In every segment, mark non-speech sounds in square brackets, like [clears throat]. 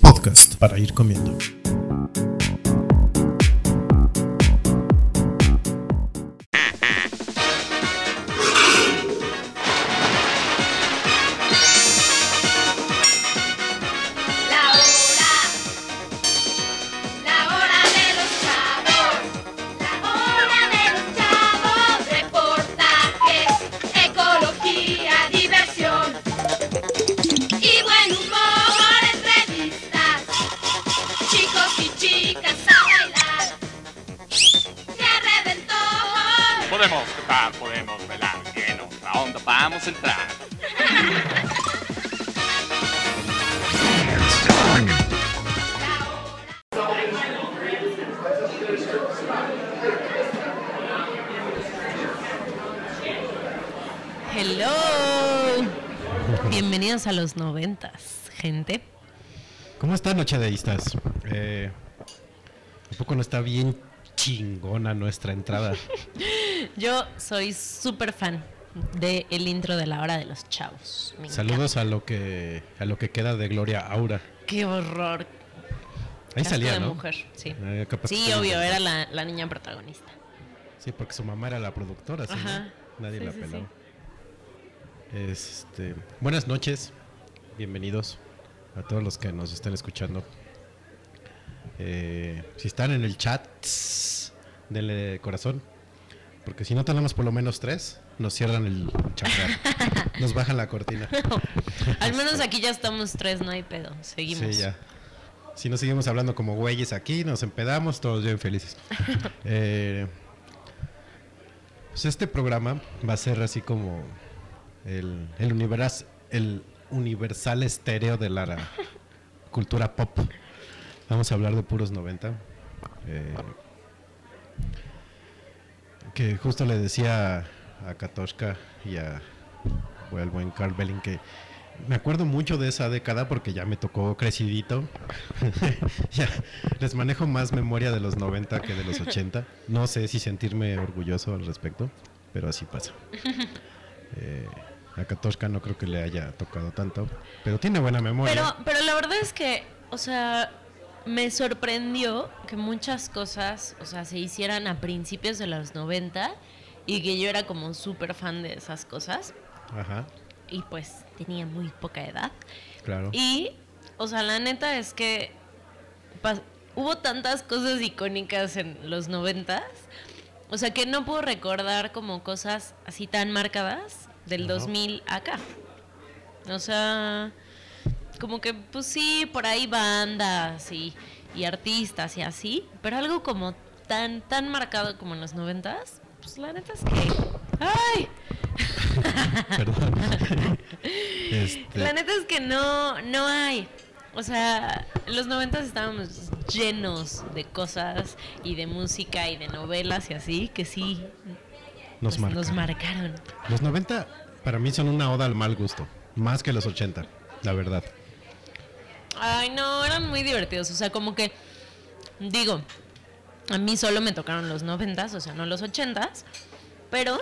Podcast para ir comiendo. ¿Cómo están, nochedeístas? Eh, ¿Un poco no está bien chingona nuestra entrada? [laughs] Yo soy súper fan del el intro de la hora de los chavos. Me Saludos a lo que a lo que queda de Gloria Aura. Qué horror. Ahí Casco salía, de ¿no? mujer, sí. Eh, que Sí, obvio, era la, la niña protagonista. Sí, porque su mamá era la productora, ¿sí, no? Ajá. Nadie Sí, la sí, pelaba. sí. Este, buenas noches, bienvenidos a todos los que nos están escuchando. Eh, si están en el chat, tss, denle corazón, porque si no tenemos por lo menos tres, nos cierran el chat, [laughs] nos bajan la cortina. [laughs] Al menos aquí ya estamos tres, no hay pedo. Seguimos. Sí, ya. Si no seguimos hablando como güeyes aquí, nos empedamos, todos bien felices. [laughs] Eh, pues este programa va a ser así como el, el, univers- el universal estéreo de la [laughs] cultura pop. Vamos a hablar de puros 90. Eh, que justo le decía a Katoshka y a o al buen Carl Belling que me acuerdo mucho de esa década porque ya me tocó crecidito. [laughs] ya les manejo más memoria de los 90 que de los 80. No sé si sentirme orgulloso al respecto, pero así pasa. Eh, [laughs] a Katoshka no creo que le haya tocado tanto, pero tiene buena memoria. Pero, pero la verdad es que, o sea, me sorprendió que muchas cosas, o sea, se hicieran a principios de los 90 y que yo era como súper fan de esas cosas Ajá, y pues tenía muy poca edad. claro. Y, o sea, la neta es que hubo tantas cosas icónicas en los 90 o sea, que no puedo recordar como cosas así tan marcadas del Ajá. 2000 acá. O sea, como que, pues sí, por ahí bandas y, y artistas y así, pero algo como tan, tan marcado como en los 90 pues la neta es que... ¡Ay! [laughs] Perdón. [laughs] Este, La neta es que no, no hay. O sea, en los noventas estábamos llenos de cosas y de música y de novelas y así, que sí nos, pues, nos marcaron. Los 90 para mí son una oda al mal gusto, más que los 80, la verdad. Ay, no, eran muy divertidos. O sea, como que, digo, a mí solo me tocaron los noventas, o sea, no los ochentas, pero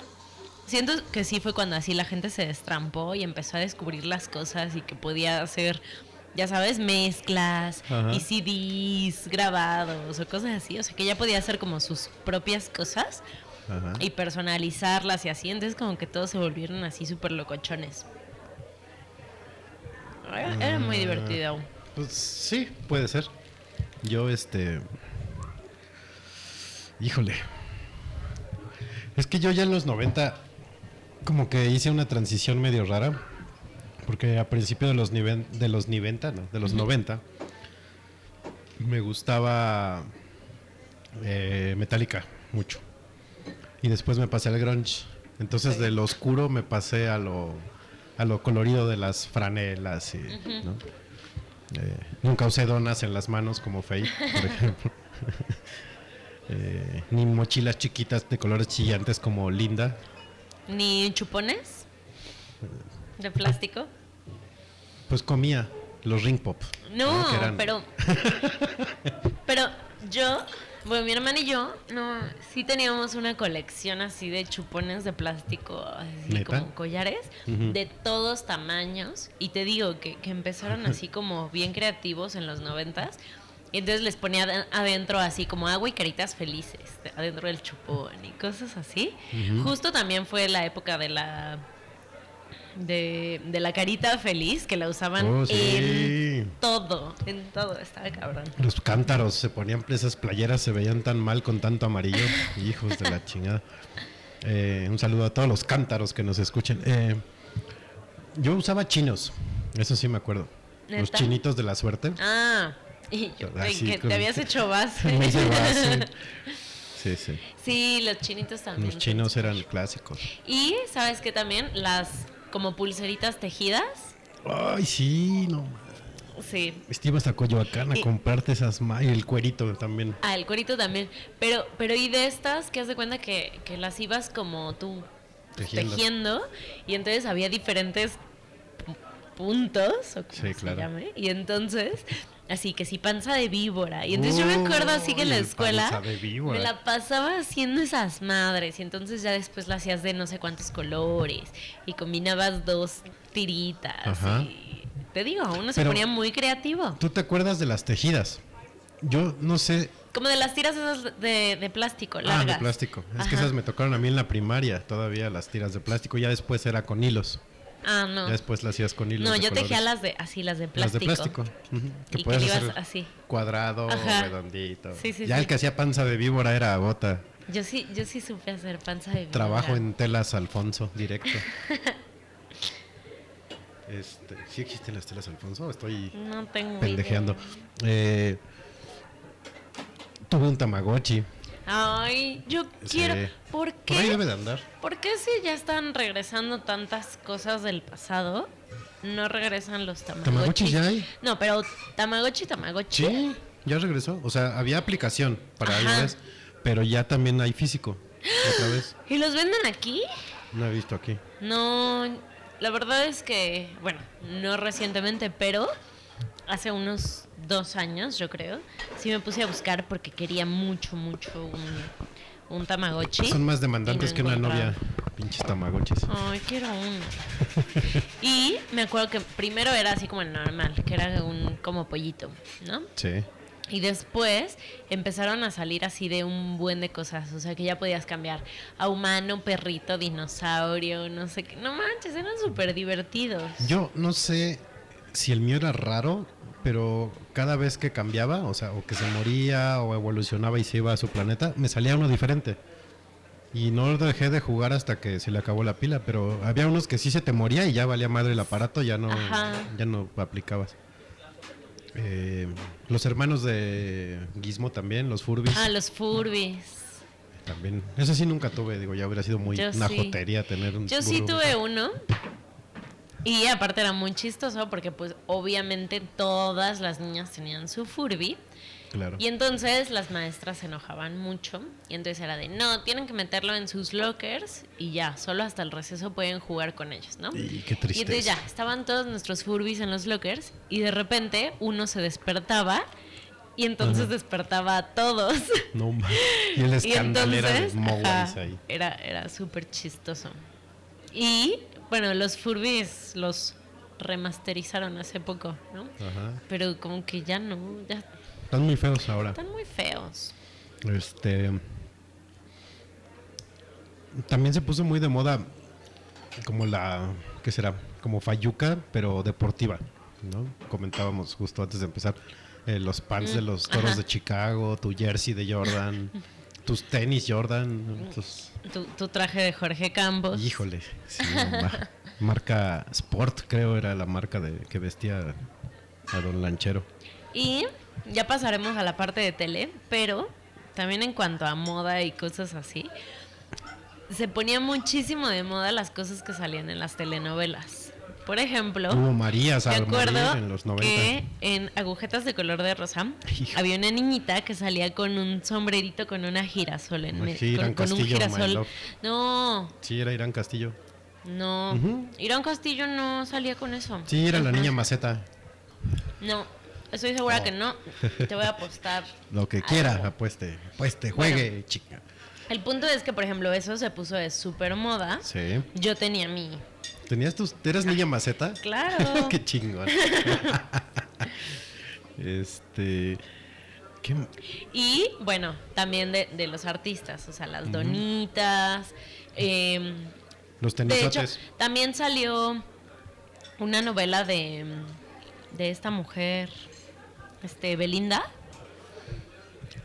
siento que sí fue cuando así la gente se destrampó y empezó a descubrir las cosas y que podía hacer, ya sabes, mezclas Ajá. y CDs grabados o cosas así. O sea, que ya podía hacer como sus propias cosas Ajá. y personalizarlas y así. Entonces, como que todos se volvieron así súper locochones. Era, era muy Ah. divertido. Pues sí, puede ser. Yo, este. Híjole. Es que yo ya en los 90, como que hice una transición medio rara. Porque a principio de los, niven- de los 90, no, de los 90, me gustaba eh, Metallica mucho. Y después me pasé al grunge. Entonces de lo oscuro me pasé a lo, a lo colorido de las franelas y, ¿no? Eh, nunca usé donas en las manos como Faye, por [laughs] ejemplo. [laughs] Eh, ni mochilas chiquitas de colores chillantes como Linda. ¿Ni chupones? ¿De plástico? Pues comía los ring pop. No, pero. [laughs] Pero yo Bueno, mi hermana y yo, no, sí teníamos una colección así de chupones de plástico, así ¿Neta? como collares, de todos tamaños. Y te digo que, que empezaron [laughs] así como bien creativos en los noventas. Y entonces les ponía ade- adentro así como agua y caritas felices, de- adentro del chupón y cosas así. Justo también fue la época de la de, de la carita feliz que la usaban Oh, sí. en todo, en todo, estaba cabrón. Los cántaros se ponían esas playeras, se veían tan mal con tanto amarillo. [laughs] Hijos de la chingada. Eh, un saludo a todos los cántaros que nos escuchen. Eh, yo usaba chinos, eso sí me acuerdo. Los chinitos de la suerte. Ah, y yo Así que te habías hecho base. [laughs] Me hice base. [laughs] Sí, sí. Sí, los chinitos también. Los chinos eran clásicos. Y, ¿sabes qué también? Las como pulseritas tejidas. Ay, sí, no. Sí. Este, ibas a Coyoacán a Y- comprarte esas y el cuerito también. Ah, el cuerito también. Pero, pero y de estas, que haz de cuenta que, que las ibas como tú Tejiendo. tejiendo. y entonces había diferentes pu- puntos, o como Sí, se claro. llame. Y entonces, así que sí, panza de víbora. Y entonces yo me acuerdo así que en la escuela panza de víbora. me la pasaba haciendo esas madres. Y entonces ya después la hacías de no sé cuántos colores. Y combinabas dos tiritas. Ajá. Y te digo, uno se Pero- ponía muy creativo. ¿Tú te acuerdas de las tejidas? Yo no sé. Como de las tiras esas de, de plástico, Ah, largas. de plástico. Es que esas me tocaron a mí en la primaria, todavía las tiras de plástico. Ya después era con hilos. Ah, no. Ya después las hacías con hilos. No, de yo tejía las de así, las de Las plástico. de plástico. Que ibas hacer así. cuadrado, Ajá. redondito. Sí, sí, ya sí. el que hacía panza de víbora era bota. Yo sí, yo sí supe hacer panza de víbora. Trabajo en telas Alfonso, directo. [laughs] este, ¿Sí existen las telas Alfonso? Estoy No tengo pendejeando. Eh, tuve un Tamagotchi. Ay, yo Sí. quiero. ¿Por Por ahí qué? debe de andar. ¿Por qué si ya están regresando tantas cosas del pasado? No regresan los tamagotchis. ¿Tamagotchis ya hay? No, pero tamagotchi, tamagotchi. Sí, ya regresó. O sea, había aplicación para iOS, pero ya también hay físico. Otra vez. [gasps] ¿Y los venden aquí? No he visto aquí. No, la verdad es que, bueno, no recientemente, pero hace unos dos años, yo creo, sí me puse a buscar porque quería mucho, mucho un, un Tamagotchi. Son más demandantes no que una novia. Pinches tamagotchis. Ay, quiero uno. Y me acuerdo que primero era así como el normal, que era un como pollito, ¿no? Sí. Y después empezaron a salir así de un buen de cosas. O sea, que ya podías cambiar a humano, perrito, dinosaurio, no sé qué. No manches, eran súper divertidos. Yo no sé si el mío era raro, pero cada vez que cambiaba, o sea, o que se moría o evolucionaba y se iba a su planeta, me salía uno diferente. Y no dejé de jugar hasta que se le acabó la pila, pero había unos que sí se te moría y ya valía madre el aparato, ya no, Ajá. ya no aplicabas. Eh, los hermanos de Gizmo también, los Furbis, Ah, los Furbis. también. Eso sí nunca tuve, digo, ya hubiera sido muy Yo una sí. jotería tener un Yo sí tuve uno. Y aparte era muy chistoso porque pues obviamente todas las niñas tenían su Furby. Claro. Y entonces las maestras se enojaban mucho. Y entonces era de, no, tienen que meterlo en sus lockers y ya, solo hasta el receso pueden jugar con ellos, ¿no? Y qué Y entonces ya, estaban todos nuestros Furbies en los lockers y de repente uno se despertaba y entonces despertaba a todos. No [laughs] ma- Y el escandalera de ahí. era, era súper chistoso. Y bueno, los Furbies los remasterizaron hace poco, ¿no? Ajá. Pero como que ya no, ya Están muy feos ahora. están muy feos. Este. También se puso muy de moda como la. ¿Qué será? Como Fayuca, pero deportiva. ¿No? Comentábamos justo antes de empezar. eh, los pants de los toros Mm, ajá. de Chicago, tu jersey de Jordan, [laughs] tus tenis Jordan. tus- Tu, tu traje de Jorge Campos. Híjole. sí, no, [laughs] ma- marca Sport, creo era la marca de que vestía a Don Lanchero. Y ya pasaremos a la parte de tele, pero también en cuanto a moda y cosas así, se ponía muchísimo de moda las cosas que salían en las telenovelas. Por ejemplo, Hubo Marías me a acuerdo en los 90. que en Agujetas de color de rosa Hijo. había una niñita que salía con un sombrerito con una girasol en me- sí, Irán con, con un Castillo, girasol. No, Sí, era Irán Castillo. no. Irán Castillo no salía con eso. Sí, era la niña maceta. No, Estoy segura Oh. que no. Te voy a apostar. [laughs] Lo que algo. quiera, apueste, apueste, juegue, chica. El punto es que, por ejemplo, eso se puso de súper moda. Sí. Yo tenía mi. ¿Tenías tus, eras niña maceta? Claro. [laughs] Qué chingón. [laughs] este. ¿qué? Y bueno, también de, de los artistas, o sea, las donitas. em, Los de hecho, tenisotes. también salió una novela de, de esta mujer, este Belinda,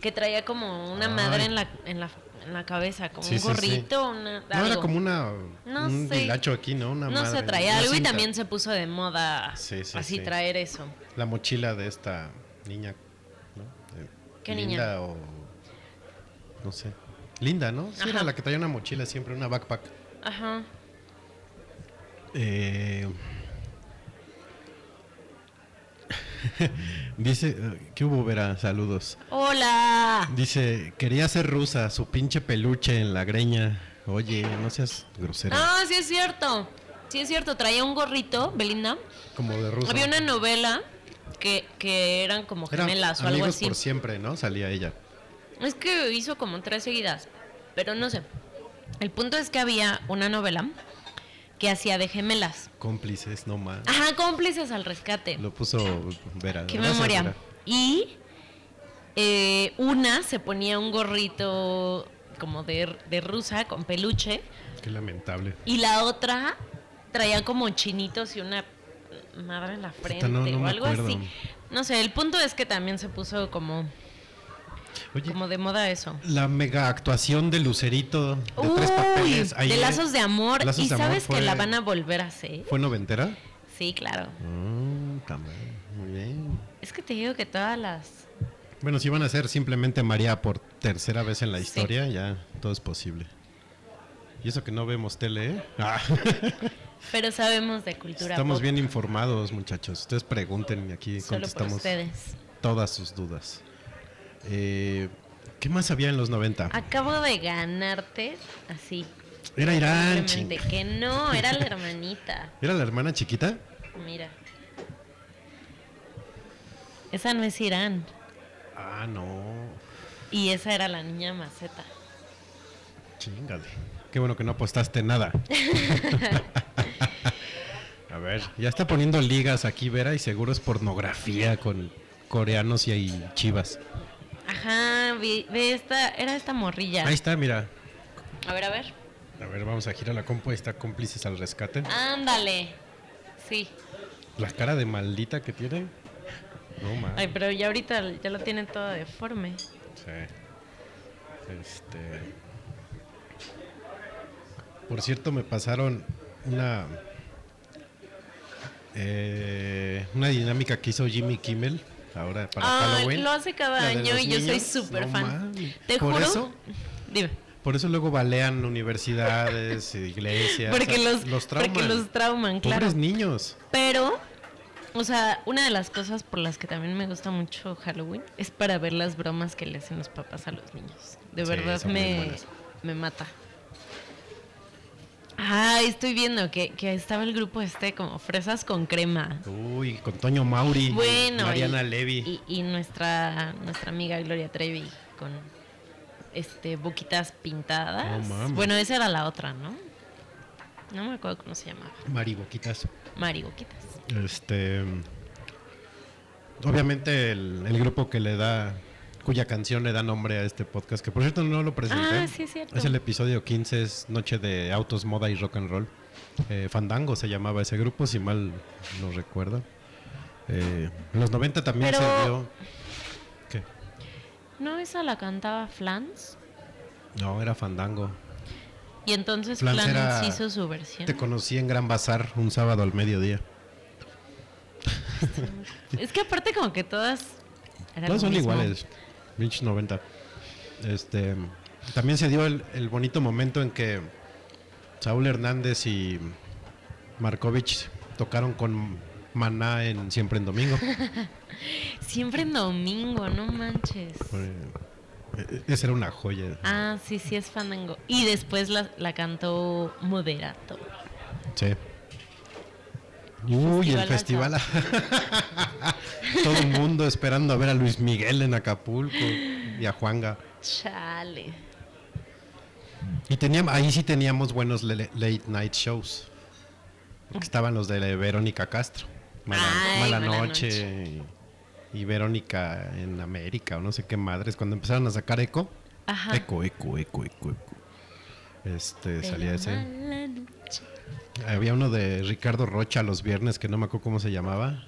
que traía como una Ay. madre en la, en la, en la cabeza, como Sí, un sí. gorrito, una, No, era como una. No un hilacho aquí, ¿no? Una no madre, se traía algo y también se puso de moda Sí, sí, así sí. traer eso. La mochila de esta niña, ¿no? De ¿Qué Linda niña? o. No sé. Linda, ¿no? Sí, era la que traía una mochila siempre, una backpack. Ajá. Eh, [laughs] Dice, eh, ¿qué hubo, Vera? Saludos. ¡Hola! Dice, quería ser rusa, su pinche peluche en la greña. Oye, no seas grosera. Ah, sí es cierto. Sí es cierto, traía un gorrito, Belinda. Como de rusa. Había una novela que, que eran como Era gemelas o algo Amigos así. por siempre, ¿no? Salía ella. Es que hizo como tres seguidas, pero no sé. El punto es que había una novela que hacía de gemelas. Cómplices, no más. Ajá, cómplices al rescate. Lo puso Vera. Qué memoria. Vera. Y eh, una se ponía un gorrito como de, de rusa con peluche Qué lamentable. y la otra traía como chinitos y una madre en la frente no- no o algo así. No sé, el punto es que también se puso como, Oye, como de moda eso. la mega actuación de Lucerito de tres papeles. de lazos de amor. Lazos y de Amor sabes que la van a volver a hacer. ¿Fue noventera? Sí, claro. Mm, también, muy bien. Es que te digo que todas las... Bueno, si van a ser simplemente María por tercera vez en la Sí. historia, ya todo es posible. Y eso que no vemos tele, ¿eh? [laughs] Ah, Pero sabemos de cultura Estamos pop. bien informados, muchachos. Ustedes pregunten y aquí Solo por contestamos ustedes. todas sus dudas. Eh, ¿Qué más había en los 90? Acabo de ganarte así. Era Irán. Ching. que no, era la [laughs] hermanita. ¿Era la hermana chiquita? Mira. Esa no es Irán. Ah, no. Y esa era la niña maceta. Chingale. Qué bueno que no apostaste nada. [laughs] A ver, ya está poniendo ligas aquí, Vera, y seguro es pornografía con coreanos y ahí chivas. Ajá, vi- ve esta, era esta morrilla. Ahí está, mira. A ver, a ver. A ver, vamos a girar la compu. Está cómplices al rescate. Ándale. Sí. La cara de maldita que tiene. No mames. Ay, pero ya ahorita ya lo tienen todo deforme. Sí. Este. Por cierto, me pasaron una. eh, una dinámica que hizo Jimmy Kimmel ahora para Ay, Halloween. lo hace cada año los y yo soy súper No fan. Te Por juro. eso, Dime. por eso luego balean universidades, [laughs] iglesias. Porque o sea, los, trauman. porque los trauman, claro. Pobres niños. Pero, o sea, una de las cosas por las que también me gusta mucho Halloween es para ver las bromas que le hacen los papás a los niños. De Sí, verdad me, me mata. Ay, estoy viendo que, que estaba el grupo este como fresas con crema. Uy, con Toño Mauri. Bueno, Mariana y, Levy. Y, y nuestra, nuestra amiga Gloria Trevi con este boquitas pintadas. Mames. bueno, esa era la otra, ¿no? No me acuerdo cómo se llamaba. Mari Boquitas. Mari Boquitas. Este. Obviamente el, el grupo que le da. Cuya canción le da nombre a este podcast, que por cierto no lo presenté. Ah, sí, es cierto. Es el episodio 15, es Noche de Autos, Moda y Rock and Roll. Eh, Fandango se llamaba ese grupo, si mal no recuerdo. Eh, en los 90 también Pero- se dio. ¿Qué? ¿No esa la cantaba Flans? No, era Fandango. Y entonces Flans Flans, era- hizo su versión. Te conocí en Gran Bazar un sábado al mediodía. [laughs] Es que aparte como que todas... lo son mismo. iguales. Vinch 90. Este, también se dio el, el bonito momento en que Saúl Hernández y Markovich tocaron con Maná en Siempre en Domingo. [laughs] Siempre en domingo, no manches. Eh, esa era una joya. Ah, sí, sí, es fandango. Y después la, la cantó Moderato. Sí. Uy, el Festival. [laughs] Todo el mundo esperando a ver a Luis Miguel en Acapulco y a Juanga. Chale. Y teníamos, ahí sí teníamos buenos late night shows. Porque estaban los de Verónica Castro. Mala, Ay, Mala Mala Noche. Y, y Verónica en América, o no sé qué madres. Cuando empezaron a sacar eco. Ajá. Eco, eco, eco, eco, eco. Este, salía Pero ese. Había uno de Ricardo Rocha los viernes que no me acuerdo cómo se llamaba.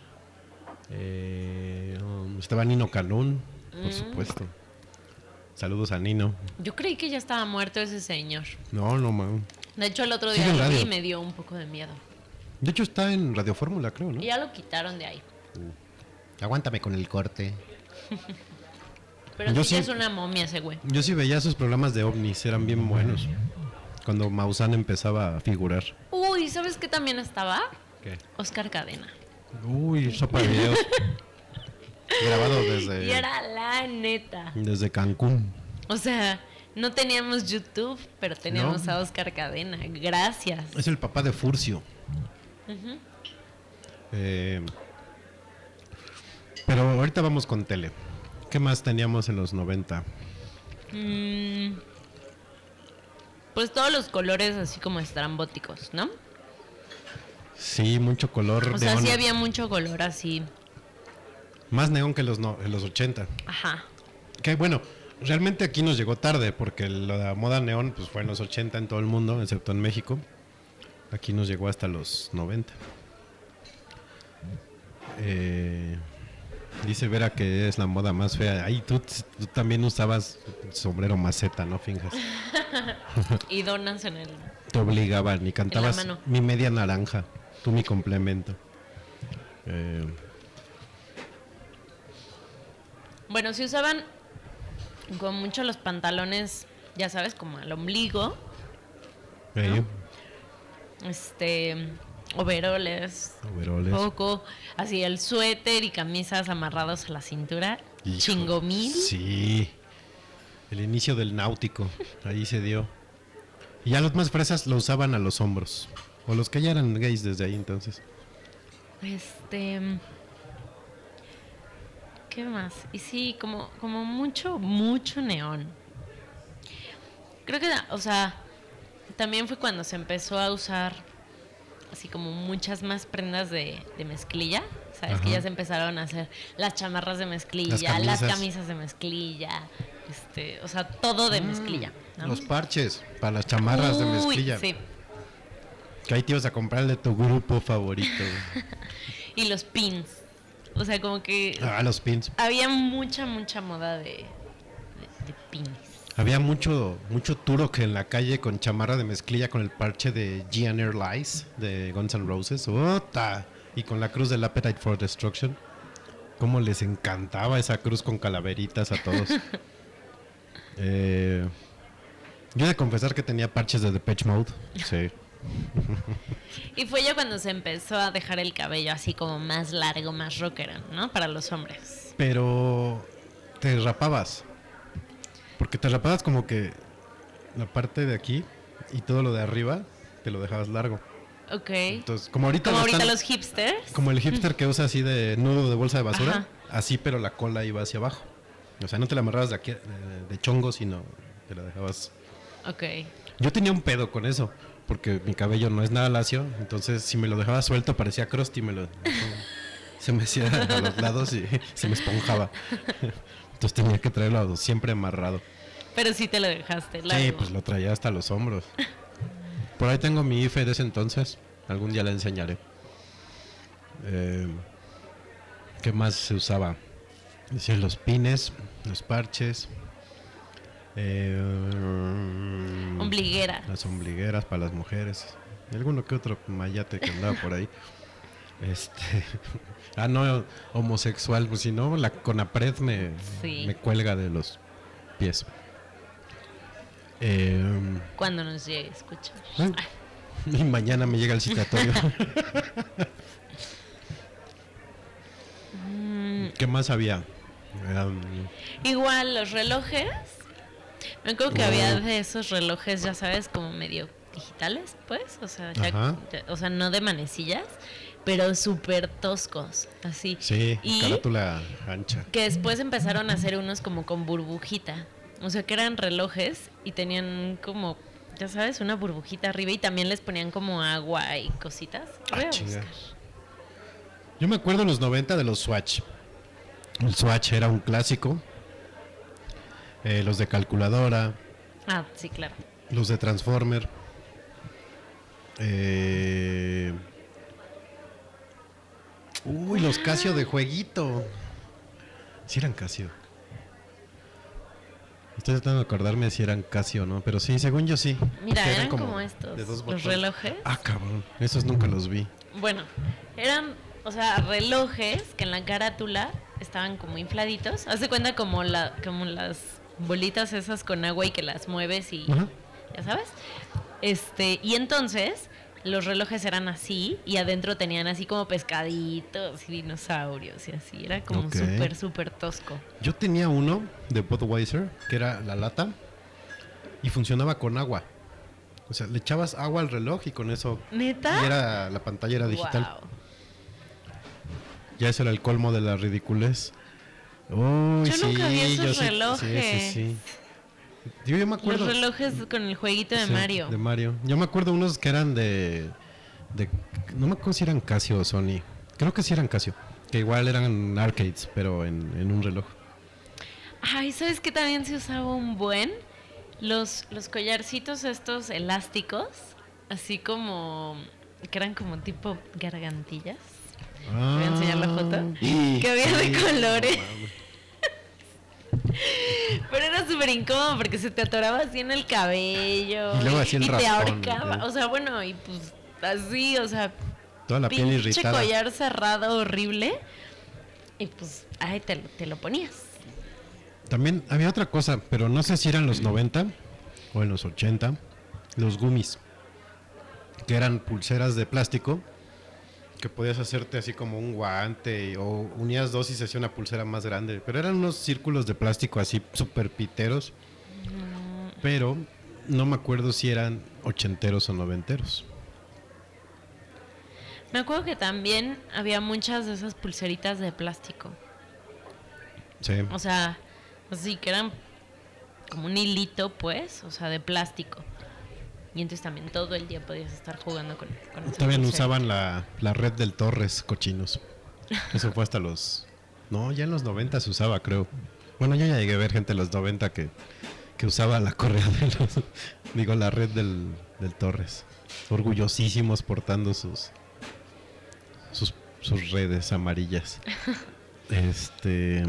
Eh, um, estaba Nino Canún, por Mm. supuesto. Saludos a Nino. Yo creí que ya estaba muerto ese señor. No, no, man. De hecho, el otro día lo vi y me dio un poco de miedo. De hecho está en Radio Fórmula, creo, ¿no? Y ya lo quitaron de ahí. Aguántame con el corte. [laughs] Pero Yo sí, es una momia ese güey. Yo sí veía sus programas de ovnis, eran bien buenos. Cuando Maussan empezaba a figurar. Uy, ¿sabes qué también estaba? ¿Qué? Oscar Cadena. Uy, sopa de videos. Grabado Y desde, era la neta. desde Cancún. O sea, no teníamos YouTube, pero teníamos No. a Oscar Cadena. Gracias. Es el papá de Furcio. Eh, pero ahorita vamos con tele. ¿Qué más teníamos en los 90? Mm, pues todos los colores así como estrambóticos, ¿no? Sí, mucho color. O sea, neón. sí había mucho color así. Más neón que los, no, en los 80. Ajá. Que bueno, realmente aquí nos llegó tarde porque la moda neón pues, fue en los 80 en todo el mundo, excepto en México. Aquí nos llegó hasta los 90. Eh, dice Vera que es la moda más fea. Ahí tú, tú también usabas sombrero maceta, ¿no? Finjas. [laughs] Y donas en el... Te obligaban y cantabas mi media naranja, tú mi complemento. Eh, Bueno, se usaban con mucho los pantalones, ya sabes, como al ombligo, este, overoles, overoles. poco, así el suéter y camisas amarrados a la cintura, Hijo, chingomil. Sí. El inicio del náutico. Ahí se dio. Y ya los más fresas lo usaban a los hombros. O los que ya eran gays desde ahí entonces. Este. ¿Qué más? Y sí, como, como mucho, mucho neón. Creo que, o sea, también fue cuando se empezó a usar así como muchas más prendas de, de mezclilla. Sabes que ya se empezaron a hacer las chamarras de mezclilla, Las las camisas. de mezclilla, este, o sea, todo de mezclilla. ¿no? Mm, Los parches para las chamarras de mezclilla. Sí. Que ahí te ibas a comprar de tu grupo favorito. [laughs] Y los pins. O sea, como que ah, los pins. había mucha, mucha moda de, de, de pins. Había mucho, mucho turo que en la calle con chamarra de mezclilla con el parche de GNR Lies de Guns N' Roses. ¡Ota! Y con la cruz del Appetite for Destruction. Cómo les encantaba esa cruz con calaveritas a todos. [laughs] Eh, yo he de confesar que tenía parches de Depeche Mode. Sí. [laughs] Y fue ya cuando se empezó a dejar el cabello así como más largo, más rockero, ¿no? Para los hombres. Pero te rapabas. Porque te rapabas como que la parte de aquí y todo lo de arriba te lo dejabas largo. Ok. Entonces, como ahorita, como lo ahorita están- los hipsters. como el hipster que usa así de nudo de bolsa de basura, Ajá. así pero la cola iba hacia abajo. O sea, no te la amarrabas de aquí de, de chongo, sino te la dejabas. Ok. Yo tenía un pedo con eso, porque mi cabello no es nada lacio, entonces si me lo dejaba suelto parecía crusty, me lo se me hacía a los lados y [laughs] se me esponjaba. Entonces tenía que traerlo siempre amarrado. Pero sí te lo dejaste largo. Sí, pues lo traía hasta los hombros. [laughs] Por ahí tengo mi IFE de ese entonces. Algún día la enseñaré. Eh, ¿Qué más se usaba? Decía los pines, los parches. eh, Ombliguera. las ombligueras para las mujeres. Y alguno que otro mayate que andaba por ahí. [laughs] Este. Ah, no, homosexual. Pues si no, la Conapred me, Sí. me cuelga de los pies. Eh, Cuando nos llegue, escucha. ay, y mañana me llega el citatorio. [laughs] ¿Qué más había? Um, Igual los relojes. Me acuerdo que había de esos relojes, ya sabes, como medio digitales, pues, o sea, ya- o sea, no de manecillas, pero súper toscos, así. Sí, y carátula ancha. que después empezaron a hacer unos como con burbujita, o sea, que eran relojes y tenían como, ya sabes, una burbujita arriba y también les ponían como agua y cositas. Ah. Yo me acuerdo en los 90 de los Swatch. El Swatch era un clásico. Eh, los de calculadora, Ah, sí, claro. los de Transformer. Eh, Uy, los Casio de jueguito. Sí eran Casio. Estoy tratando de acordarme si eran Casio o no, pero sí, según yo sí. Mira, eran como estos, de dos los relojes. Ah, cabrón. Esos nunca los vi. Bueno, eran, o sea, relojes que en la carátula estaban como infladitos. Haz de cuenta como, la, como las bolitas esas con agua y que las mueves y Ajá. ya sabes. Este, y entonces los relojes eran así y adentro tenían así como pescaditos y dinosaurios y así. Era como Ok. súper, súper tosco. Yo tenía uno de Budweiser, que era la lata, y funcionaba con agua. O sea, le echabas agua al reloj y con eso. ¿Neta? Y era, la pantalla era digital. Ya ese era el colmo de la ridiculez. Uy, Yo nunca vi esos yo relojes. Sí, sí, sí. Yo, yo me acuerdo. Los relojes con el jueguito de Sí, Mario. De Mario. Yo me acuerdo unos que eran de, de- No me acuerdo si eran Casio o Sony. Creo que sí eran Casio. Que igual eran arcades, pero en, en un reloj. Ay, ¿sabes qué también se usaba un buen? Los, los collarcitos estos elásticos, así como que eran como tipo gargantillas. voy a enseñar la foto? Ah, y- Que había de colores. no. [laughs] Pero era súper incómodo porque se te atoraba así en el cabello. Y luego así el y te raspón, ahorcaba. ¿eh? O sea, bueno, y pues así, o sea, Toda la piel irritada. collar cerrado horrible. Y pues, ay, te, lo- te lo ponías. También había otra cosa, pero no sé si eran los 90 o en los 80, los gummies, que eran pulseras de plástico que podías hacerte así como un guante o unías dos y se hacía una pulsera más grande, pero eran unos círculos de plástico así súper piteros, pero no me acuerdo si eran ochenteros o noventeros. Me acuerdo que también había muchas de esas pulseritas de plástico. Sí. O sea, así que eran como un hilito, pues, o sea, de plástico. Y entonces también todo el día podías estar jugando con, con Todavía no usaban la, la red del Torres, cochinos. Eso fue hasta los... No, ya en los 90 se usaba, creo. Bueno, yo ya llegué a ver gente en los 90 que, que usaba la correa de los... Digo, la red del, del Torres. Orgullosísimos portando sus, sus, sus redes amarillas. [laughs] Este...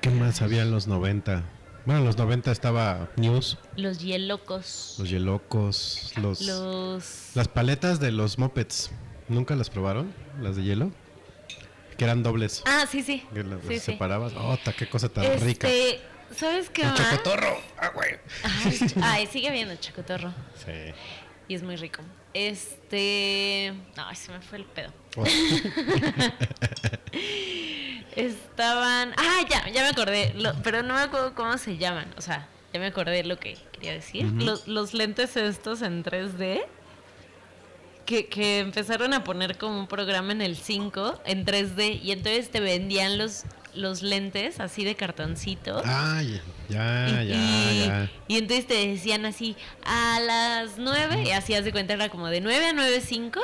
¿Qué más había en los 90? Bueno, en los 90 estaba News, los hielocos. los Yelocos, los... Los... Las paletas de los mopeds, ¿nunca las probaron? ¿Las de hielo? Que eran dobles. Ah, sí, sí. Que las sí, sí. separabas. ¡Oh, ta, qué cosa tan rica! Este, ¿sabes qué ¡El chocotorro! ¡Ah, güey! Ay, ay, sigue habiendo chocotorro. Sí. Y es muy rico. Este... Ay, se me fue el pedo. [laughs] Estaban. Ah, ya, ya me acordé. lo- pero no me acuerdo cómo se llaman. O sea, ya me acordé lo que quería decir. Los, los lentes estos en 3D. Que, que empezaron a poner como un programa en el 5 en 3D. Y entonces te vendían los, los lentes así de cartoncito. ¡Ay! Ya, y, ya, y- ya. y entonces te decían así, a las 9, y así haz de cuenta, era como de 9 a 9.05,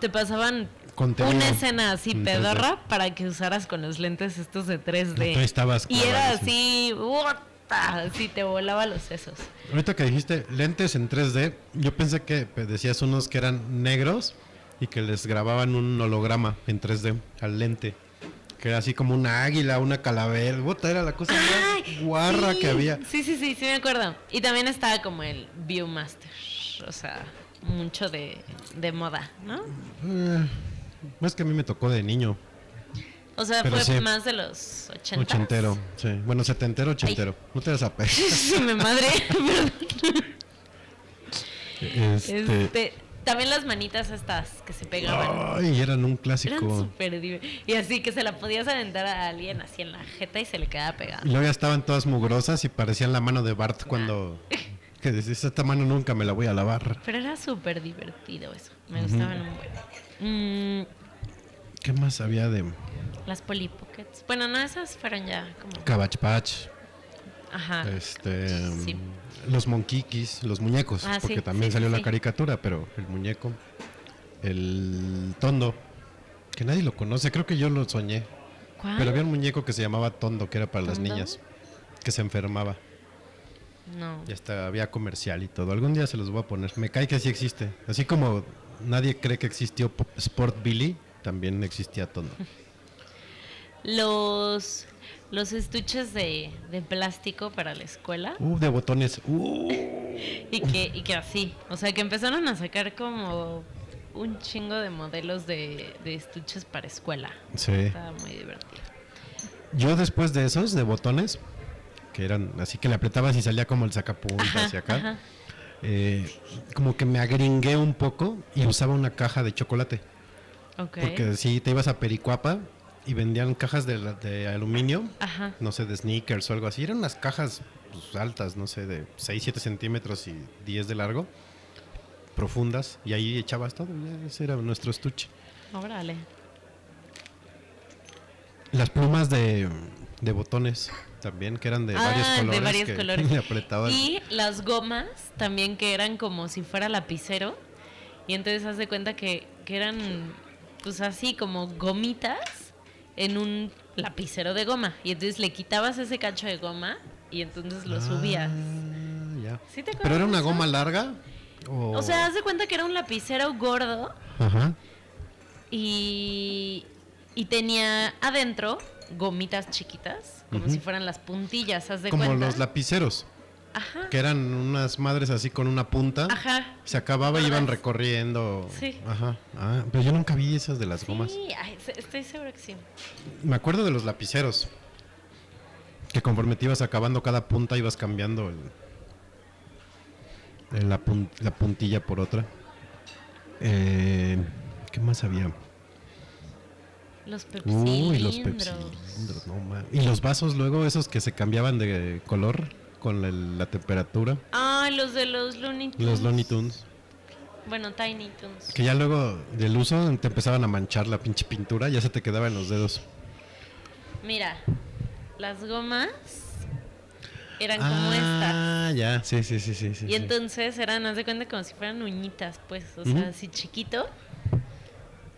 te pasaban Contenido una escena así en 3D. pedorra para que usaras con los lentes estos de 3D. Tú estabas y era así, así te volaba los sesos. Ahorita que dijiste lentes en 3D, yo pensé que decías unos que eran negros y que les grababan un holograma en 3D al lente. Que era así como una águila, una calavera. Puta, era la cosa más guarra sí, que había. Sí, sí, sí, sí me acuerdo. Y también estaba como el Viewmaster, o sea, mucho de, de moda, ¿no? Eh, es que a mí me tocó de niño. O sea, Pero fue sí. más de los 80. Ochentero, sí. Bueno, setentero, ochentero. No te das a pe- [laughs] Sí, me madre. [laughs] Este. Este, también las manitas estas que se pegaban. Ay, eran un Eran clásico. súper div- Y así que se la podías aventar a alguien así en la jeta y se le quedaba Y pegada. luego ya estaban todas mugrosas y parecían la mano de Bart cuando. [laughs] que esta mano nunca me la voy a lavar. Pero era súper divertido eso. Me gustaban un buen. Mm, ¿Qué más había de las Polly Pockets. Bueno, no, esas fueron ya como. Cabbage Patch? Ajá. Este, Sí. mm, los Monkikis, los muñecos, Ah, porque sí, también sí, salió la caricatura, pero el muñeco, el Tondo, que nadie lo conoce, creo que yo lo soñé, ¿Cuál? pero había un muñeco que se llamaba Tondo, que era para las niñas, que se enfermaba, No. y hasta había comercial y todo. Algún día se los voy a poner, me cae que sí existe, así como nadie cree que existió Sport Billy, también existía Tondo. Los. Los estuches de, de plástico para la escuela. Uh, de botones, uh, [laughs] Y que, y que así. O sea, que empezaron a sacar como un chingo de modelos de, de estuches para escuela. sí. Estaba muy divertido. Yo después de esos, de botones, que eran así que le apretabas y salía como el sacapuntas hacia acá, ajá. Eh, como que me agringué un poco y usaba una caja de chocolate. Porque si te ibas a Pericuapa y vendían cajas de, de aluminio, Ajá. no sé, de sneakers o algo así. Eran unas cajas pues, altas, no sé, de 6, 7 centímetros y 10 de largo, profundas, y ahí echabas todo. ese era nuestro estuche. Órale. Las plumas de, de botones también, que eran de varios Ah, colores. de varios que colores. [laughs] apretaban. Y las gomas también que eran como si fuera lapicero. Y entonces haz de cuenta que, que eran pues así como gomitas en un lapicero de goma. Y entonces le quitabas ese cacho de goma y entonces lo subías. Ah, ya. ¿Sí te acuerdas ¿Pero era una eso? goma larga? O, O sea, haz de cuenta que era un lapicero gordo Ajá. y, y tenía adentro gomitas chiquitas, como si fueran las puntillas, haz de Como cuenta. los lapiceros, Ajá. que eran unas madres así con una punta. Ajá. Se acababa y iban recorriendo. Sí. Ajá. Ah, pero yo nunca vi esas de las gomas. Sí, estoy segura que sí. Me acuerdo de los lapiceros. Que conforme te ibas acabando cada punta, ibas cambiando el, el- la, pun- la puntilla por otra. Eh, ¿Qué más había? Los pepsilindros. Uy, los pepsilindros, no mames. Y los vasos luego, esos que se cambiaban de color con la temperatura. Ah, los de los Looney Tunes. Los Looney Tunes. Bueno, Tiny Tunes. Que ya luego del uso te empezaban a manchar la pinche pintura, ya se te quedaba en los dedos. Mira, las gomas eran como estas. Ah, ya, sí, sí, sí, sí. Y sí. entonces eran, haz de cuenta, como si fueran uñitas, pues, o sea, así chiquito.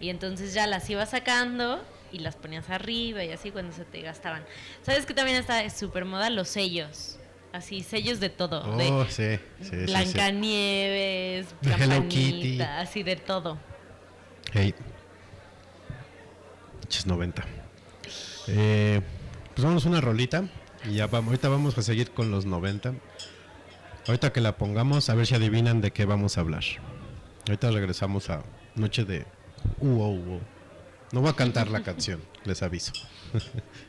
Y entonces ya las ibas sacando y las ponías arriba y así cuando se te gastaban. ¿Sabes que también está súper moda? Los sellos. Así, sellos de todo. Oh, de sí, sí, sí, sí. Blancanieves, [laughs] De Hello Kitty. Campanita, así de todo. Hey. Pinches 90. Eh, pues vamos una rolita. Y ya vamos, ahorita vamos a seguir con los 90. Ahorita que la pongamos, a ver si adivinan de qué vamos a hablar. Ahorita regresamos a Noche de Oh, oh. No voy a cantar la canción, les aviso. [laughs]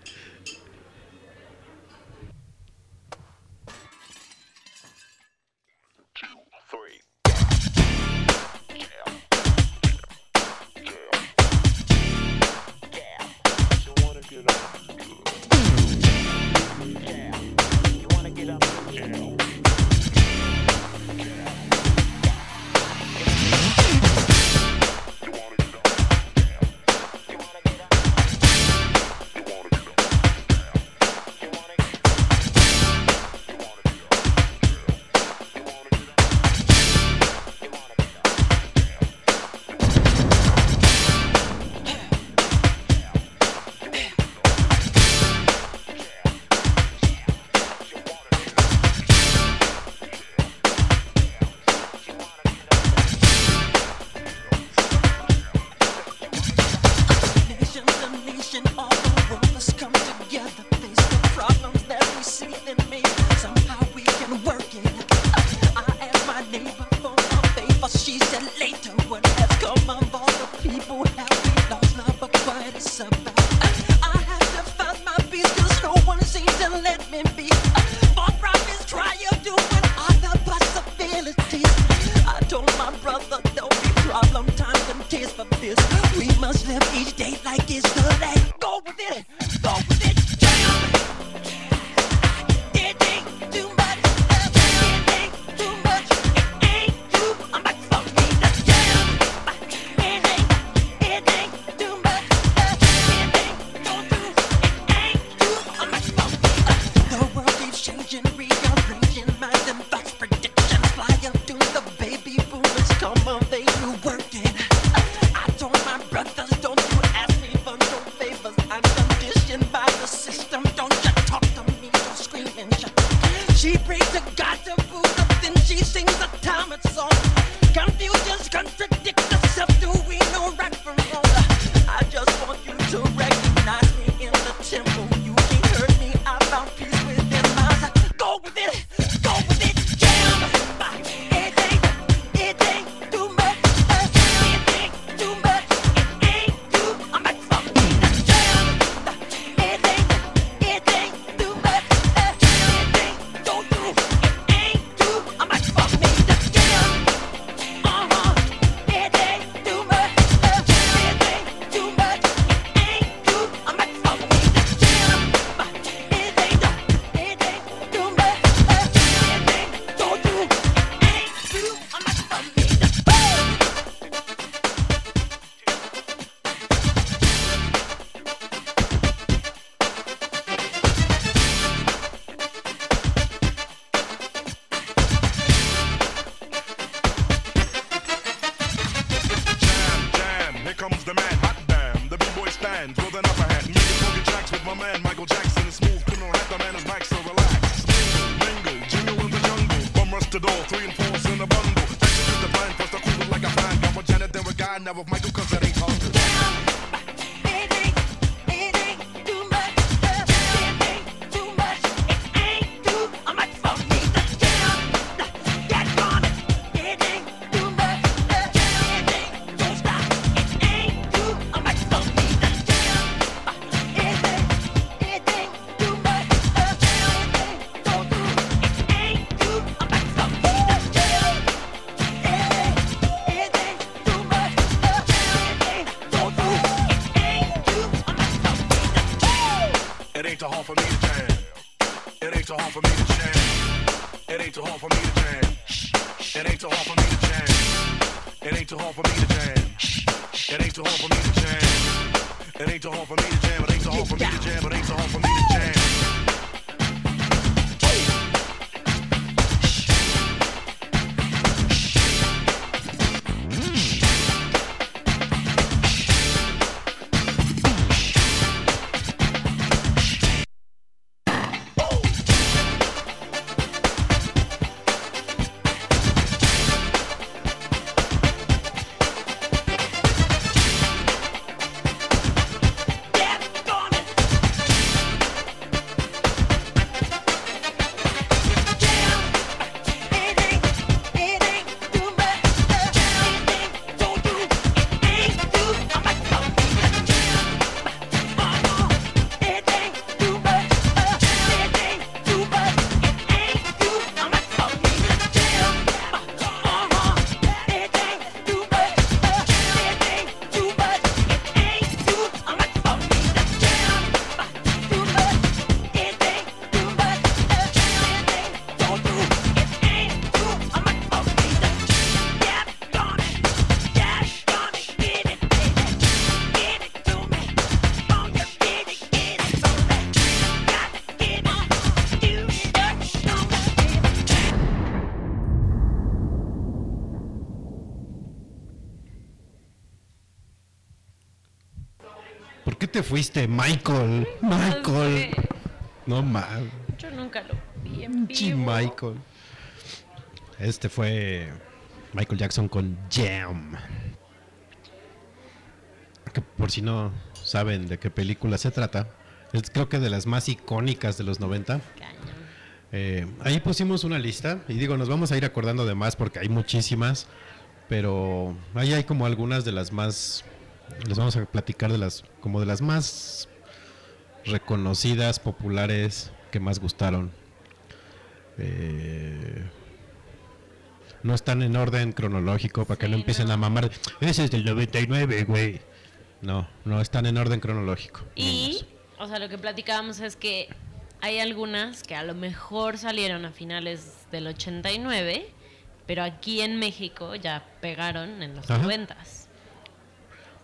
ain't too hard for me to jam. It ain't too hard for me to jam. It ain't too hard for me to jam. It ain't too hard for me to jam. It ain't too hard for me to jam. It ain't too hard for me to jam. It ain't too hard for me to jam. It ain't too hard for me to jam. Fuiste, Michael? Michael. No mames. Yo nunca lo vi en vivo. Michael. Este fue Michael Jackson con Jam. Que por si no saben de qué película se trata, es creo que de las más icónicas de los 90. Cañón. Eh, ahí pusimos una lista y digo, nos vamos a ir acordando de más porque hay muchísimas, pero ahí hay como algunas de las más, les vamos a platicar de las, como de las más reconocidas, populares, que más gustaron. Eh, no están en orden cronológico para que Sí, no empiecen no. a mamar. Ese es del 99, güey. No, no están en orden cronológico. Y, o sea, lo que platicábamos es que hay algunas que a lo mejor salieron a finales del 89, pero aquí en México ya pegaron en los Ajá. 90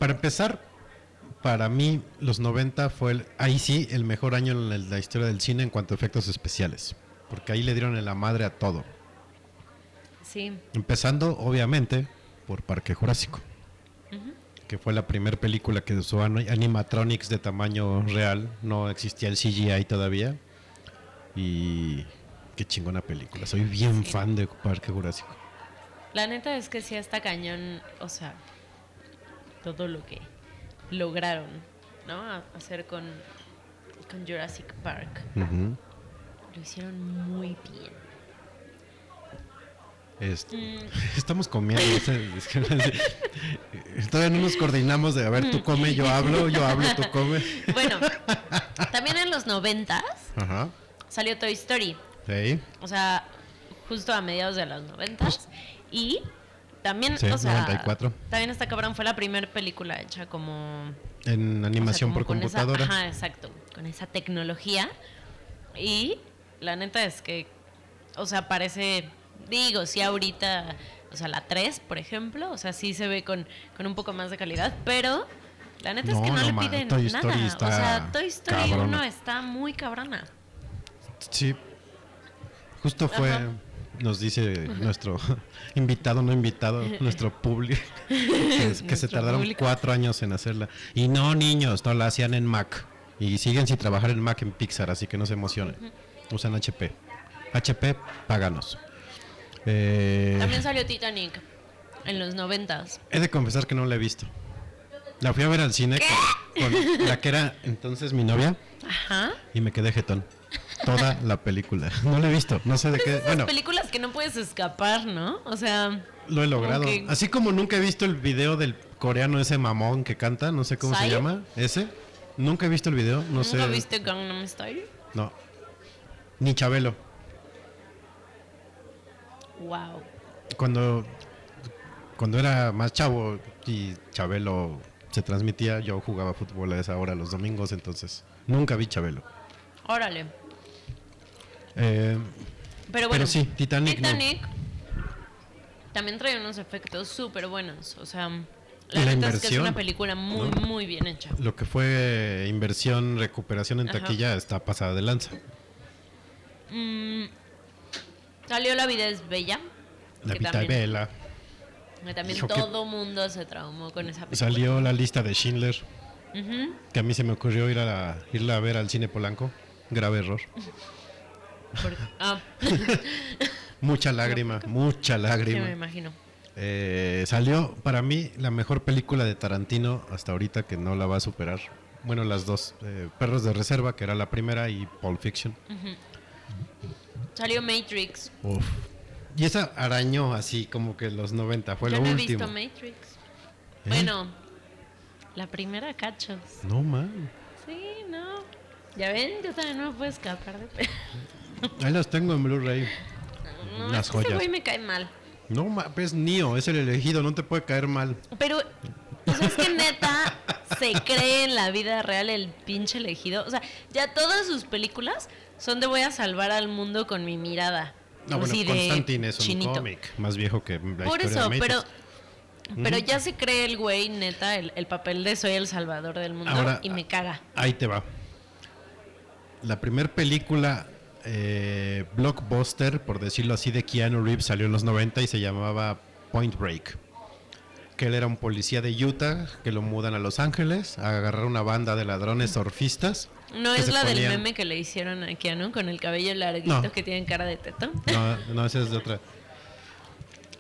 Para empezar, para mí los 90 fue el- ahí sí el mejor año en la, historia del cine en cuanto a efectos especiales, porque ahí le dieron en la madre a todo. Sí, Empezando obviamente por Parque Jurásico, que fue la primera película que usó ani- animatronics de tamaño real, no existía el CGI todavía y Qué chingona película. Soy bien fan de Parque Jurásico. La neta es que sí está cañón, o sea, todo lo que lograron, ¿no? A- hacer con, con Jurassic Park. Lo hicieron muy bien. Mm. [laughs] Estamos comiendo. [laughs] Todavía no nos coordinamos de, a ver, tú come, yo hablo, yo hablo, tú come. [laughs] Bueno, también en los noventas Ajá. salió Toy Story. Sí. O sea, justo a mediados de los noventas. Y también, Sí, o sea, 94. también esta cabrón fue la primera película hecha como En o sea, animación por con esa- computadora. ajá, exacto. Con esa tecnología. Y la neta es que, o sea, parece, digo, sí ahorita, o sea, la 3, por ejemplo, o sea, sí se ve con, con un poco más de calidad, pero la neta es No, que no, no le piden nada. Story o está sea, Toy Story cabrona. 1 está muy cabrona. Sí. Justo fue, Ajá. Nos dice nuestro [laughs] invitado, no invitado, nuestro público, que, que se tardaron público. cuatro años en hacerla. Y no, niños, no la hacían en Mac. Y siguen sin trabajar en Mac en Pixar, así que no se emocionen. Usan HP. HP, páganos. Eh, También salió Titanic en los noventas. he de confesar que no la he visto. La fui a ver al cine con, con la que era entonces mi novia Ajá. y me quedé jetón. Toda la película. [laughs] No la he visto, no sé de qué. Esas Bueno, películas que no puedes escapar, ¿no? O sea, Lo he logrado. Así como nunca he visto el video del coreano ese mamón que canta, no sé cómo se llama, ese. Nunca he visto el video, no sé. ¿nunca viste Gangnam Style? No. Ni Chabelo. Wow. Cuando cuando era más chavo y Chabelo se transmitía, yo jugaba fútbol a esa hora los domingos, entonces nunca vi Chabelo. Órale. Eh, Pero bueno, Pero sí, Titanic no. Titanic también trae unos efectos súper buenos. O sea, la la, neta es que es inversión, una película muy, ¿no? muy bien hecha. lo que fue inversión, recuperación en Ajá. taquilla está pasada de lanza. Mm, salió La vida es bella. La Vita también, Vela. que también Hijo, que- todo mundo se traumó con esa película. Salió la lista de Schindler. Ujú. Que a mí se me ocurrió ir a la- irla a ver al cine Polanco. Grave error. [laughs] Ah, [laughs] Mucha lágrima, [laughs] mucha sí, me lágrima. imagino. Eh, salió para mí la mejor película de Tarantino hasta ahorita que no la va a superar. Bueno, las dos. eh, Perros de Reserva, que era la primera, y Pulp Fiction. Salió Matrix. Uf. Y esa arañó así como que los 90, fue Yo lo no he último. visto Matrix. ¿Eh? Bueno, la primera cachos. No, man. Sí, no. Ya ven, yo también no me puedo escapar de... [laughs] Ahí las tengo en Blu-ray. No, es que ese joyas. güey me cae mal. No, ma, pues Neo, es el elegido, no te puede caer mal. Pero, sea, es que neta se cree en la vida real el pinche elegido. O sea, ya todas sus películas son de voy a salvar al mundo con mi mirada. No, bueno, Así de Constantine es un cómic más viejo que la Por historia eso, de pero, pero ya se cree el güey, neta, el, el papel de soy el salvador del mundo Ahora, y me caga. Ahí te va. La primera película eh, blockbuster, por decirlo así, de Keanu Reeves salió en los 90 y se llamaba Point Break. Que él era un policía de Utah que lo mudan a Los Ángeles a agarrar una banda de ladrones surfistas. No es la del meme que le hicieron a Keanu con el cabello larguito No. que tienen cara de teto. No, no, esa es de otra.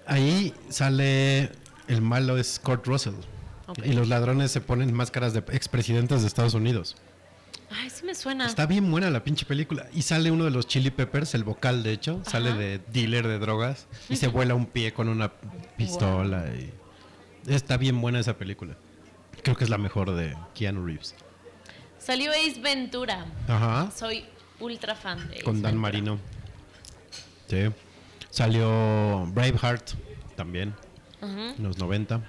Ahí sale el malo es Kurt Russell. Y los ladrones se ponen máscaras de expresidentes de Estados Unidos. Ay, sí me suena. Está bien buena la pinche película. Y sale uno de los Chili Peppers, el vocal de hecho, sale de dealer de drogas y se vuela un pie con una pistola. Y está bien buena esa película. Creo que es la mejor de Keanu Reeves. Salió Ace Ventura. Ajá. Soy ultra fan de Ace Con Dan Ventura. Marino. Sí. Salió Braveheart también, en los 90.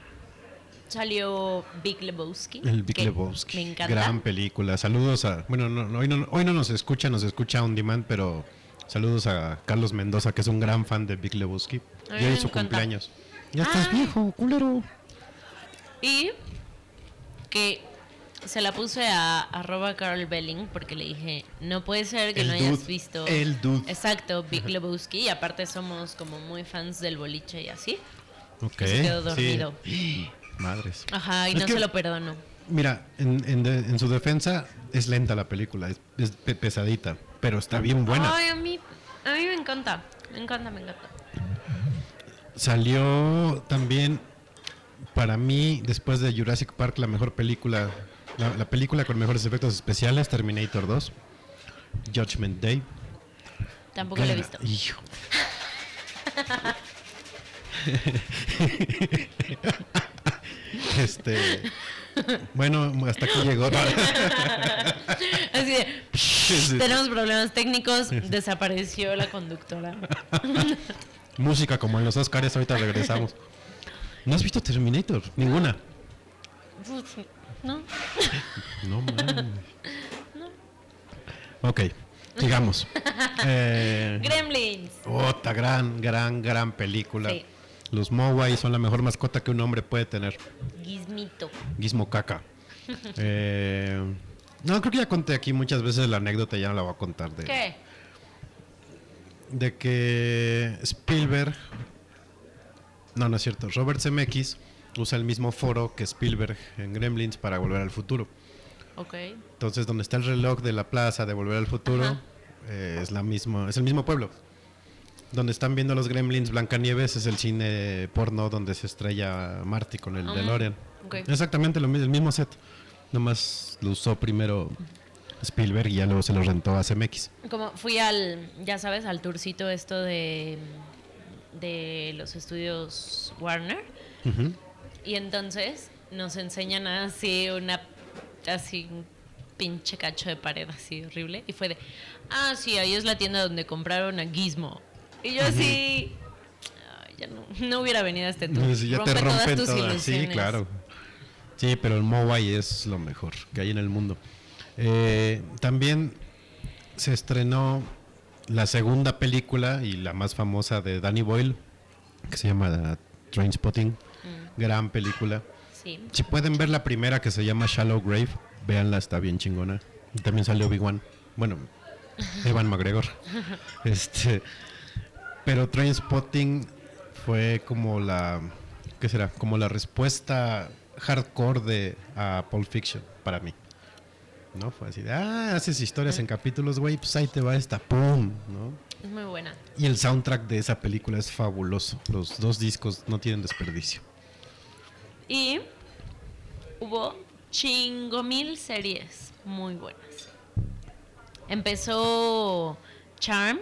Salió Big Lebowski. El Big Lebowski. Me encanta. Gran película. Saludos a. Bueno, no, no, hoy, no, hoy no nos escucha, nos escucha on demand, pero saludos a Carlos Mendoza, que es un gran fan de Big Lebowski. A mí Y hoy es su encanta. cumpleaños. Ya estás Ah. viejo, culero. Y que se la puse a arroba Carl Belling porque le dije, no puede ser que El no hayas dude, visto. el dude. Exacto, Big Lebowski. Y aparte somos como muy fans del boliche y así. Ok. se quedó sí. [gasps] [gasps] Madres. Ajá, y Es no que, se lo perdono. Mira, en, en de- en su defensa es lenta la película, es, es pe- pesadita, pero está bien buena. Ay, a mí, a mí me encanta. Me encanta, me encanta. Salió también, para mí, después de Jurassic Park, la mejor película, la, la película con mejores efectos especiales, Terminator 2, Judgment Day. Tampoco lo he visto. Hijo. [laughs] este. Bueno, hasta aquí llegó. [laughs] Así de, Sí. tenemos problemas técnicos, desapareció la conductora. [laughs] Música como en los Oscars, ahorita regresamos. ¿No has visto Terminator? Ninguna. Uf, ¿No? No [laughs] mames. Ok, sigamos. Eh, Gremlins. otra gran, gran, gran película. Sí. Los Mowai son la mejor mascota que un hombre puede tener. Gizmito. Gizmo caca. [laughs] Eh, no, creo que ya conté aquí muchas veces la anécdota, ya no la voy a contar. De, ¿Qué? de que Spielberg. No, no es cierto. Robert Zemeckis usa el mismo foro que Spielberg en Gremlins para volver al futuro. Ok. Entonces, donde está el reloj de la plaza de Volver al Futuro, eh, es la misma, es el mismo pueblo. Donde están viendo los Gremlins Blancanieves es el cine porno donde se estrella Marty con el Ah, DeLorean. Exactamente lo mismo, el mismo set. Nomás lo usó primero Spielberg y ya luego se lo rentó a CMX. Como fui al, ya sabes, al tourcito esto de, de los estudios Warner. Y entonces nos enseñan así una, así un pinche cacho de pared así horrible. Y fue de, ah, sí, ahí es la tienda donde compraron a Gizmo. Y yo así, "Ay, ya no, no hubiera venido a este tour. Sí, ya te Rompe todas rompen tus todas. Sí, ilusiones. claro. Sí, pero el Mowai es lo mejor que hay en el mundo. Eh, también se estrenó la segunda película y la más famosa de Danny Boyle, que se llama Trainspotting. Mm. Gran película. Sí. Si pueden ver la primera que se llama Shallow Grave, véanla, está bien chingona. Y también salió Obi-Wan. Bueno, [laughs] Evan McGregor. [laughs] Este, pero Trainspotting fue como la ¿qué será? Como la respuesta hardcore de a Pulp Fiction para mí. ¿No? Fue así de, ah, haces historias en capítulos, güey, pues ahí te va esta, pum, ¿no? Es muy buena. Y el soundtrack de esa película es fabuloso. Los dos discos no tienen desperdicio. Y hubo chingo mil series muy buenas. Empezó Charmed.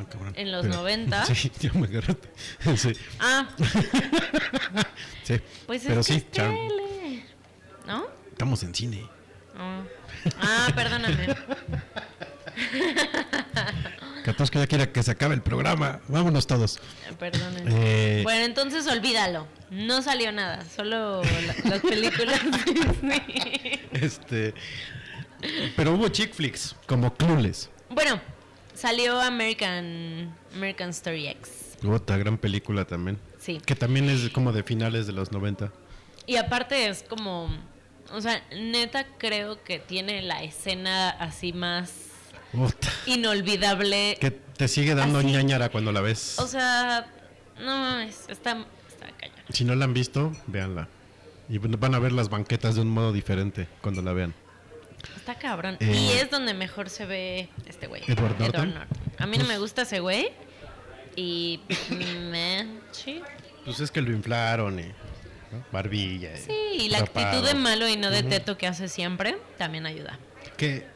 Ah, cabrón. En los Pero- 90. [laughs] Sí, ya me agarraste. [laughs] Sí, Ah, [laughs] sí. pues Pero es que sí, es tele. ¿No? Estamos en cine. Ah, Ah, perdóname. 14 que ya quiere que se acabe el programa. Vámonos todos. Perdóname. Eh, Bueno, entonces olvídalo. No salió nada, solo la- las películas Disney. Este. Pero hubo chick flicks, como Clueless. Bueno, salió American American Story X. Otra gran película también. Sí. Que también es como de finales de los 90. Y aparte es como, o sea, neta creo que tiene la escena así más Puta, inolvidable. Que te sigue dando Así. ñañara cuando la ves. O sea, no mames, está, está cañón. si no la han visto, véanla. Y van a ver las banquetas de un modo diferente cuando la vean. Está cabrón. Eh, y es donde mejor se ve este güey. Edward Norton. A mí no me gusta ese güey. Y me... Sí. Pues es que lo inflaron y. ¿no? Barbilla. y Sí, y la rapado. actitud de malo y no de teto que hace siempre también ayuda. que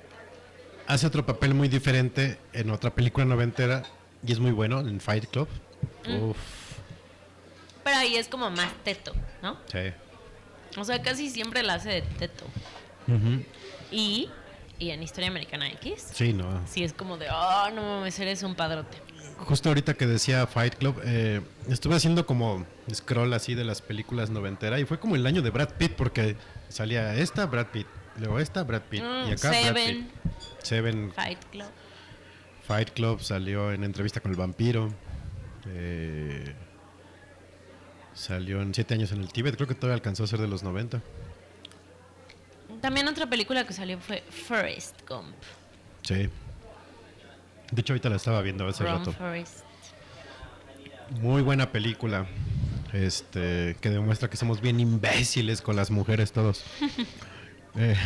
hace otro papel muy diferente en otra película noventera y es muy bueno en Fight Club. Mm. Uf, Pero ahí es como más teto, ¿no? sí. O sea, casi siempre la hace de teto. Y, y en Historia Americana X, Sí, no. sí es como de, oh, no mames, eres un padrote. Justo ahorita que decía Fight Club, eh, estuve haciendo como scroll así de las películas noventera y fue como el año de Brad Pitt porque salía esta Brad Pitt, luego esta Brad Pitt Mm, y acá Brad Seven. Pitt. Seven Fight Club. Fight Club salió en entrevista con el vampiro. eh, salió en Siete años en el Tíbet, creo que todavía alcanzó a ser de los 90. También otra película que salió fue Forrest Gump. Sí. De hecho, ahorita la estaba viendo hace rato. Forrest. Muy buena película. Este, que demuestra que somos bien imbéciles con las mujeres todos. [laughs] Eh,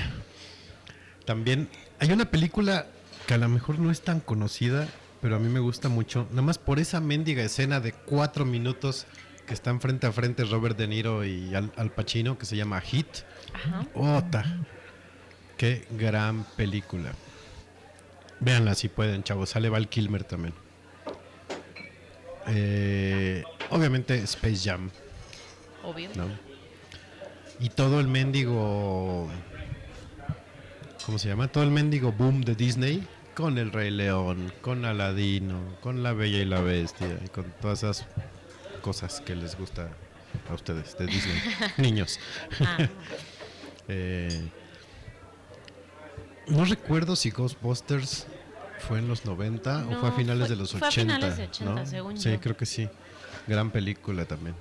también hay una película que a lo mejor no es tan conocida, pero a mí me gusta mucho. Nada más por esa mendiga escena de cuatro minutos que están frente a frente Robert De Niro y Al, Al Pacino, que se llama Hit. Ajá. Ota. Qué gran película. Véanla si pueden, chavos. Sale Val Kilmer también. Eh, obviamente Space Jam, Obvio. ¿no? Y todo el mendigo. ¿Cómo se llama? Todo el mendigo boom de Disney. Con el Rey León, con Aladino, con La Bella y la Bestia, y con todas esas cosas que les gusta a ustedes de Disney. [laughs] Niños. Ah, Eh, no recuerdo si Ghostbusters fue en los 90 o fue a finales fue- de los fue a 80. finales de 80, ¿no? según sí, yo. creo que sí. Gran película también.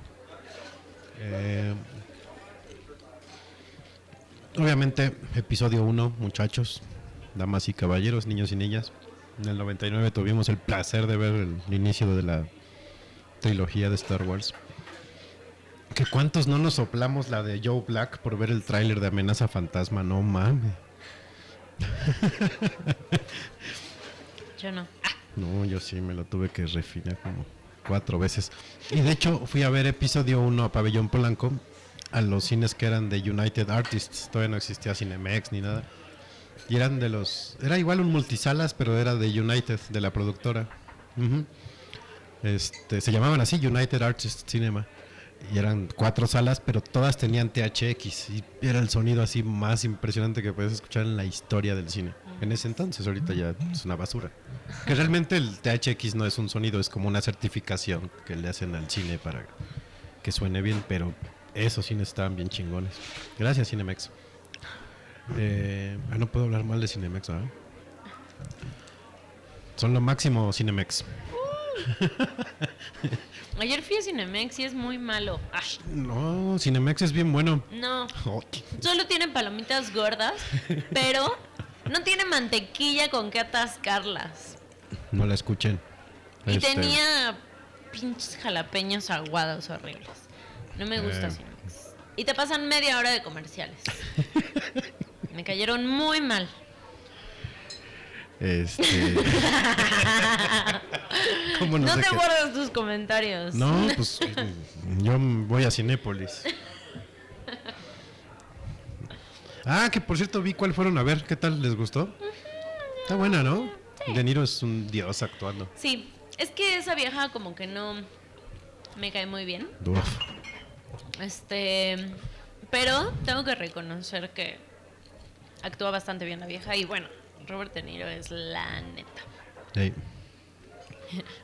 Eh, obviamente, episodio 1, muchachos, damas y caballeros, niños y niñas. En el 99 tuvimos el placer de ver el inicio de la trilogía de Star Wars. Que cuántos no nos soplamos la de Joe Black por ver el tráiler de Amenaza Fantasma, no mames. [laughs] yo no. No, yo sí me lo tuve que refinar como cuatro veces. Y de hecho fui a ver episodio 1 a Pabellón Polanco a los cines que eran de United Artists. Todavía no existía Cinemex ni nada. Y eran de los... Era igual un multisalas, pero era de United, de la productora. Este, se llamaban así, United Artists Cinema. Y eran cuatro salas, pero todas tenían THX. Y era el sonido así más impresionante que puedes escuchar en la historia del cine. En ese entonces, ahorita ya es una basura. Que realmente el THX no es un sonido, es como una certificación que le hacen al cine para que suene bien, pero esos cines estaban bien chingones. Gracias, Cinemex. Eh, ah, no puedo hablar mal de Cinemex, ¿verdad? Son lo máximo, Cinemex. [laughs] Ayer fui a Cinemex y es muy malo. Ay, No, Cinemex es bien bueno. no. Solo tiene palomitas gordas, pero no tiene mantequilla con que atascarlas. no la escuchen. Y Este, tenía pinches jalapeños aguados horribles. No me gusta Eh. Cinemex. Y te pasan media hora de comerciales. [laughs] Me cayeron muy mal. Este. [laughs] ¿Cómo no, No sé te qué- guardas tus comentarios. No, [laughs] pues yo voy a Cinépolis. Ah, que por cierto vi cuál fueron a ver. ¿Qué tal? ¿Les gustó? Está buena, ¿no? De Niro es un dios actuando. Sí, es que esa vieja como que no me cae muy bien. Uf. Este, pero tengo que reconocer que actúa bastante bien la vieja y bueno, Robert De Niro es la neta.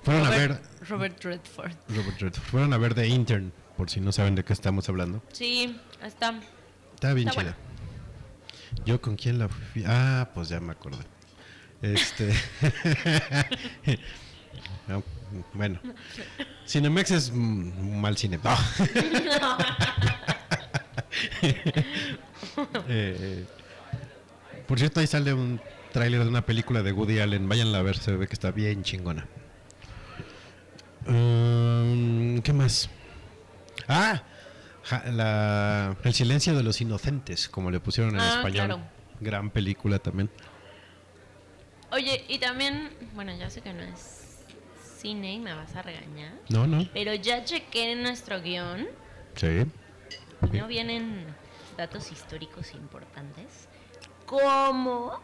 Fueron a ver Robert, Robert Redford. Robert Redford. Fueron a ver The Intern, por si no saben de qué estamos hablando. Sí, está. Está bien Está chida. Yo con quién la fui. Ah, pues ya me acordé. Este. No, [laughs] bueno. Cinemex es mal cine. No. [laughs] [laughs] Eh, por cierto, ahí sale un tráiler de una película de Woody Allen. Váyanla a ver, se ve que está bien chingona. Um, ¿Qué más? Ah, ja- la- El silencio de los inocentes, como le pusieron en Ah, español. claro. Gran película también. Oye, y también, bueno, ya sé que no es cine y me vas a regañar, No, no. pero ya chequé en nuestro guion Sí. y no vienen datos históricos importantes como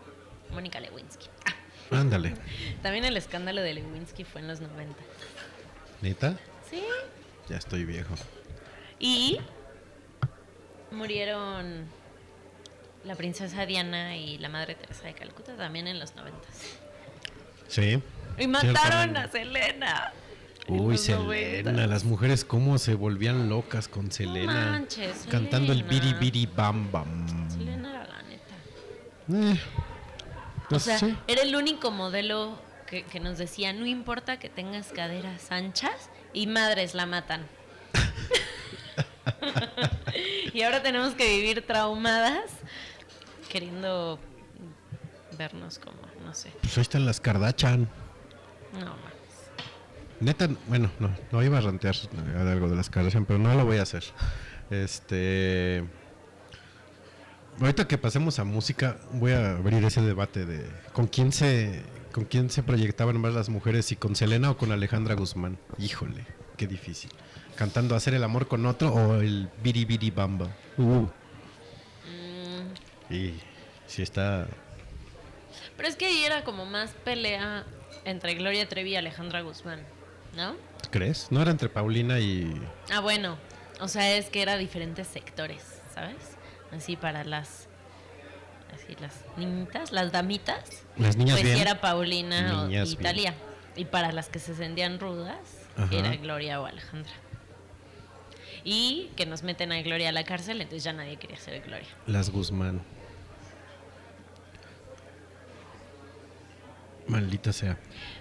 Mónica Lewinsky. Ah, Ándale. [laughs] también el escándalo de Lewinsky fue en los 90. ¿Neta? Sí. Ya estoy viejo. Y murieron la princesa Diana y la madre Teresa de Calcuta también en los 90. Sí. Y mataron a Selena. en Uy, Selena, 90. las mujeres cómo se volvían locas con Selena. manches, cantando el biri biri bam bam. Selena era la neta. Eh, O sea, era el único modelo que, que nos decía, no importa que tengas caderas anchas y madres la matan. [laughs] y ahora tenemos que vivir traumadas queriendo vernos como, no sé, Pues ahí están las Kardashian. no mames. Neta, bueno, no, no iba a rantear eh, algo de las Kardashian, pero no lo voy a hacer. Este. Ahorita que pasemos a música, voy a abrir ese debate de con quién se. ¿Con quién se proyectaban más las mujeres? ¿Si con Selena o con Alejandra Guzmán? Híjole, qué difícil. ¿Cantando Hacer el amor con otro o el Biri Biri Bamba? Uh. Y si está... Pero es que ahí era como más pelea entre Gloria Trevi y Alejandra Guzmán, ¿no? ¿Crees? ¿No era entre Paulina y... Ah, bueno. O sea, es que era diferentes sectores, ¿sabes? Así para las. Así las niñitas, las damitas. Las niñas pues bien. era Paulina o Niñas bien. Italia. Y para las que se sentían rudas, Ajá. era Gloria o Alejandra. Y que nos meten a Gloria a la cárcel, entonces ya nadie quería ser Gloria. Las Guzmán. Maldita sea.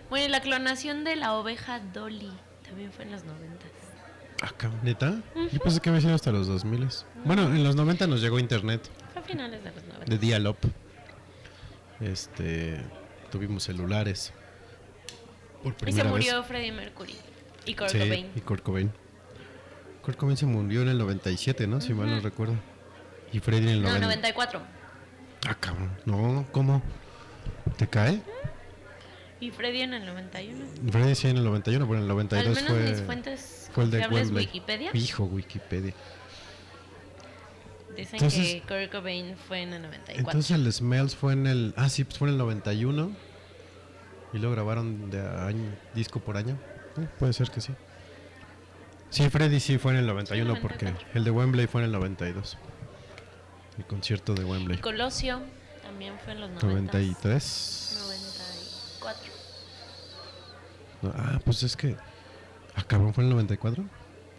Bueno, y la clonación de la oveja Dolly también fue en los noventas. Acá, ¿neta? Yo pensé que había sido hasta los 2000. Bueno, en los 90 nos llegó internet a finales de los de noventas. dial-up. Este, tuvimos celulares. Por Y se primera murió Freddie Mercury. Y Kurt vez. Sí, Cobain. y Kurt Cobain. Kurt Cobain se murió en el 97, ¿no? Si mal no recuerdo. Y Freddy en el No, 90. 94. Ah, cabrón. No, ¿cómo? ¿Te cae? Y Freddy en el 91. Freddy sí en el 91, pero en el 92 Al menos fue... mis fuentes fue el de Wembley. Wikipedia Hijo, Wikipedia. dicen Entonces- que Kurt Cobain fue en el 94. Entonces el Smells fue en el... Ah, sí, pues fue en el 91. Y lo grabaron de año, disco por año. Eh, puede ser que sí. Sí, Freddy sí fue en el 91 Sí, porque 94. el de Wembley fue en el 92. El concierto de y Wembley. Colosio también fue en los 90. 93. 94. No, ah, pues es que... Ah, cabrón, fue en el 94.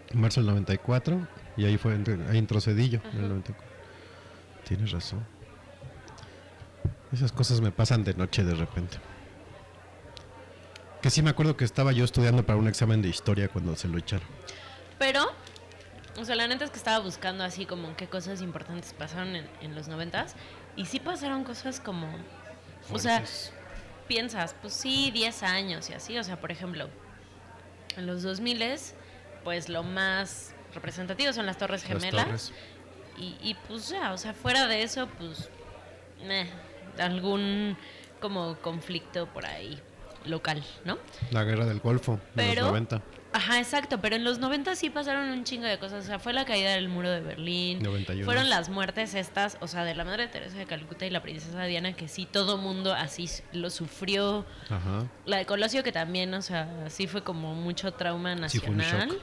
En marzo del 94. Y ahí fue, ahí entró Cedillo en el 94. Tienes razón. Esas cosas me pasan de noche de repente. Que sí me acuerdo que estaba yo estudiando para un examen de historia cuando se lo echaron. Pero, o sea, la neta es que estaba buscando así como qué cosas importantes pasaron en, en los noventas. Y sí pasaron cosas como... O sea, piensas, pues sí, 10 años y así. O sea, por ejemplo, en los 2000 pues lo más representativo son las Torres Las Gemelas. torres. Y, y pues ya, o sea, fuera de eso, pues meh, algún como conflicto por ahí local, ¿no? La guerra del Golfo, Pero, los 90. Ajá, exacto, pero en los 90 sí pasaron un chingo de cosas, o sea, fue la caída del muro de Berlín, 91. fueron las muertes estas, o sea, de la Madre Teresa de Calcuta y la princesa Diana, que sí todo mundo así lo sufrió, Ajá. la de Colosio que también, o sea, sí fue como mucho trauma nacional.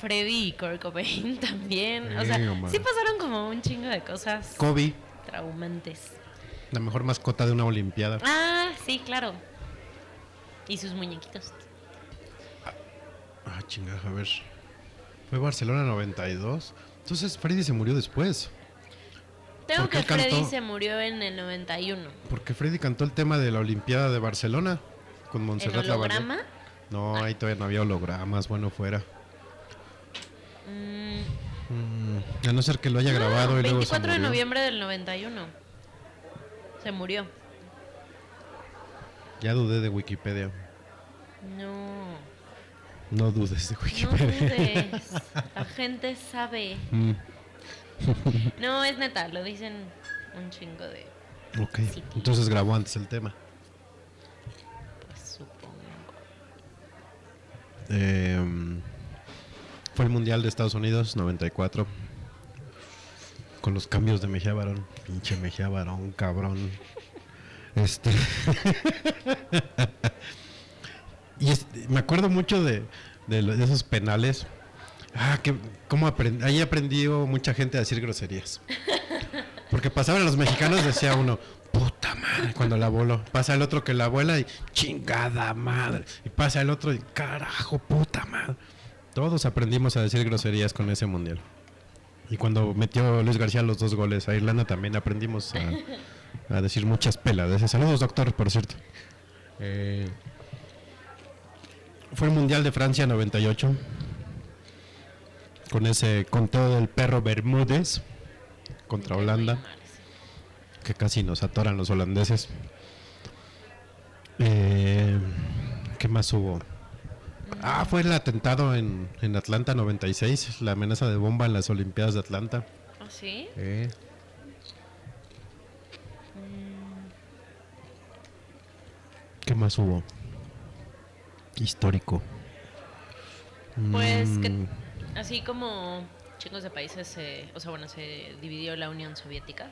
Freddy y Kurt Cobain [laughs] también, o sea, sí pasaron como un chingo de cosas Kobe, traumantes. la mejor mascota de una olimpiada. Ah, sí, claro. Y sus muñequitos. Ah, chingada, a ver. Fue Barcelona 92. Entonces Freddy se murió después. Tengo ¿Por qué que Freddy cantó? se murió en el 91. Porque Freddy cantó el tema de la Olimpiada de Barcelona con ¿En Montserrat Lavallée. holograma? No, ahí todavía no había hologramas, bueno fuera. Mm, Mm, a no ser que lo haya grabado y luego se 24 de murió. noviembre del 91. Se murió. Ya dudé de Wikipedia. No. No dudes de No Wikipedia. dudes. La gente sabe. Mm, No, es neta, lo dicen un chingo de. ok, entonces grabó antes el tema. Pues supongo. Eh, fue el Mundial de Estados Unidos 94. Con los cambios de Mejía Barón. Pinche Mejía Barón, cabrón. Este. [laughs] y me acuerdo mucho de, de esos penales. Ah, que cómo aprendí. Ahí aprendió mucha gente a decir groserías. Porque pasaban los mexicanos, decía uno, puta madre, cuando la voló. Pasa el otro que la vuela y chingada madre. Y pasa el otro y carajo, puta madre. Todos aprendimos a decir groserías con ese mundial. Y cuando metió Luis García los dos goles a Irlanda también aprendimos a, a decir muchas pelas. Saludos, doctor, por cierto. Eh, fue el Mundial de Francia 98. Con ese conteo del perro Bermúdez contra Holanda que casi nos atoran los holandeses. Eh, ¿Qué más hubo? Ah, fue el atentado en, en Atlanta 96, la amenaza de bomba en las Olimpiadas de Atlanta. ¿Ah, sí? Eh, más hubo? Histórico. Pues Mm, que así como chicos de países, se- o sea, bueno, se dividió la Unión Soviética.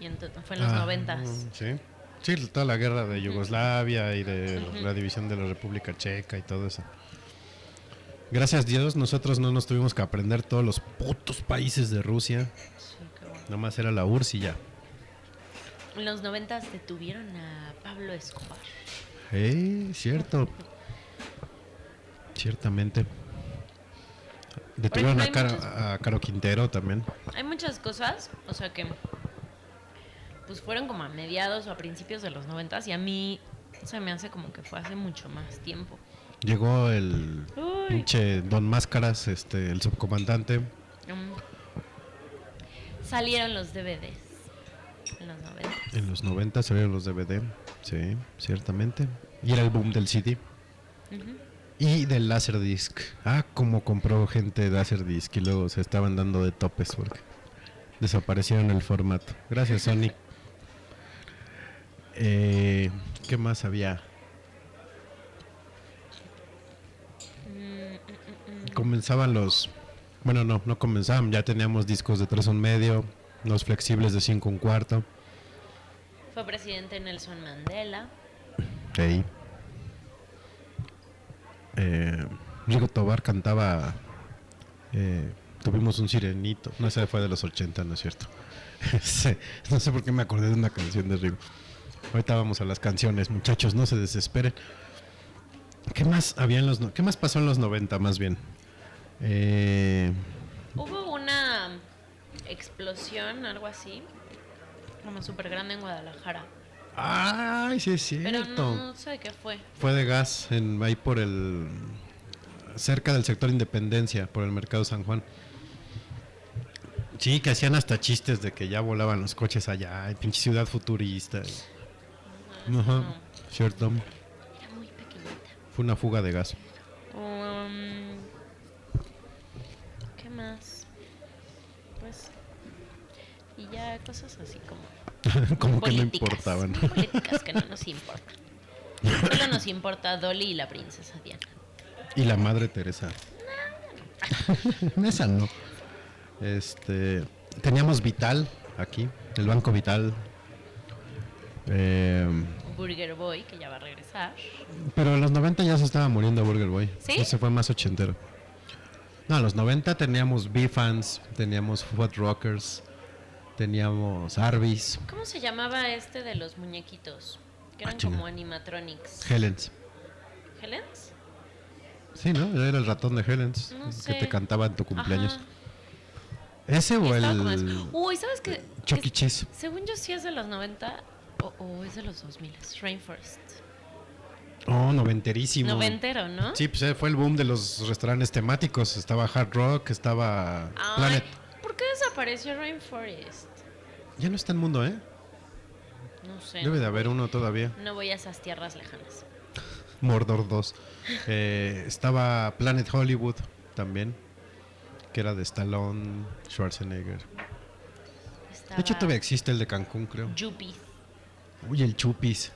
Y ento- fue en los ah, noventas. mm, Sí. Sí, toda la guerra de Yugoslavia y de la división de la República Checa y todo eso. Gracias a Dios, nosotros no nos tuvimos que aprender todos los putos países de Rusia. Sí, qué bueno. Nomás era la URSS y ya. En los noventas detuvieron a Pablo Escobar. Eh, cierto. Ciertamente. Detuvieron a Caro, a Caro Quintero también. Hay muchas cosas, o sea que pues fueron como a mediados o a principios de los noventas y a mí se me hace como que fue hace mucho más tiempo. Llegó el Uy. pinche Don Máscaras, este, el subcomandante. Mm. Salieron los DVDs en los noventas. En los 90 salieron los DVD. Sí, ciertamente. Y era el boom del CD. Y del Laserdisc. Ah, como compró gente Laserdisc y luego se estaban dando de topes porque desaparecieron el formato. Gracias, Sony. Eh, ¿Qué más había? Comenzaban los... Bueno, no, no comenzaban. Ya teníamos discos de 3 un medio, los flexibles de 5 un cuarto. Fue presidente Nelson Mandela. Sí. Eh, Rigo Tobar cantaba eh, Tuvimos un sirenito. No, ese fue de los 80, ¿no es cierto? [laughs] No sé por qué me acordé de una canción de Rigo. Ahorita vamos a las canciones, muchachos, no se desesperen. ¿Qué más había en los no- ¿Qué más pasó en los 90 más bien? Eh, Hubo una explosión, algo así, como súper grande en Guadalajara. ay, sí es Pero cierto. no sé qué fue. Fue de gas en, ahí por el cerca del sector Independencia, por el mercado San Juan. Sí, que hacían hasta chistes de que ya volaban los coches allá, y pinche ciudad futurista. Ajá, cierto. Era muy pequeñita. Fue una fuga de gas. Um, ¿Qué más? Pues. Y ya cosas así como. [laughs] Como que no importaban. [laughs] políticas que no nos importan. Solo nos importa Dolly y la princesa Diana. Y la madre Teresa. [laughs] Esa no. Este, teníamos Vital aquí, el Banco Vital. Eh, Burger Boy, que ya va a regresar. pero en los 90 ya se estaba muriendo Burger Boy. ¿Sí? Fue más ochentero. No, en los 90 teníamos B-Fans, teníamos Foot Rockers, teníamos Arby's, ¿Cómo se llamaba este de los muñequitos? Que eran Ah, como animatronics. Helens. ¿Helens? Sí, ¿no? Era el ratón de Helens No que sé. te cantaba en tu cumpleaños. Ajá. ¿Ese o el Uy, ¿sabes qué? Chuck E. Cheese? Según yo sí es de los 90 o, o es de los 2000. Rainforest. Oh, noventerísimo. Noventero, ¿no? Sí, pues eh, fue el boom de los restaurantes temáticos. Estaba Hard Rock, estaba Ay, Planet. ¿Por qué desapareció Rainforest? Ya no está en mundo, ¿eh? No sé. Debe de haber uno todavía. No voy a esas tierras lejanas. [laughs] Mordor 2. Eh, estaba Planet Hollywood también, que era de Stallone, Schwarzenegger. Estaba De hecho, todavía existe el de Cancún, creo. Yuppie. Uy, el Chupis.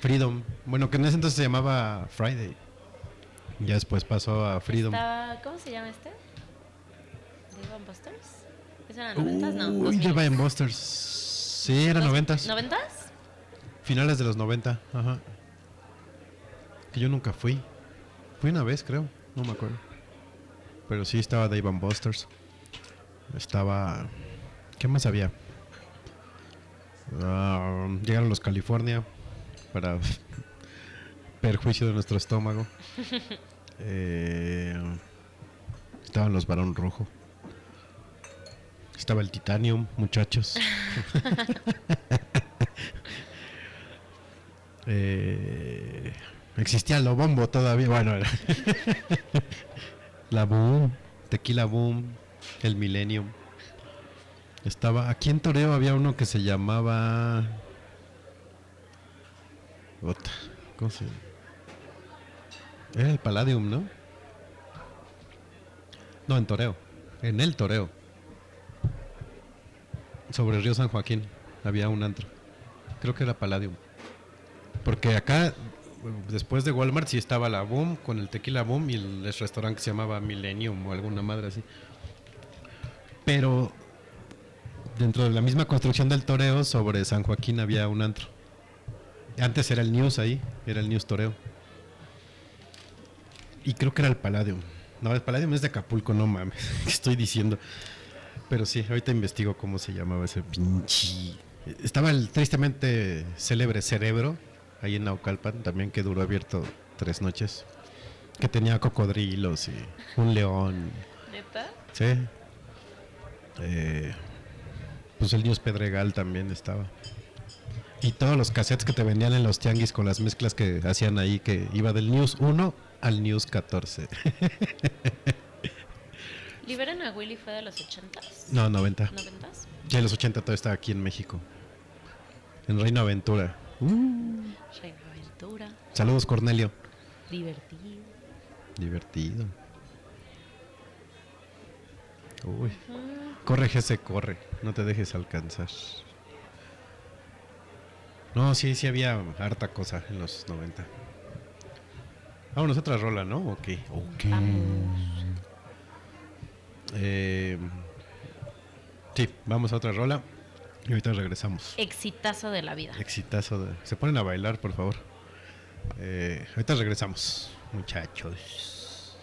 Freedom. Bueno, que en ese entonces se llamaba Friday. Ya después pasó a Freedom. Estaba, ¿Cómo se llama este? ¿Dave Busters? ¿Es eran 90 no? Uy, 2000. The Busters. Sí, noventas. ¿90s? Finales de los 90, ajá. Que yo nunca fui. Fui una vez, creo. No me acuerdo. Pero sí estaba Dave and Busters. Estaba. ¿Qué más había? Ah, llegaron los California para [laughs] perjuicio de nuestro estómago. [laughs] Eh, estaban los Barón Rojo. Estaba el Titanium, muchachos. [laughs] Eh, existía lo bombo todavía. Bueno, era- [laughs] la Boom, Tequila Boom, el Millennium. Estaba aquí en Toreo había uno que se llamaba. ¿Cómo se Era el Palladium, ¿no? No, en Toreo. En el Toreo. Sobre el río San Joaquín había un antro. Creo que era Palladium. Porque acá, después de Walmart, sí estaba la Boom con el Tequila Boom y el restaurante que se llamaba Millennium o alguna madre así. Pero dentro de la misma construcción del toreo, sobre San Joaquín había un antro. Antes era el News ahí, era el News Toreo. Y creo que era el Palladium. No, el Palladium es de Acapulco, no mames. [laughs] ¿Qué estoy diciendo? Pero sí, ahorita investigo cómo se llamaba ese pinche. Estaba el tristemente célebre Cerebro, ahí en Naucalpan, también que duró abierto tres noches. Que tenía cocodrilos y un león. ¿Neta? Sí. Eh, pues el News Pedregal también estaba. Y todos los cassettes que te vendían en los tianguis con las mezclas que hacían ahí, que iba del News 1 al News 14. [laughs] ¿Liberan a Willy fue de los 80s? no, 90. ¿90s? Ya en los 80 todo estaba aquí en México. En Reino Aventura. Reina Aventura. Saludos, Cornelio. Divertido. Divertido. Uy. Corre, Jesse, corre. No te dejes alcanzar. No, sí, sí había harta cosa en los 90. Vámonos a otra rola, ¿no? Ok. Ok. Eh, sí, vamos a otra rola. Y ahorita regresamos. Exitazo de la vida. Exitazo. de- Se ponen a bailar, por favor. Eh, ahorita regresamos, muchachos.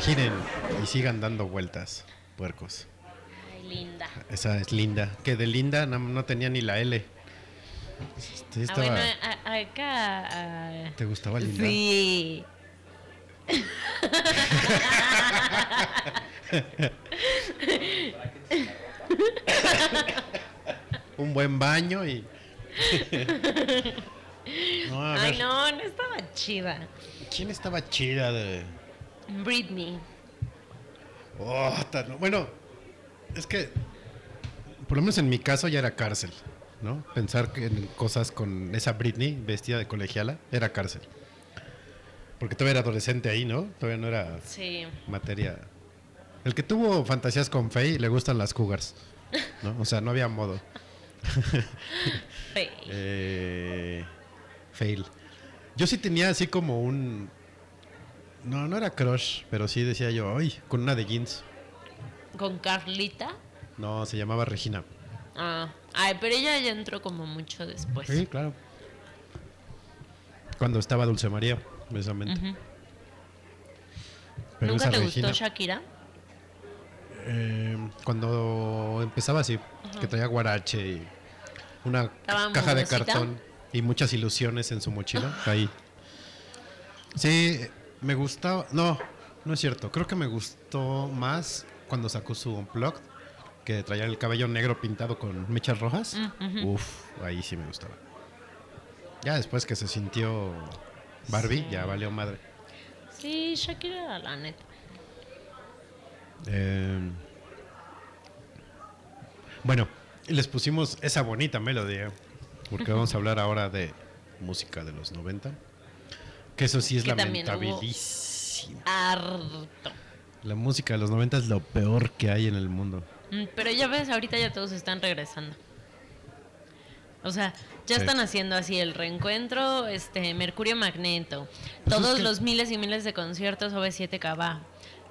Giren. Y sigan dando vueltas, puercos. Ay, linda. Esa es linda. Que de linda no, no tenía ni la L. Sí, Ah, estaba- bueno, a- acá. ¿Te gustaba linda? Sí. [laughs] Un buen baño y. [laughs] no, Ay, no, no estaba chida. ¿Quién estaba chida de.? Britney. Oh, tan- Bueno, es que. Por lo menos en mi caso ya era cárcel, ¿no? Pensar en cosas con esa Britney vestida de colegiala era cárcel. Porque todavía era adolescente ahí, ¿no? Todavía no era Sí. materia. El que tuvo fantasías con Faye le gustan las cougars, ¿no? O sea, no había modo. [laughs] Fey. Eh, fail. Yo sí tenía así como un. No, no era crush, pero sí decía yo, ay, con una de jeans. Con Carlita. No, se llamaba Regina. Ah. Ay, pero ella ya entró como mucho después. Sí, claro. Cuando estaba Dulce María, precisamente. Pero ¿Nunca te Regina, gustó Shakira? eh, cuando empezaba así, que traía guarache y una ¿Estaba caja de cartón y muchas ilusiones en su mochila, ahí. Sí, me gustaba. No, no es cierto. Creo que me gustó más cuando sacó su Unplugged, que traía el cabello negro pintado con mechas rojas. Mm, Uf, ahí sí me gustaba. Ya después que se sintió Barbie, ya valió madre. Sí, Shakira, la neta. Eh, bueno, les pusimos esa bonita melodía, porque vamos a hablar ahora de música de los 90. Que eso sí es Que lamentabilísimo. Harto. La música de los 90 es lo peor que hay en el mundo. Mm, Pero ya ves, ahorita ya todos están regresando. O sea, ya Sí. están haciendo así el reencuentro, este Mercurio Magneto, Pues es todos que- los miles y miles de conciertos OV7 va.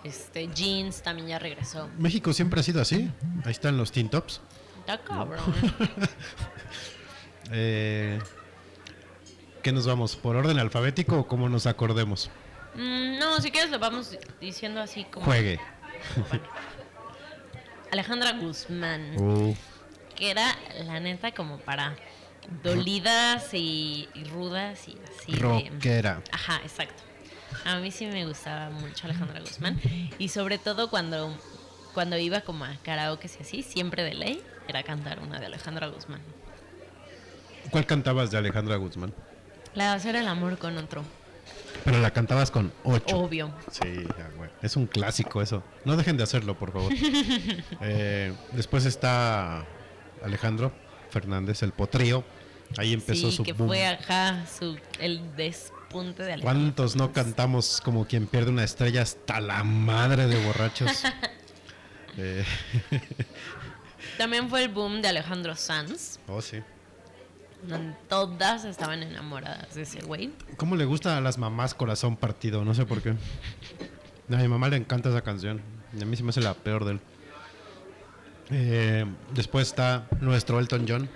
Este Jeans también ya regresó. México siempre ha sido así. Ahí están los Teen Tops. Está cabrón. [laughs] Eh, ¿Qué nos vamos? ¿Por orden alfabético o como nos acordemos? Mm, no, si quieres lo vamos diciendo así como Juegue. [laughs] Alejandra Guzmán, Uh, que era la neta como para dolidas y, y rudas y así. de- rockera. Ajá, exacto. A mí sí me gustaba mucho Alejandra Guzmán. Y sobre todo cuando, cuando iba como a karaoke y así, siempre de ley era cantar una de Alejandra Guzmán. ¿Cuál cantabas de Alejandra Guzmán? La de hacer el amor con otro, Pero la cantabas con ocho. obvio. Sí, ya, güey. es un clásico eso. No dejen de hacerlo, por favor. [laughs] Eh, después está Alejandro Fernández, el potrío. Ahí empezó sí, su que boom. fue acá su, el despunte de Alejandra. ¿Cuántos no cantamos como quien pierde una estrella hasta la madre de borrachos? [laughs] Eh, [laughs] También fue el boom de Alejandro Sanz, oh, sí. Todas estaban enamoradas de ese güey. ¿Cómo le gusta a las mamás Corazón Partido? No sé por qué. A mi mamá le encanta esa canción. Y a mí se me hace la peor de él. Eh, después está nuestro Elton John,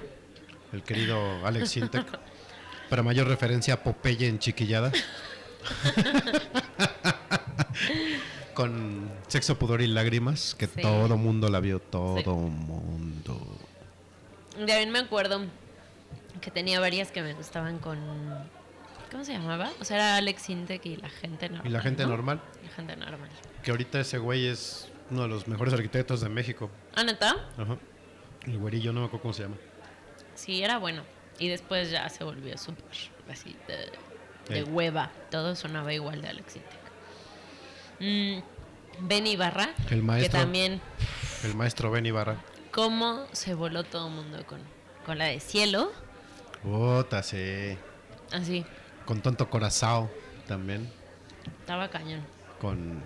el querido Alex Sintek. [laughs] Para mayor referencia Popeye en Chiquillada. [laughs] Con Sexo, Pudor y Lágrimas, que Sí. todo mundo la vio, todo Sí. mundo. También me acuerdo que tenía varias que me gustaban con... ¿Cómo se llamaba? O sea, era Alex Sintek y la gente normal. Y la gente ¿no? normal, La gente normal. que ahorita ese güey es uno de los mejores arquitectos de México. ¿Ah, neta? Ajá. El güerillo, no me acuerdo cómo se llama. Sí, era bueno. Y después ya se volvió súper así de, hueva. Todo sonaba igual de Alex Sintek. Mm, Ben Ibarra. El maestro. Que también, El maestro Ben Ibarra. cómo se voló todo el mundo con, con la de Cielo. Puta, sí. Así, Con tonto corazao también. estaba cañón. Con.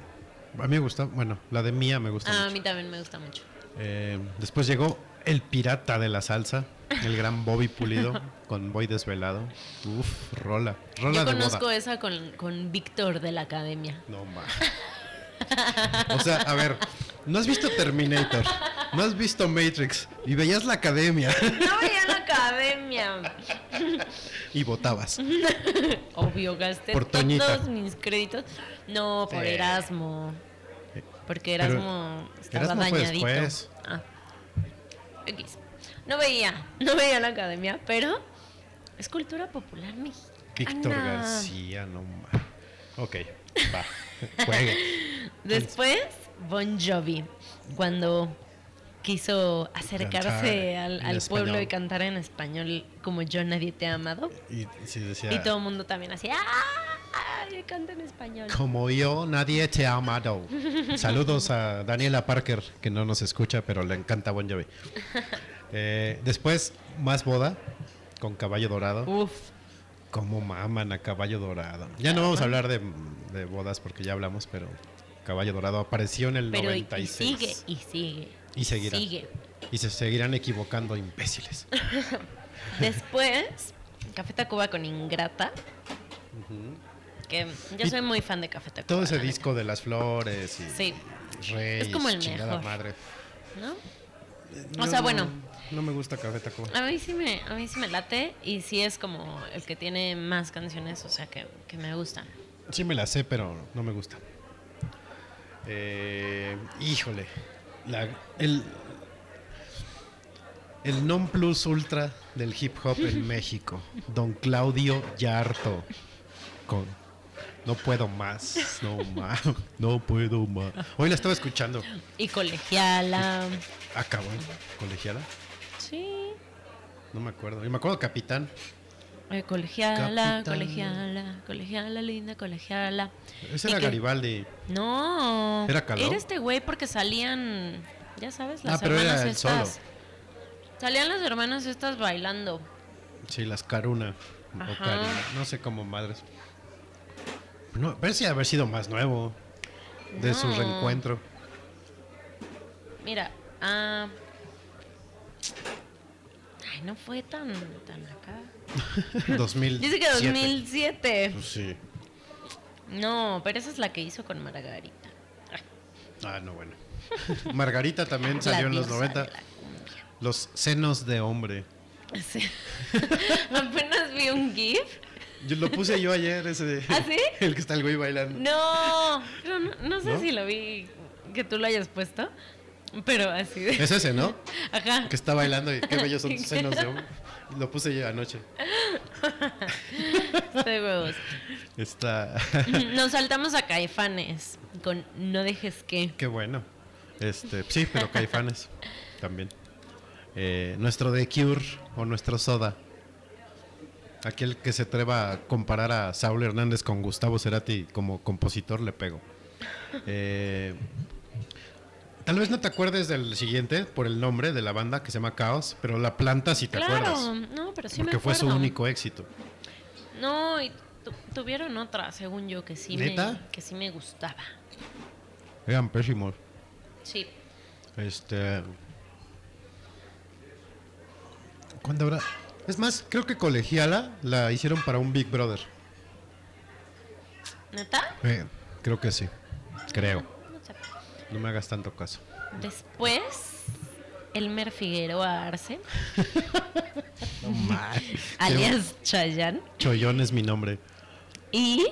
A mí me gusta, bueno, la de Mía me gusta Ah, a mucho. mí también me gusta mucho. Eh, después llegó el pirata de la salsa, el gran Bobby Pulido, [laughs] con Boy Desvelado. Uf, rola. Rola Yo de conozco boda. esa con, con Víctor de la Academia. No ma. O sea, a ver, [laughs] ¿no has visto Terminator? No has visto Matrix y veías la academia No veía la academia. y votabas. Obvio, gasté Por todos mis créditos. No, por Sí. Erasmo. Porque Pero Erasmo estaba Erasmo fue dañadito. después. Ah. X. No veía, no veía la academia, pero es cultura popular mexicana. Víctor García, no más. Ok, va. [laughs] Juegue. Después, Bon Jovi, cuando quiso acercarse Cantar al, pueblo español. y cantar en español como Yo Nadie Te ha amado. Y sí decía, Y todo el mundo también hacía, ¡ah! Canta en español. como yo, nadie te ha amado. Saludos a Daniela Parker, que no nos escucha, pero le encanta Bon Jovi. [laughs] Eh, después, más boda con caballo dorado. Uf, Como maman a caballo dorado. Ya no vamos a hablar de, de bodas porque ya hablamos, pero caballo dorado apareció en el pero y, y 96. sigue, y sigue. Y seguirá. Sigue. Y se seguirán equivocando, imbéciles. [laughs] Después, Café Tacuba con Ingrata. Que yo Y soy muy fan de Café Tacuba. Todo ese la neta, disco de las flores y Sí. Reyes, Es como el chingada mejor. madre. ¿No? No, O sea, bueno. No me gusta Café Tacuba. A mí sí me, a mí sí me late y sí es como el que tiene más canciones, o sea, que, que me gustan. Sí me la sé, pero no me gusta. Eh, híjole. la- el, el non plus ultra del hip hop en [laughs] México. Don Claudio Yarto. Con No puedo más. No más. No puedo más. Hoy la estaba escuchando. Y Colegiala. Acabó. ¿Colegiala? Sí. No me acuerdo. Y me acuerdo Capitán. Eh, colegiala, Capitán. colegiala, colegiala, linda, colegiala. Ese Y era que- Garibaldi. No. ¿Era Caló? Era este güey porque salían, ya sabes, las Ah, pero era hermanas él estas. solo. Salían las hermanas estas bailando. Sí, las Caruna. O Ajá. Karina, No sé cómo madres. No, parece haber sido más nuevo. De su reencuentro. Mira, ah. Ay, no fue tan, tan acá. [laughs] 2000. Dice que 2007. Pues sí. No, pero esa es la que hizo con Margarita. Ah, no, bueno. Margarita también [laughs] La salió en los diosa 90. de la cumbia. Los senos de hombre. Sí. [laughs] Apenas vi un GIF. Yo lo puse yo ayer, ese de. ¿Ah, sí? El que está el güey bailando. No, no, no sé ¿No? si lo vi que tú lo hayas puesto, pero así de. Es ese, ¿no? Ajá. Que está bailando y qué bellos son tus senos de hombre. Lo puse yo anoche. [laughs] De huevos. Está. Nos saltamos a Caifanes con No dejes que. Qué bueno. Este, sí, pero Caifanes [laughs] también. Eh, nuestro The Cure o nuestro Soda. Aquel que se atreva a comparar a Saúl Hernández con Gustavo Cerati como compositor, le pego. Eh, tal vez no te acuerdes del siguiente por el nombre de la banda que se llama Caos, pero la planta sí te Claro, acuerdas. no, pero sí porque me fue su único éxito. No, y tu- tuvieron otra, según yo, que sí ¿Neta? me que sí me gustaba. Eran pésimos. Sí. Este. ¿Cuándo habrá? Es más, creo que Colegiala la hicieron para un Big Brother. ¿Neta? Eh, creo que sí. Creo. No. No me hagas tanto caso. Después, Elmer Figueroa Arce, [laughs] No mames. alias Chayanne. Chollón es mi nombre. Y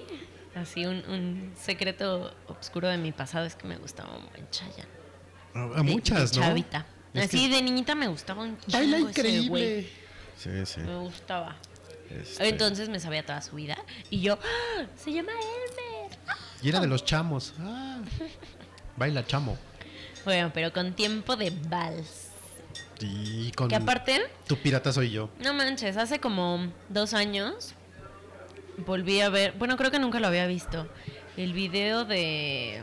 así un, un secreto oscuro de mi pasado es que me gustaba un buen Chayanne. A De- muchas, de ¿no? Chavita. Es Así que de niñita me gustaba un Baila chingo ese güey. increíble. Sí, sí. Me gustaba. Este, Entonces me sabía toda su vida. Y yo, ¡Ah! se llama Elmer. y era de los chamos. Ah, [laughs] baila chamo. Bueno, pero con tiempo de vals. Y con Que aparte, tu pirata soy yo. no manches, hace como dos años volví a ver, bueno, creo que nunca lo había visto, el video de...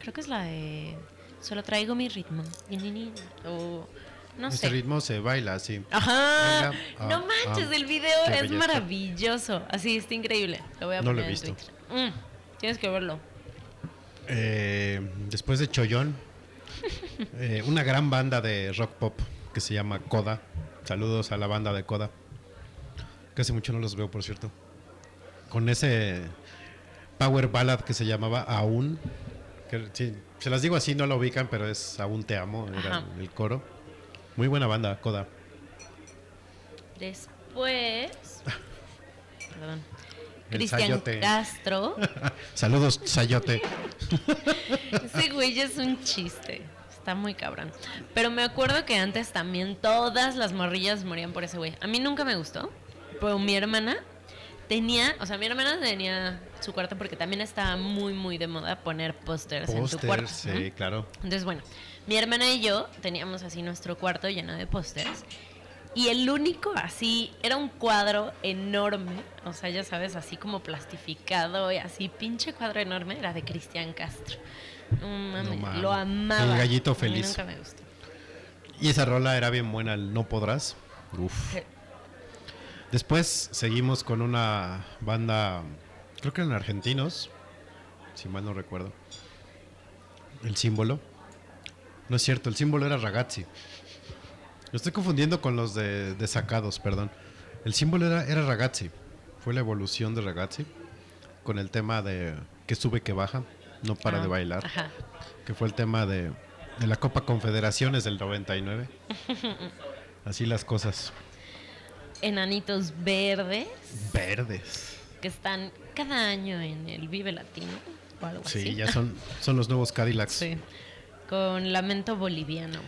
Creo que es la de... Solo traigo mi ritmo. O no Este sé. ritmo se baila así. Ajá. Ah, no manches, ah, el video es belleza. maravilloso. Así está increíble. Lo voy a No lo poner he en visto. Twitter. Mm, tienes que verlo. Eh, después de Chollón, [laughs] eh, una gran banda de rock pop que se llama Coda. Saludos a la banda de Coda. Hace mucho no los veo, por cierto. Con ese power ballad que se llamaba Aún, que sí, se las digo así, no lo ubican, pero es Aún Te Amo, era Ajá. el coro. Muy buena banda, Coda. Después. [laughs] Perdón. Cristian. Castro. [laughs] Saludos, Sayote. [laughs] Ese güey ya es un chiste. Está muy cabrón. Pero me acuerdo que antes también todas las morrillas morían por ese güey. A mí nunca me gustó. Pero mi hermana tenía, o sea, mi hermana tenía su cuarto porque también estaba muy, muy de moda poner pósters en tu cuarto. Sí, claro. Entonces, bueno, mi hermana y yo teníamos así nuestro cuarto lleno de pósters. Y el único así, era un cuadro enorme, o sea, ya sabes, así como plastificado y así, pinche cuadro enorme, era de Cristian Castro. No mames, mames. lo amaba. El gallito feliz. nunca me gustó. Y esa rola era bien buena, el No Podrás. Uf. Sí. Después seguimos con una banda, creo que eran argentinos, si mal no recuerdo. El símbolo. No es cierto, el símbolo era Ragazzi. Lo estoy confundiendo con los de, de Sacados, perdón. El símbolo era, era Ragazzi. Fue la evolución de Ragazzi. Con el tema de que sube, que baja, no para Ah, de bailar. Ajá. Que fue el tema de, de la Copa Confederaciones del 99. [laughs] Así las cosas. Enanitos verdes Verdes. que están cada año en el Vive Latino o algo así. Sí, ya son, son los nuevos Cadillacs. Sí. Con lamento boliviano.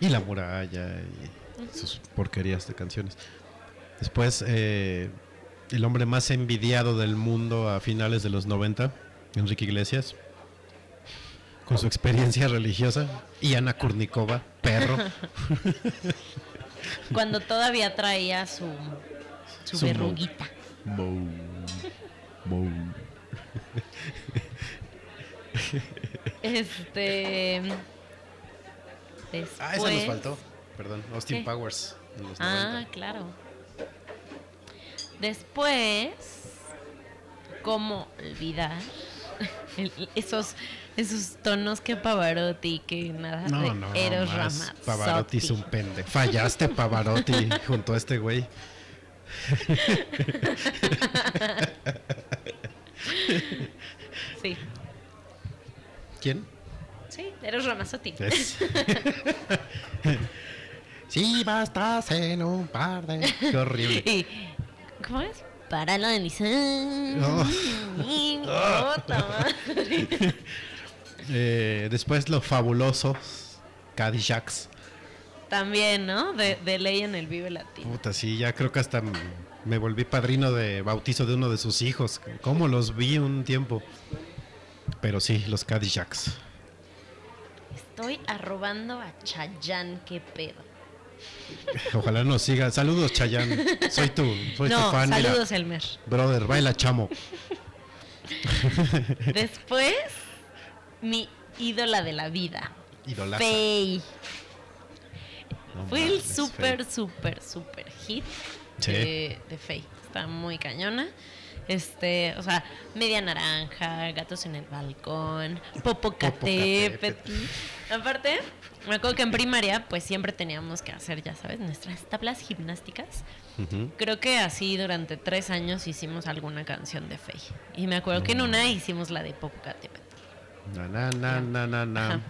Y la muralla y sus porquerías de canciones. Después, eh, el hombre más envidiado del mundo a finales de los 90, Enrique Iglesias, con su experiencia religiosa. Y Ana Kurnikova, perro. [laughs] Cuando todavía traía su, su, verruguita. Mou, mou. Este. Después. Ah, esa nos faltó. Perdón, Austin ¿Qué? Powers. en los Ah, 90. claro. Después, ¿cómo olvidar [laughs] el- esos, esos tonos que Pavarotti, que nada No, de no, Eros más. Ramazzotti? Pavarotti es un pende. Fallaste, Pavarotti, [laughs] junto a este güey. Sí, ¿Quién? Sí, Eros Ramazzotti. Es. [laughs] sí, bastas en un par de. Qué horrible. Y, ¿Cómo es? Para la analizar. [laughs] Oh. Puta madre. [laughs] Eh, después los fabulosos Cadillacs. También, ¿no? De, de ley en el Vive Latino. Puta, sí, ya creo que hasta me volví padrino de bautizo de uno de sus hijos. ¿Cómo los vi un tiempo? Pero sí, los Cadillacs. Estoy arrobando a Chayanne, qué pedo. [laughs] Ojalá nos siga. Saludos, Chayanne. Soy tu, soy tu no, fan. mira. saludos, Elmer. Brother, baila chamo. [laughs] Después, mi ídola de la vida. Idolaza. Faye. No Fue el súper, súper, súper hit Sí. de, de Faye. Está muy cañona. Este, o sea, media naranja, gatos en el balcón, popocatépetl. [laughs] Aparte, me acuerdo que en primaria, pues siempre teníamos que hacer, ya sabes, nuestras tablas gimnásticas. Creo que así durante tres años hicimos alguna canción de Faye. Y me acuerdo que en una hicimos la de Popocatépetl. Na, na, na, na, na, na.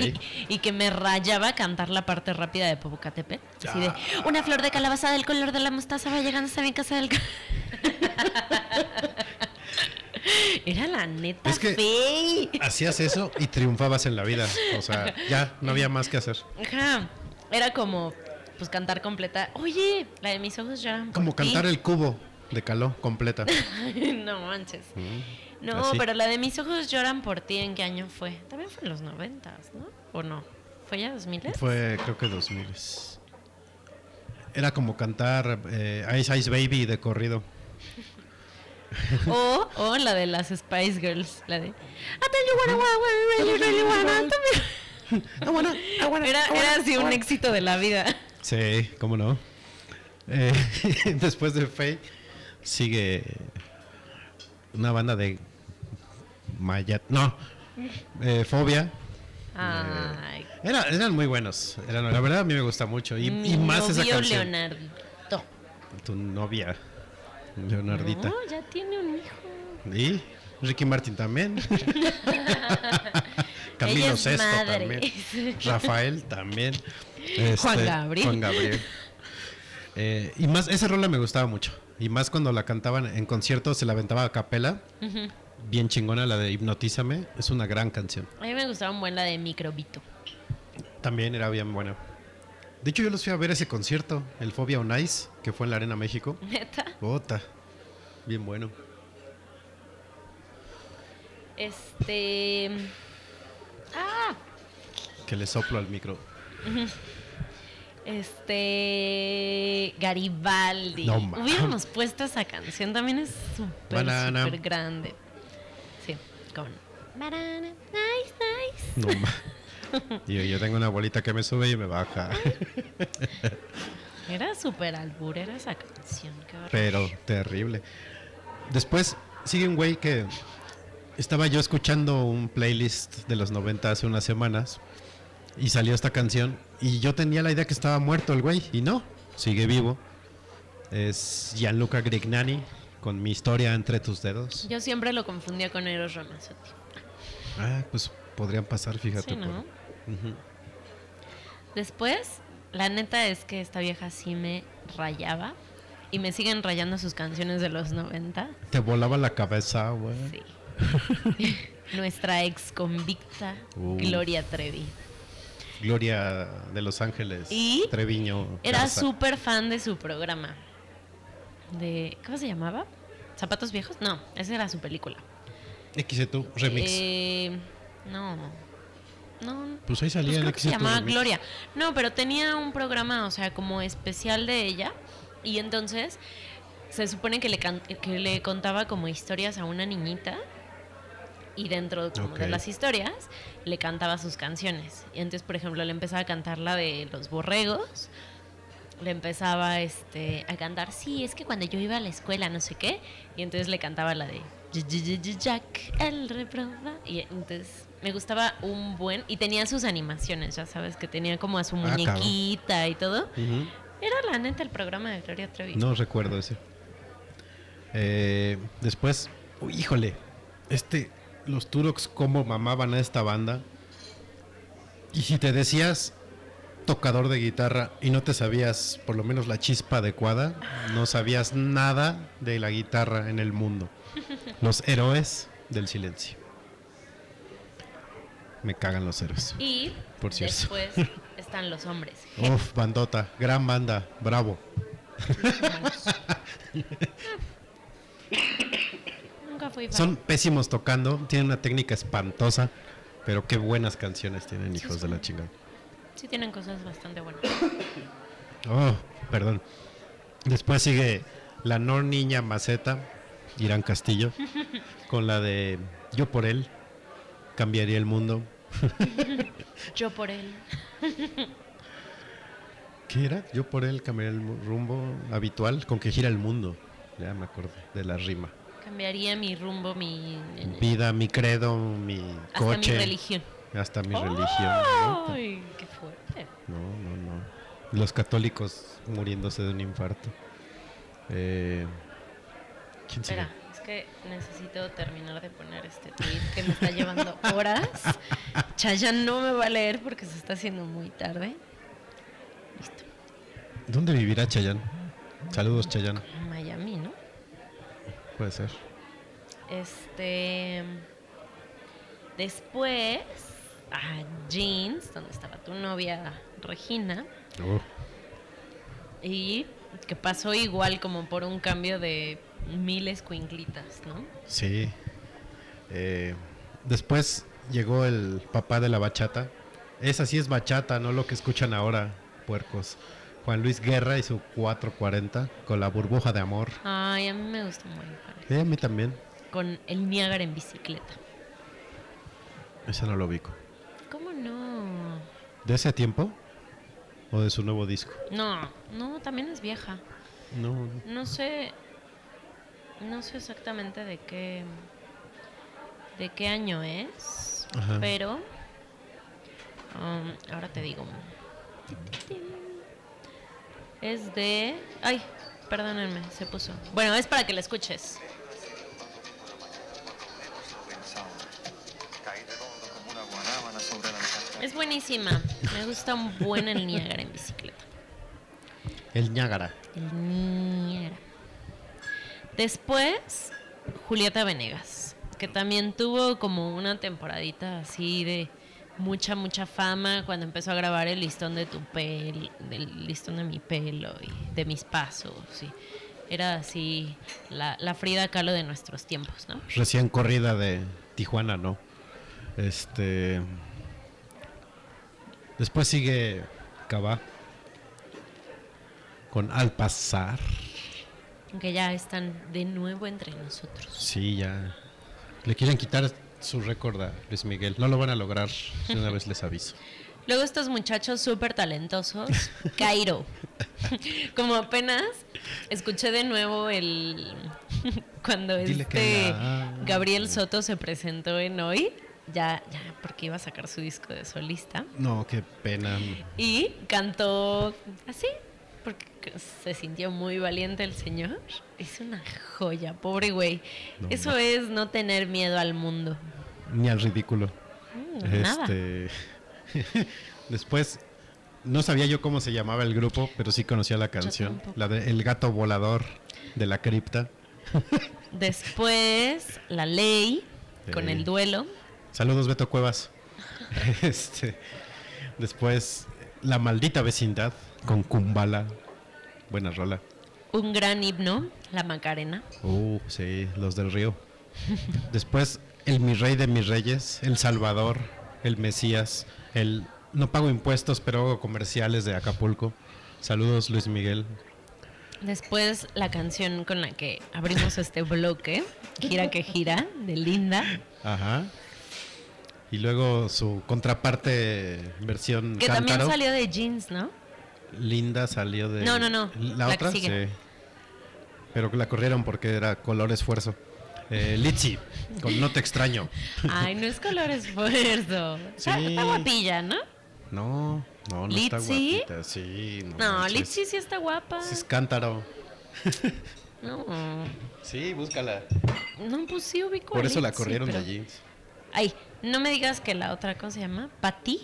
Y, y que me rayaba cantar la parte rápida de Popocatépetl. Así de, una flor de calabaza del color de la mostaza va llegando hasta mi casa del... ca-". [laughs] Era la neta Es que-. Hacías eso y triunfabas en la vida. O sea, ya no había más que hacer. Ajá. Era como, pues cantar completa. Oye, la de mis ojos lloran Como ti". cantar el cubo de caló completa. [laughs] no manches. Mm, No, así. pero la de mis ojos lloran por ti, ¿en qué año fue? También fue en los noventas, ¿no? ¿O no? ¿Fue ya 2000? Fue creo que 2000. Era como cantar eh, Ice Ice Baby de corrido. [laughs] O, o la de las Spice Girls, la de I tell you I. Era, era así un éxito de la vida. Sí, cómo no. Eh, [laughs] después de Faye sigue una banda de Mayat. No, eh, Fobia. Ay, Era- eran muy buenos. Eran, la verdad a mí me gusta mucho. Y, mi y más esa canción. Leonardito. Tu novia, Leonardita. No, ya tiene un hijo. ¿Y? Ricky Martin también. [laughs] [laughs] Camilo Ella es Sesto madre. también. [laughs] Rafael también. Este, Juan Gabriel. Juan Gabriel. Eh, y más, esa rola me gustaba mucho. Y más cuando la cantaban en conciertos, se la aventaba a capela. Bien chingona, la de Hipnotízame. Es una gran canción. A mí me gustaba un buen la de Microbito. También era bien buena. De hecho, yo los fui a ver ese concierto, el Fobia on Ice, que fue en la Arena México. [laughs] Neta. Bota. Bien bueno. Este. Ah, Que le soplo al micro. [laughs] este. Garibaldi. No, Hubiéramos puesto esa canción, también es súper, súper grande. Con. Banana, nice, nice. No yo, yo tengo una bolita que me sube y me baja. [laughs] Era súper alburera esa canción. Pero terrible. Después sigue un güey que estaba yo escuchando un playlist de los 90 hace unas semanas y salió esta canción y yo tenía la idea que estaba muerto el güey y no, sigue vivo. Es Gianluca Grignani con mi historia entre tus dedos. Yo siempre lo confundía con Eros Ramazzotti. Ah, pues podrían pasar, fíjate. Sí, ¿no? por-. Después, la neta es que esta vieja sí me rayaba. Y me siguen rayando sus canciones de los 90. Te volaba la cabeza, güey. Sí. [laughs] Nuestra ex convicta, Uh. Gloria Trevi. Gloria de Los Ángeles. Y Treviño. Era súper fan de su programa. De. ¿Cómo se llamaba? ¿Zapatos viejos? No, esa era su película. Tú, remix. Eh, no. No. Pues ahí salía Pues creo que se llamaba remix. Gloria. No, pero tenía un programa, o sea, como especial de ella. Y entonces se supone que le, can- que le contaba como historias a una niñita. Y dentro como de las historias le cantaba sus canciones. Y entonces, por ejemplo, le empezaba a cantar la de los borregos. Le empezaba este, a cantar, sí, es que cuando yo iba a la escuela, no sé qué. Y entonces le cantaba la de "Y- y- y- y- Jack, el reproba. Y entonces me gustaba un buen. Y tenía sus animaciones, ya sabes, que tenía como a su Ah, muñequita y todo. Era la neta el programa de Gloria Trevi. No recuerdo ese. Eh, después, uy, híjole, este, los Turox, cómo mamaban a esta banda. Y si te decías tocador de guitarra y no te sabías por lo menos la chispa adecuada, no sabías nada de la guitarra en el mundo. Los héroes del silencio. Me cagan los héroes. Y Por cierto. después [laughs] están los hombres. Uf, bandota, gran banda, bravo. [laughs] Nunca fui fan. Son pésimos tocando, tienen una técnica espantosa, pero qué buenas canciones tienen, hijos de la chingada. Sí tienen cosas bastante buenas. [coughs] Oh, perdón. Después sigue la no niña maceta, Irán Castillo, [laughs] con la de Yo por él, cambiaría el mundo. [laughs] Yo por él. [laughs] ¿Qué era? Yo por él cambiaría el rumbo habitual, con que gira el mundo. Ya me acordé de la rima. Cambiaría mi rumbo, mi. Vida, mi credo, mi hasta coche. mi religión. Hasta mi religión. ¿no? Ay, qué fuerte. No, no, no. Los católicos muriéndose de un infarto. Eh, ¿Quién sigue? Espera, es que necesito terminar de poner este tweet que me está llevando [laughs] horas. Chayanne no me va a leer porque se está haciendo muy tarde. Listo. ¿Dónde vivirá Chayanne? Saludos, Chayanne. En Miami, ¿no? Puede ser. Este. Después, a Jeans, donde estaba tu novia Regina. Oh, Y que pasó igual como por un cambio de miles cuinclitas, ¿no? sí. Eh, después llegó el papá de la bachata. Esa sí es bachata, no lo que escuchan ahora, puercos. Juan Luis Guerra y su 440 con la burbuja de amor. Ay, a mí me gusta muy Eh, a mí también. Con el Niágara en bicicleta. Esa no lo ubico. ¿De ese tiempo? ¿O de su nuevo disco? No, no, también es vieja. No. No sé. No sé exactamente de qué. de qué año es. Ajá. Pero. um, ahora te digo. Es de. Ay, perdónenme, se puso. Bueno, es para que la escuches. Es buenísima. Me gusta un buen el Niágara en bicicleta. El Ñágara. El Niágara. Después, Julieta Venegas, que también tuvo como una temporadita así de mucha, mucha fama cuando empezó a grabar el listón de tu pelo, del listón de mi pelo y de mis pasos. y era así la, la Frida Kahlo de nuestros tiempos, ¿no? Recién corrida de Tijuana, ¿no? Este. Después sigue Cabá. Con Al pasar. Que ya están de nuevo entre nosotros. Sí, ya. Le quieren quitar su récord a Luis Miguel. No lo van a lograr. de Una vez les aviso. [laughs] Luego estos muchachos súper talentosos, [laughs] Cairo. [laughs] Como apenas escuché de nuevo el cuando Dile este Gabriel Soto se presentó en hoy, ya, ya, porque iba a sacar su disco de solista. No, qué pena. Y cantó así, porque se sintió muy valiente el señor. Es una joya, pobre güey. No, Eso no. es no tener miedo al mundo. Ni al ridículo. Mm, Nada. Este. [laughs] Después. No sabía yo cómo se llamaba el grupo, pero sí conocía la canción. La de El gato volador de la cripta. Después, La Ley, [laughs] con el duelo. Saludos, Beto Cuevas. [laughs] Este, después, La maldita vecindad con Kumbala. Buena rola. Un gran himno, La Macarena. Uh, sí, los del río. [laughs] Después, El mi rey de mis reyes, El Salvador, El Mesías, el No pago impuestos, pero hago comerciales de Acapulco. Saludos, Luis Miguel. Después, la canción con la que abrimos este bloque, Gira que gira, de Linda. Ajá. Y luego su contraparte versión Que cántaro. también salió de jeans, ¿no? Linda salió de. No, no, no, La, la otra, sí. Pero la corrieron porque era color esfuerzo. Eh, Litzy, con No te extraño. [laughs] Ay, no es color esfuerzo. Está, Sí. está guapilla, ¿no? No, no, no está ¿Litzy? guapita. Sí, no. No. Litzy sí está guapa. Sí, es cántaro. No, Sí, búscala. no, pues sí ubico a Por eso la corrieron pero- de jeans. Ay, no me digas que la otra cosa se llama Pati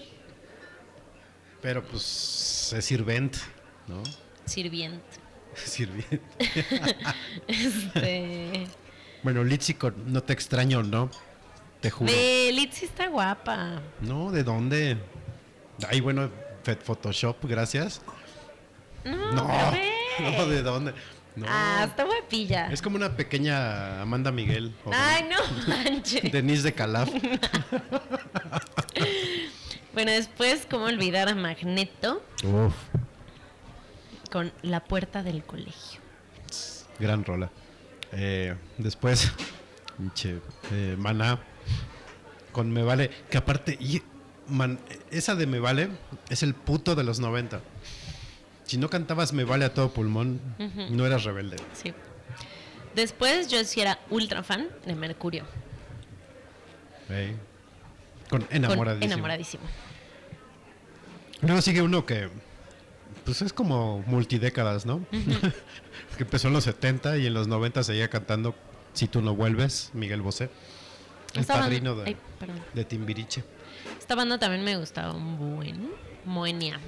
Pero pues es sirvent, ¿no? Sirviente. [laughs] Sirviente. [laughs] Este. Bueno, con No te extraño, ¿no? Te juro. Ve, Litzy está guapa. No, ¿de dónde? Ay, bueno, Photoshop, gracias. No, No, [laughs] no, ¿de dónde? No. Ah, está guapilla. Es como una pequeña Amanda Miguel. o Ay, no manches. Denise de Calaf. [laughs] Bueno, después, ¿cómo olvidar a Magneto Uf, con La Puerta del Colegio? gran rola. Eh, después, eh, Maná con Me Vale. Que aparte, y, man, esa de Me Vale es el puto de los 90. Si no cantabas Me Vale a todo pulmón, no eras rebelde. Sí. Después, yo sí era ultra fan de Mercurio. Con Con enamoradísimo. enamoradísimo. Luego sigue uno que pues es como multidécadas, ¿no? [laughs] que empezó en los 70 y en los 90 seguía cantando Si tú no vuelves, Miguel Bosé. El Esta banda- padrino de, Ay, perdón. de Timbiriche. Esta banda también me gustaba un buen. Moenia.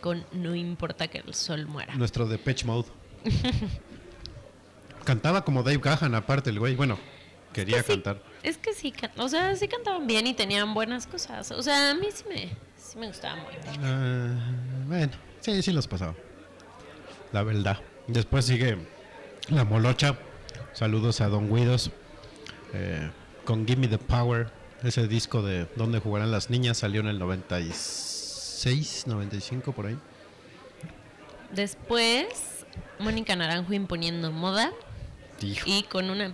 Con No importa que el sol muera. Nuestro de Pitch Mode. [laughs] Cantaba como Dave Gahan, aparte el güey. Bueno, quería Es que sí- cantar. Es que sí, o sea, sí cantaban bien y tenían buenas cosas. O sea, a mí sí me, sí me gustaba muy bien. Ah, bueno, sí, sí los pasaba. La verdad. Después sigue La Molocha. Saludos a Don Guidos. Eh, con Gimme the Power. Ese disco de Donde jugarán las niñas salió en el 96, 95 por ahí. Después, Mónica Naranjo imponiendo moda Hijo, y con una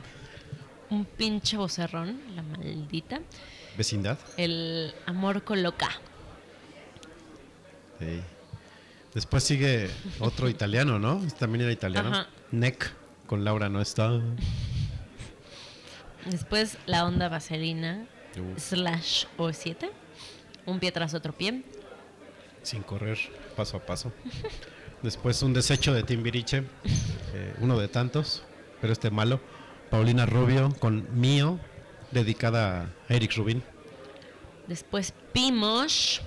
un pinche vocerrón, la maldita. vecindad. El amor coloca. Sí. Después sigue otro italiano, ¿no? También era italiano. Ajá. Neck con Laura no está. Después, la onda vaselina Uh. slash O7. Un pie tras otro pie. Sin correr paso a paso. Después un desecho de Timbiriche, eh, uno de tantos, pero este malo. Paulina Rubio con Mío, dedicada a Eric Rubin. Después, Pimosh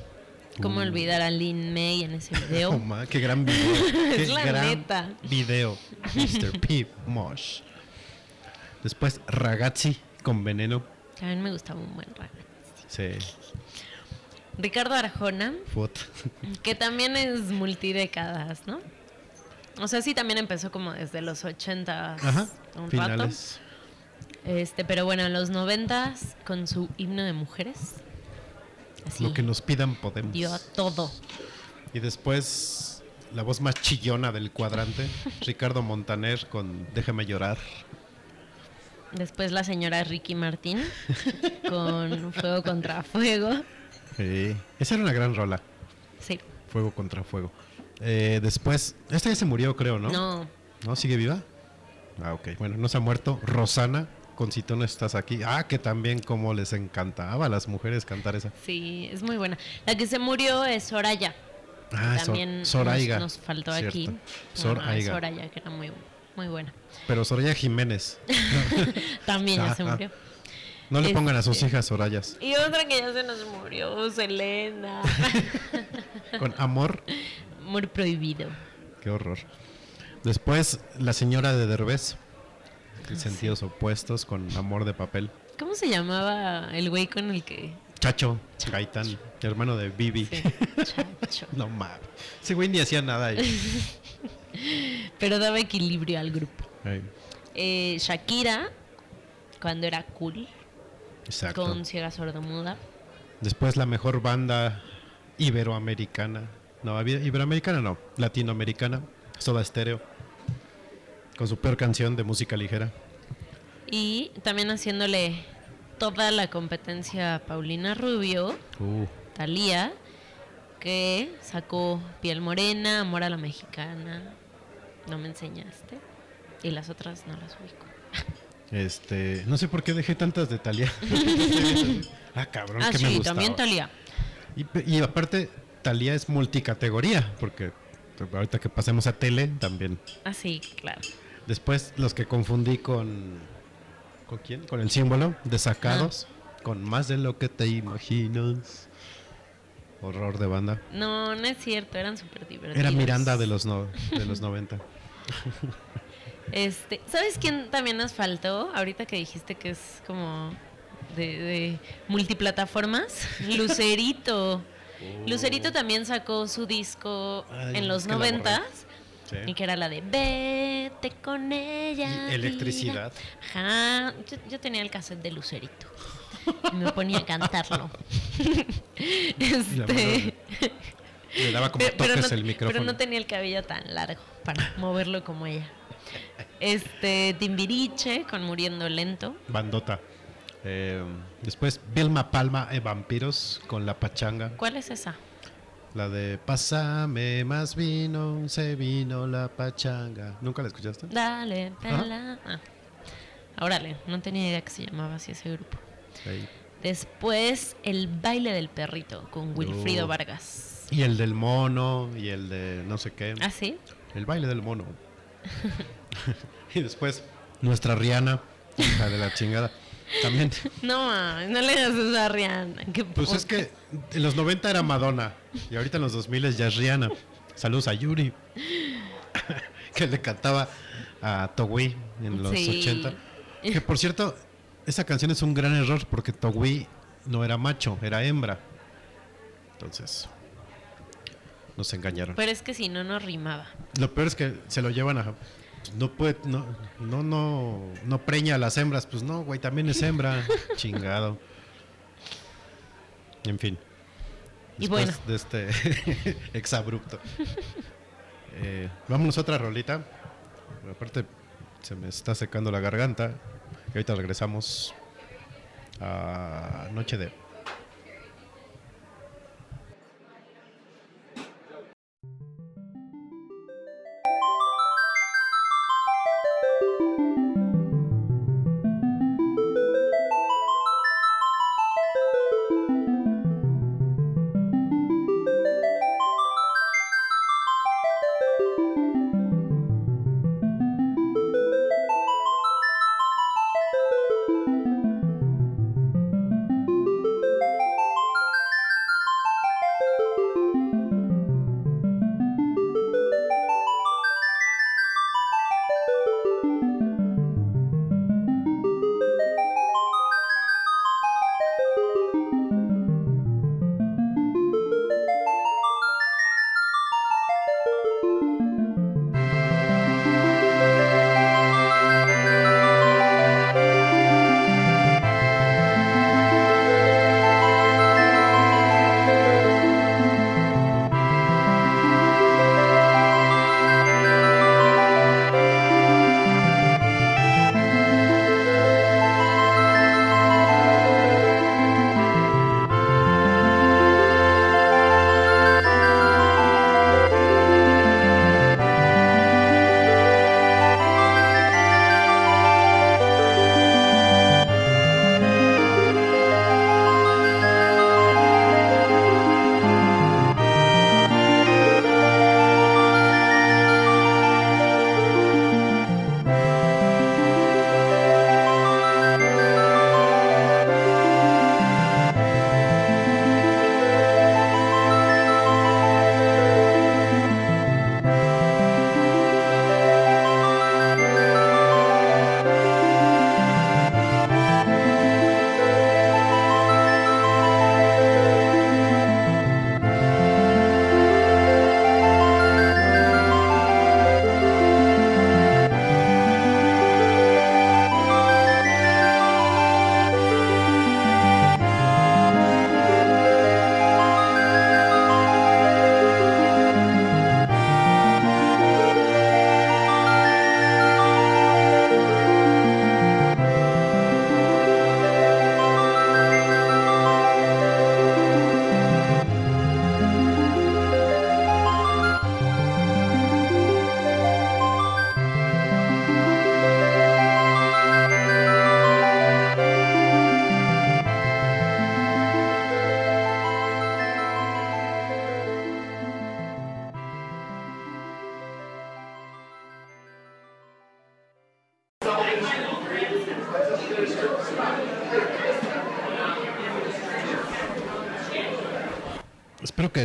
¿Cómo olvidar a Lin May en ese video? [laughs] Oh, qué gran video. [laughs] qué Es la gran neta. video. Mr. P. Mosh. Después Ragazzi con veneno. También me gustaba un buen rato. Sí. Ricardo Arjona, Foot. que también es multidécadas, ¿no? O sea, sí también empezó como desde los 80 Ajá. un rato. Finales. Este, pero bueno, en los 90 con su himno de mujeres. Así. Lo que nos pidan podemos. dio a todo. Y después la voz más chillona del cuadrante, [laughs] Ricardo Montaner con Déjame llorar. Después la señora Ricky Martín [laughs] con Fuego contra Fuego. Sí. Esa era una gran rola. Sí. Fuego contra fuego. Eh, después, esta ya se murió, creo, ¿no? No. ¿No? ¿Sigue viva? Ah, ok. Bueno, no se ha muerto. Rosana, con Si tú no estás aquí. Ah, que también como les encantaba a las mujeres cantar esa. Sí, es muy buena. La que se murió es Soraya. Ah, Sor- También Soraiga. nos, nos faltó Cierto. aquí. Soraiga. Soraya, que era muy, muy buena. Pero Soraya Jiménez. [laughs] También ya se Ah, ah. murió. No le pongan a sus Este. hijas Sorayas. Y otra que ya se nos murió, Selena. [laughs] Con amor. Muy prohibido. Qué horror. Después, la señora de Derbez. En sentidos opuestos, con amor de papel. ¿Cómo se llamaba el güey con el que... Chacho, Gaitán, hermano de Bibi. Sí, chacho. [laughs] no mames. Ese güey ni hacía nada ahí. [laughs] Pero daba equilibrio al grupo. Eh, Shakira, cuando era cool, exacto. con Ciega Sordomuda. Después, la mejor banda iberoamericana. No, iberoamericana no, latinoamericana. Soda Stereo. Con su peor canción de música ligera. Y también haciéndole toda la competencia a Paulina Rubio, Uh, Thalía, que sacó Piel Morena, Amor a la Mexicana, No me enseñaste. Y las otras no las ubico. [laughs] este, no sé por qué dejé tantas de Thalía. [laughs] ah, cabrón, ah, que me sí, gustaba. también. Y, pe- y aparte, Talía es multicategoría, porque ahorita que pasemos a tele también. Ah, sí, claro. Después los que confundí con. ¿Con quién? Con el símbolo de sacados. Con más de lo que te imaginas. Horror de banda. No, no es cierto, eran súper divertidos. Era Miranda de los, no, de los 90. [laughs] Este, ¿sabes quién también nos faltó? Ahorita que dijiste que es como de, de multiplataformas. [laughs] Lucerito. Lucerito también sacó su disco Ay, en los noventas. Sí. Y que era la de Vete con ella. Y Electricidad. mira". Ajá. Yo, yo tenía el cassette de Lucerito. Y me ponía a [laughs] cantarlo. Este. Le daba como Pero, pero toques no, el micrófono. pero no tenía el cabello tan largo para moverlo como ella. Este, Timbiriche con Muriendo Lento. Bandota. Eh, después Vilma Palma e Vampiros con La Pachanga. ¿Cuál es esa? La de Pásame más vino, se vino la pachanga. ¿Nunca la escuchaste? Dale, pela. Ah. Órale, no tenía idea que se llamaba así ese grupo. Ahí. Después, El baile del perrito con Wilfrido Oh. Vargas. Y el del mono, y el de no sé qué. ¿Ah, sí? El baile del mono. [laughs] [laughs] y después, nuestra Rihanna, hija de la chingada. También. [laughs] No, no le hagas eso a Rihanna. Pues es que en los 90 era Madonna. Y ahorita en los 2000 ya es Rihanna. Saludos a Yuri. [laughs] que le cantaba a Togui en los Sí. 80. Que por cierto, esa canción es un gran error porque Togui no era macho, era hembra. Entonces, nos engañaron. Pero es que si no, no rimaba. Lo peor es que se lo llevan a. No puede, no, no, no, no preña a las hembras. Pues no, güey, también es hembra. [laughs] Chingado. En fin. Y Después bueno. de este [laughs] exabrupto. Eh, vámonos a otra rolita. Aparte, se me está secando la garganta. Y ahorita regresamos a Noche de.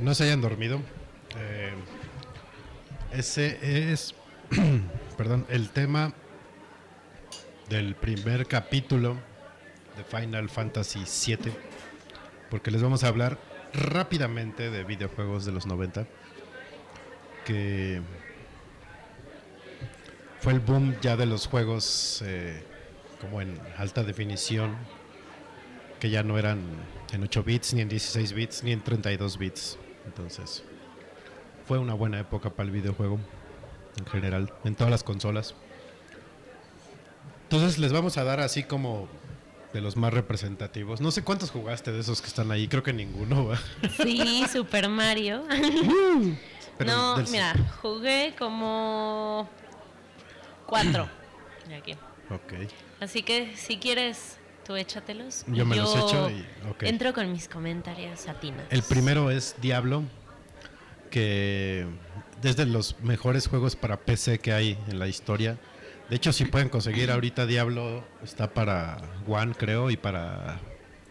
No se hayan dormido. Eh, ese es, [clears throat] perdón, el tema del primer capítulo de Final Fantasy VII, porque les vamos a hablar rápidamente de videojuegos de los 90, que fue el boom ya de los juegos eh, como en alta definición, que ya no eran en 8 bits, ni en 16 bits, ni en 32 bits. Entonces, fue una buena época para el videojuego en general, en todas las consolas. Entonces les vamos a dar así como de los más representativos. No sé cuántos jugaste de esos que están ahí, creo que ninguno. ¿va? Sí, Super Mario. [laughs] Pero no, del- mira, jugué como cuatro. [clears throat] aquí. Ok. Así que si quieres, tú échatelos. Yo me los echo y-. Entro con mis comentarios atinas. El primero es Diablo, que desde los mejores juegos para PC que hay en la historia. De hecho, si pueden conseguir ahorita Diablo, está para One, creo, y para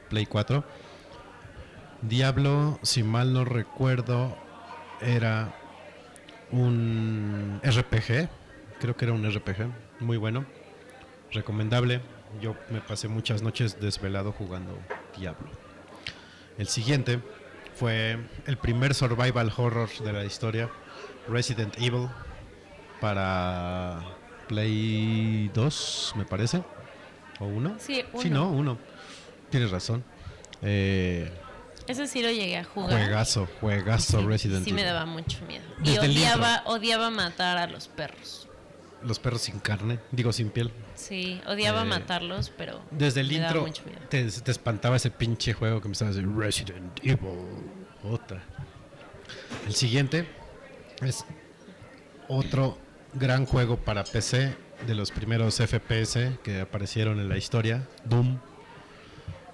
Play 4. Diablo, si mal no recuerdo, era un RPG. Creo que era un RPG. Muy bueno. Recomendable. Yo me pasé muchas noches desvelado jugando Diablo. El siguiente fue el primer survival horror de la historia, Resident Evil, para Play 2, me parece. ¿O uno? Sí, Sí, uno. no, uno. Tienes razón. Eh, Ese sí lo llegué a jugar. juegazo, juegazo Sí, Resident Sí Evil. me daba mucho miedo. Y Desde odiaba, odiaba matar a los perros. Los perros sin carne, digo sin piel. Sí, odiaba Eh, matarlos, pero Desde el me daba intro mucho miedo. te, te espantaba ese pinche juego que me estaba diciendo Resident Evil. Otra. El siguiente es otro gran juego para PC de los primeros FPS que aparecieron en la historia, Doom,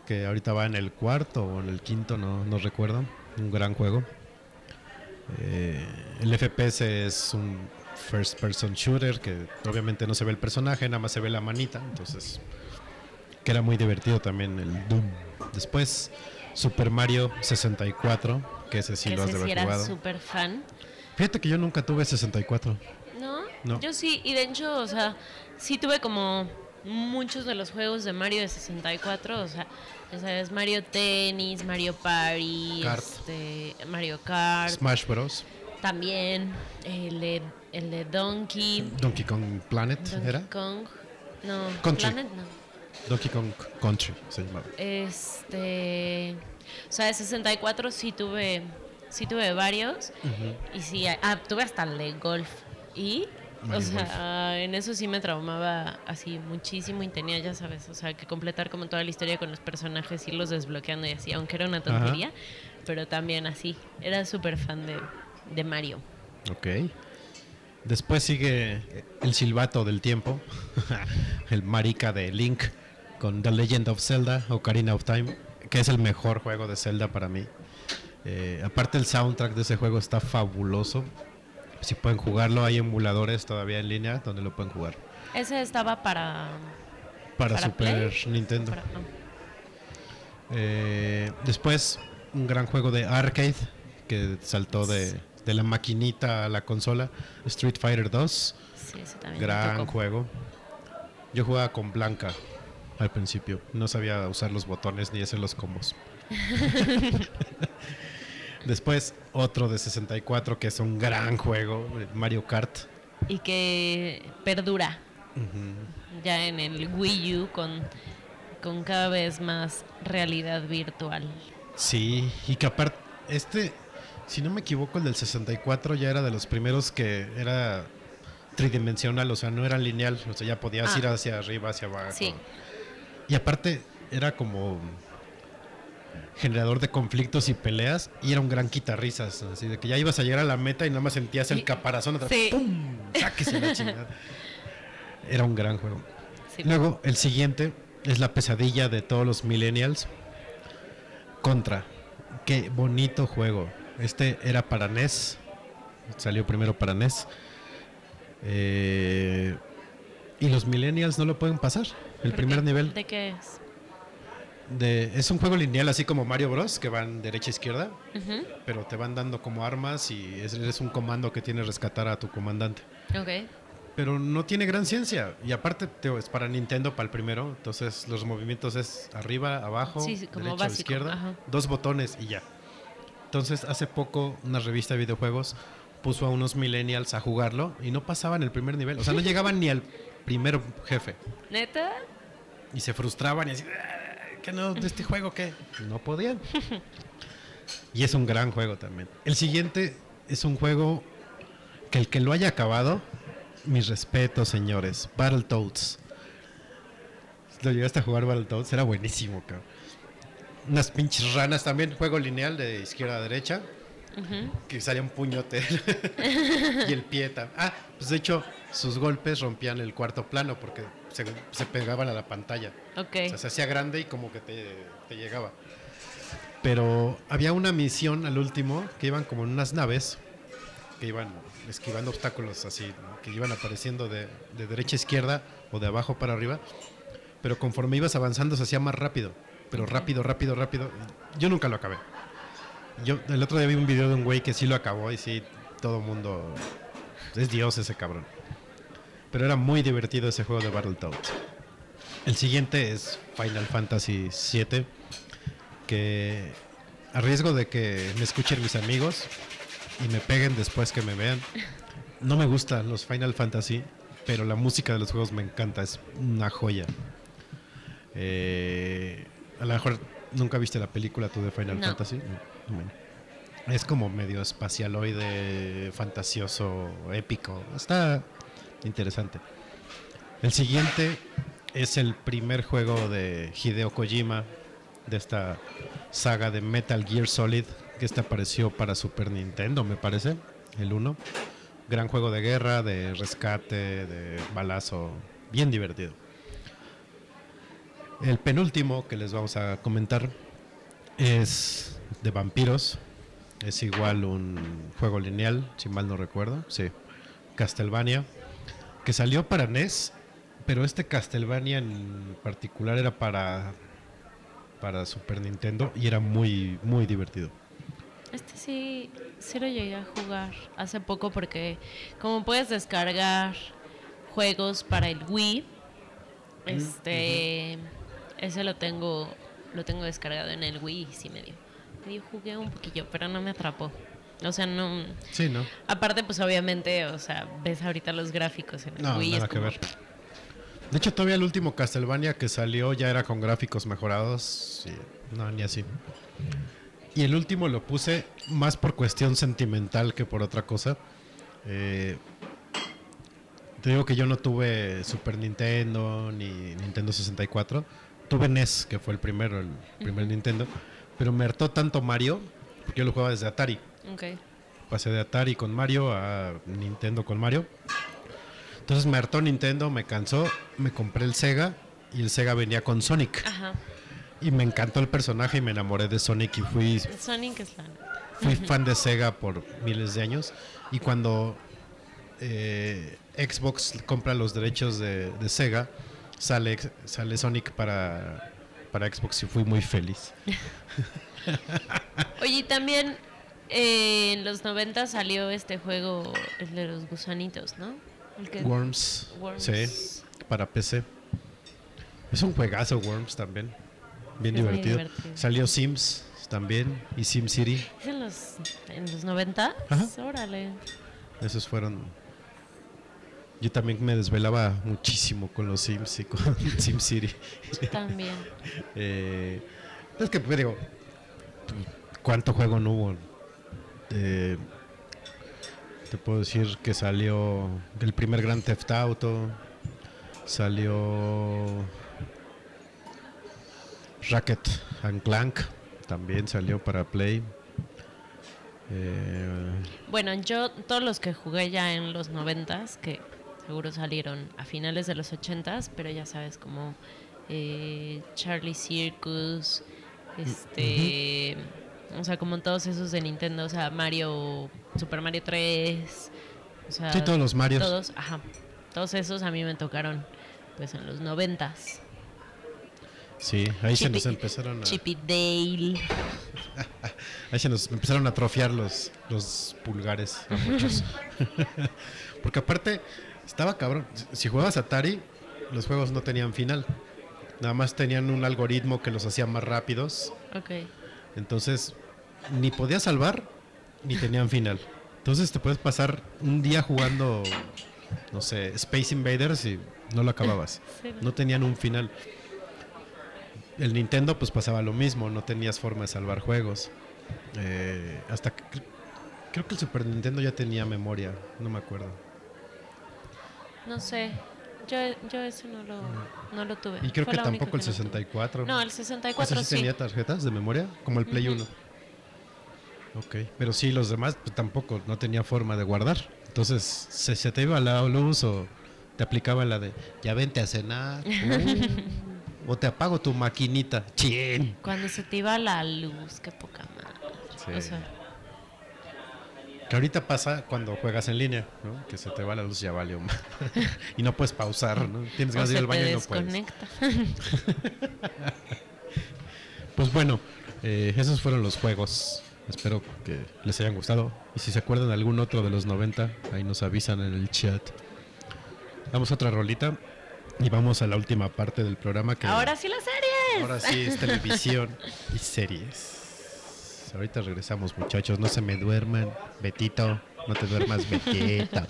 que ahorita va en el cuarto o en el quinto, no, no recuerdo. Un gran juego. Eh, el FPS es un first person shooter que obviamente no se ve el personaje, nada más se ve la manita, entonces que era muy divertido también el Doom. Después Super Mario 64, que ese sí que lo has de sí haber era jugado. súper fan. Fíjate que yo nunca tuve 64. ¿No? No. Yo sí, y de hecho, o sea, sí tuve como muchos de los juegos de Mario de 64, o sea, ya sabes, Mario Tennis, Mario Party, Kart. este, Mario Kart, Smash Bros. también el de, el de Donkey, Donkey Kong Planet Donkey era. Kong, no, Country. Planet no. Donkey Kong Country se llamaba. Este, o sea, de 64 sí tuve, sí tuve varios. Y sí, ah, tuve hasta el de golf. Y, Mario o sea, ah, en eso sí me traumaba así muchísimo y tenía, ya sabes, o sea, que completar como toda la historia con los personajes, irlos desbloqueando y así, aunque era una tontería, pero también así. Era súper fan de, de Mario. Ok. Después sigue el silbato del tiempo, [laughs] el marica de Link con The Legend of Zelda, Ocarina of Time, que es el mejor juego de Zelda para mí. Eh, aparte el soundtrack de ese juego está fabuloso. Si pueden jugarlo, hay emuladores todavía en línea donde lo pueden jugar. Ese estaba para... Para, ¿Para Super Play? Nintendo. para- no. Eh, después, un gran juego de arcade que saltó de, de la maquinita a la consola, Street Fighter 2. Sí, también Gran juego. Yo jugaba con Blanca al principio. No sabía usar los botones ni hacer los combos. [laughs] Después, otro de 64 que es un gran juego, Mario Kart. Y que perdura. ya en el Wii U con, con cada vez más realidad virtual. Sí, y que aparte, este, si no me equivoco, el del 64 ya era de los primeros que era tridimensional, o sea, no era lineal, o sea, ya podías Ah. ir hacia arriba, hacia abajo. Sí. Y aparte, era como generador de conflictos y peleas, y era un gran quitarrisas, así de que ya ibas a llegar a la meta y nada más sentías el caparazón atrás, Sí. ¡pum! ¡Sáquese la [laughs] chingada! Era un gran juego. Sí. Luego, el siguiente es la pesadilla de todos los millennials. Contra. Qué bonito juego. Este era para NES. Salió primero para NES. Eh, y los millennials no lo pueden pasar. El ¿Por primer qué? nivel. ¿De qué es? de es un juego lineal así como Mario Bros que van derecha a izquierda, pero te van dando como armas y es, eres un comando que tiene que rescatar a tu comandante. Ok. Pero no tiene gran ciencia y aparte te- es para Nintendo para el primero, entonces los movimientos es arriba, abajo, Sí, sí, como derecha básico, izquierda, ajá. dos botones y ya. Entonces hace poco una revista de videojuegos puso a unos millennials a jugarlo y no pasaban el primer nivel, o sea, no [laughs] llegaban ni al primer jefe. ¿Neta? Y se frustraban y así, "Ah, ¿qué no? ¿De este juego qué? No podían. [laughs] Y es un gran juego también. El siguiente es un juego que el que lo haya acabado, mis respetos, señores. Battletoads. ¿Lo llegaste a jugar Battletoads? Era buenísimo, cabrón. Unas pinches ranas también, juego lineal de izquierda a derecha. Que salía un puñote. [laughs] y el pie tam- Ah, pues de hecho, sus golpes rompían el cuarto plano porque se, se pegaban a la pantalla. Ok. O sea, se hacía grande y como que te, te llegaba. Pero había una misión al último que iban como en unas naves que iban esquivando obstáculos así, ¿no? que iban apareciendo de, de derecha a izquierda o de abajo para arriba. Pero conforme ibas avanzando se hacía más rápido. Pero rápido, rápido, rápido. Yo nunca lo acabé. Yo el otro día vi un video de un güey que sí lo acabó y sí, todo mundo... Es Dios ese cabrón. Pero era muy divertido ese juego de Battletoads. El siguiente es Final Fantasy VII, que a riesgo de que me escuchen mis amigos y me peguen después que me vean, no me gustan los Final Fantasy, pero la música de los juegos me encanta, es una joya. Eh, a lo mejor nunca viste la película tú de Final No. Fantasy. No. Bueno. Es como medio espacialoide, fantasioso, épico. Está interesante. El siguiente es el primer juego de Hideo Kojima de esta saga de Metal Gear Solid que este apareció para Super Nintendo, me parece, el 1. Gran juego de guerra, de rescate, de balazo, bien divertido. El penúltimo que les vamos a comentar es de vampiros. Es igual un juego lineal, si mal no recuerdo. Sí. Castlevania. Que salió para NES. Pero este Castlevania en particular era para. Para Super Nintendo. Y era muy, muy divertido. Este sí, sí lo llegué a jugar hace poco porque como puedes descargar juegos para el Wii, este, ese lo tengo, lo tengo descargado en el Wii y sí me dio. Medio jugué un poquillo, pero no me atrapó. O sea, no. Sí, ¿no? Aparte, pues obviamente, o sea, ves ahorita los gráficos en el No, Wii. nada es que ver. De hecho, todavía el último Castlevania que salió ya era con gráficos mejorados. Sí, no, ni así. Y el último lo puse más por cuestión sentimental que por otra cosa. Eh, te digo que yo no tuve Super Nintendo ni Nintendo 64. Tuve NES, que fue el primero, el primer Nintendo. Pero me hartó tanto Mario, porque yo lo jugaba desde Atari. Ok. Pasé de Atari con Mario a Nintendo con Mario. Entonces me hartó Nintendo, me cansó, me compré el Sega y el Sega venía con Sonic. Ajá. Y me encantó el personaje y me enamoré de Sonic y fui, Sonic es la. fui fan de Sega por miles de años. Y cuando eh, Xbox compra los derechos de, de Sega, sale, sale Sonic para, para Xbox y fui muy feliz. [laughs] Oye, y también eh, en los 90 salió este juego, el de los gusanitos, ¿no? El que- Worms, Worms. sí, para PC. Es un juegazo Worms también. Bien divertido. divertido. Salió Sims también y SimCity. ¿Es en los, en los 90? Ajá. Órale. Esos fueron. Yo también me desvelaba muchísimo con los Sims y con [laughs] SimCity. Yo también. [laughs] Eh, es que, pues, digo, ¿cuánto juego no hubo? Eh, te puedo decir que salió el primer Grand Theft Auto, salió Racket and Clank, también salió para Play. Eh, Bueno, yo todos los que jugué ya en los 90 que seguro salieron a finales de los 80 pero ya sabes, como eh, Charlie Circus, este, o sea, como todos esos de Nintendo, o sea, Mario, Super Mario 3, o sea, Sí, todos los Marios. Todos, ajá, todos esos a mí me tocaron pues en los 90 Sí, ahí se nos empezaron a, Chippy Dale. [laughs] ahí se nos empezaron a atrofiar los, los pulgares a muchos. [laughs] [laughs] Porque aparte, estaba cabrón. Si jugabas Atari, los juegos no tenían final. Nada más tenían un algoritmo que los hacía más rápidos. Ok. Entonces, ni podías salvar, ni tenían final. Entonces te puedes pasar un día jugando, no sé, Space Invaders y no lo acababas. [laughs] No tenían un final. El Nintendo pues pasaba lo mismo, no tenías forma de salvar juegos. Eh, hasta que, cre- creo que el Super Nintendo ya tenía memoria, no me acuerdo. No sé. Yo, yo ese no lo, no lo tuve. Y creo Fue que tampoco el que no tuve. 64. No, el ¿Ese 64 sí sí. tenía tarjetas de memoria? Como el Play Ujú. 1. Ok, pero sí, los demás pues, tampoco, no tenía forma de guardar. Entonces, se, se te iba la luz o te aplicaba la de, ya vente a cenar. uh, [laughs] o te apago tu maquinita. Chin. Cuando se te iba la luz, qué poca madre. Sí. O sea, Que ahorita pasa cuando juegas en línea, ¿no? Que se te va la luz, ya valió. [laughs] y no puedes pausar, ¿no? Tienes de ir al baño y no puedes. desconecta. [laughs] Pues bueno, eh, esos fueron los juegos. Espero que les hayan gustado. Y si se acuerdan de algún otro de los 90, ahí nos avisan en el chat. Damos otra rolita y vamos a la última parte del programa que Ahora sí las series. ahora sí es televisión y series. Ahorita regresamos, muchachos. No se me duerman. Betito, no te duermas, Betito.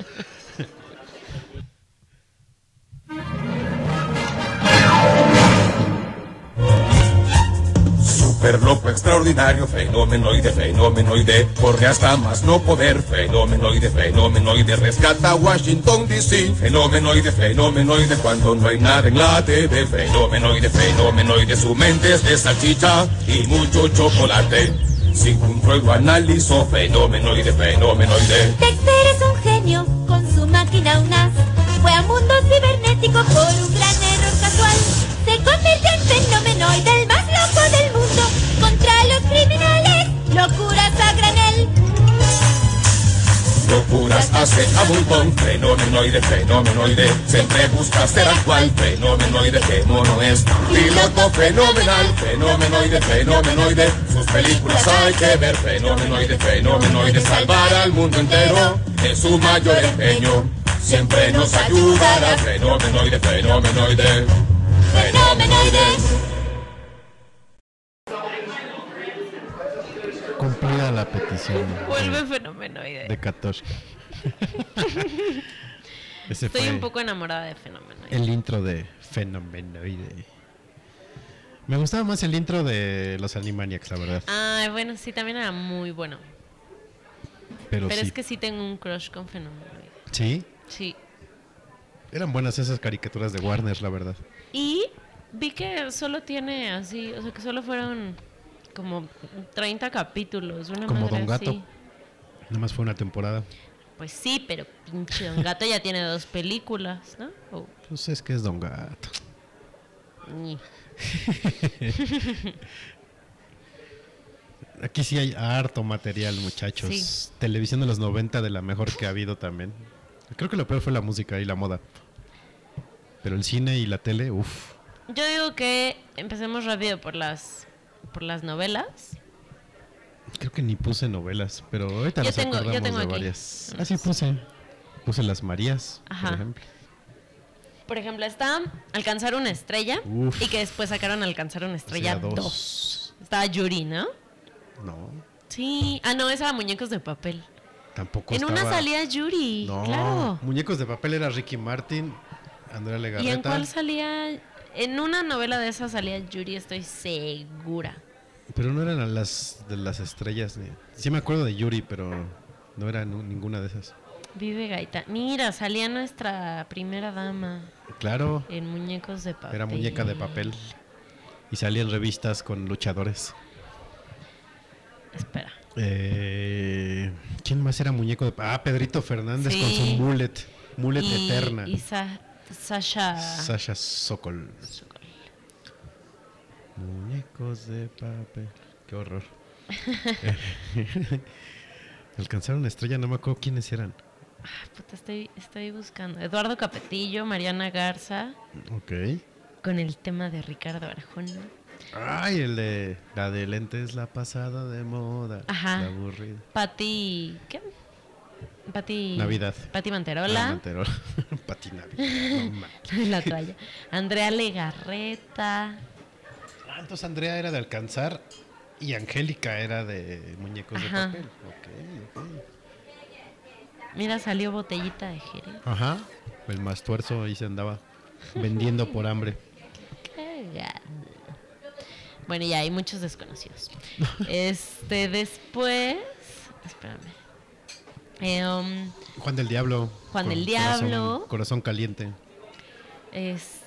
Super loco, extraordinario, fenomenoide, fenomenoide, corre hasta más no poder, fenomenoide, fenomenoide, rescata Washington DC, fenomenoide, fenomenoide, cuando no hay nada en la TV, fenomenoide, fenomenoide, su mente es de salchicha y mucho chocolate, sin control analizo, fenomenoide, fenomenoide. Dexter es un genio con su máquina UNAS. Fue a mundos cibernéticos por un gran error casual. Se convirtió en fenomenoide, el más loco del mundo. Contra los criminales, locuras a granel. Locuras hace a montón, fenomenoide, fenomenoide, siempre busca ser actual, fenomenoide, que mono es, piloto fenomenal, fenomenoide, fenomenoide, sus películas hay que ver, fenomenoide, fenomenoide, salvar al mundo entero es su mayor empeño, siempre nos ayudará, fenomenoide, fenomenoide, fenomenoide. La petición Vuelve de, fenomenoide. de Katoshka. [laughs] Estoy un poco enamorada de fenomenoide. el intro de Fenomenoide. Me gustaba más el intro de los Animaniacs, la verdad. Ay, bueno, sí, también era muy bueno. Pero, Pero sí. es que sí tengo un crush con fenomenoide. Sí, Sí. eran buenas esas caricaturas de Warner, la verdad. Y vi que solo tiene así, o sea, que solo fueron como 30 capítulos. Una Como madre Don Gato. así. Nada más fue una temporada. Pues sí, pero pinche Don Gato ya tiene dos películas, ¿no? O- Pues es que es Don Gato. [laughs] Aquí sí hay harto material, muchachos. Sí. Televisión de los 90 de la mejor que ha habido también. Creo que lo peor fue la música y la moda. Pero el cine y la tele, uff. Yo digo que empecemos rápido por las por las novelas. Creo que ni puse novelas, pero ahorita Yo nos tengo- yo acordamos tengo de aquí. varias. Ah, sí puse. Puse las Marías, Ajá. por ejemplo. Por ejemplo, está Alcanzar una estrella Uf. y que después sacaron Alcanzar una O estrella sea, 2. dos. Estaba Yuri, ¿no? No, Sí. Ah, no, esa era Muñecos de Papel. tampoco En una salía Yuri, No, claro. Muñecos de papel era Ricky Martin, Andrea ¿Y en Legarreta. cuál salía? En una novela de esas salía Yuri, estoy segura. Pero no eran las de las estrellas. Ni... Sí me acuerdo de Yuri, pero no era ninguna de esas. Vive Gaita. Mira, salía nuestra primera dama Claro, en Muñecos de Papel. era muñeca de papel. Y salía en revistas con luchadores. Espera. Eh, ¿Quién más era muñeco de papel? Ah, Pedrito Fernández con su mullet. Mullet y, eterna. Y Sa- Sasha. Sasha Sokol. Muñecos de papel. Qué horror. [laughs] [laughs] Alcanzaron estrella, no me acuerdo quiénes eran. Ah, puta, estoy, estoy buscando. Eduardo Capetillo, Mariana Garza, Ok. con el tema de Ricardo Arjona. Ay, el de la de lentes, la pasada de moda. Ajá. La aburrida. Pati. ¿Qué? Pati. Navidad. Pati Ah, Manterola. Manterola. [laughs] Pati Navidad. No la toalla. Andrea Legarreta. Ah, entonces Andrea era de alcanzar y Angélica era de muñecos Ajá. de papel. Ok, ok. Mira, salió botellita de Jerez. Ajá. El más tuerzo ahí se andaba vendiendo por hambre. [laughs] Bueno, ya hay muchos desconocidos. [laughs] Este, después. Espérame. Eh, um, Juan del Diablo. Juan del corazón- Diablo. Corazón caliente.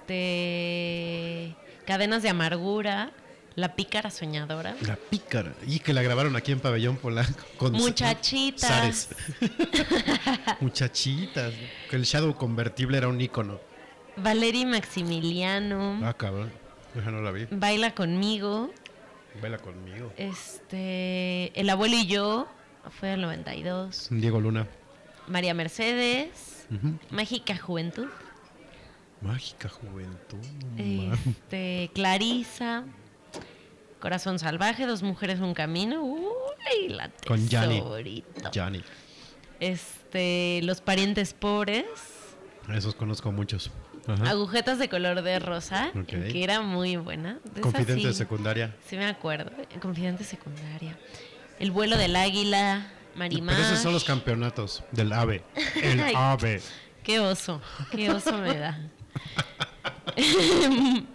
este. Cadenas de amargura. La pícara soñadora. La pícara. Y que la grabaron aquí en Pabellón Polanco. Con Muchachitas. [laughs] Muchachitas. Que el Shadow convertible era un ícono. Valery Maximiliano. Ah, cabrón. Esa no la vi. Baila conmigo. Baila conmigo. Este. El abuelo y yo. Fue el 92. Diego Luna. María Mercedes. Mágica Juventud. Mágica juventud. no. Este, Clarisa, Corazón Salvaje, Dos Mujeres, Un Camino. Uy, la Con Yanni. Este, Los Parientes Pobres, Esos conozco muchos. Ajá. Agujetas de color de rosa, que era muy buena. De Confidente de secundaria. Sí me acuerdo. Confidente secundaria. El vuelo del águila, Marimar. Pero esos son los campeonatos del AVE. [laughs] El. AVE. Qué oso, qué oso me da. [laughs]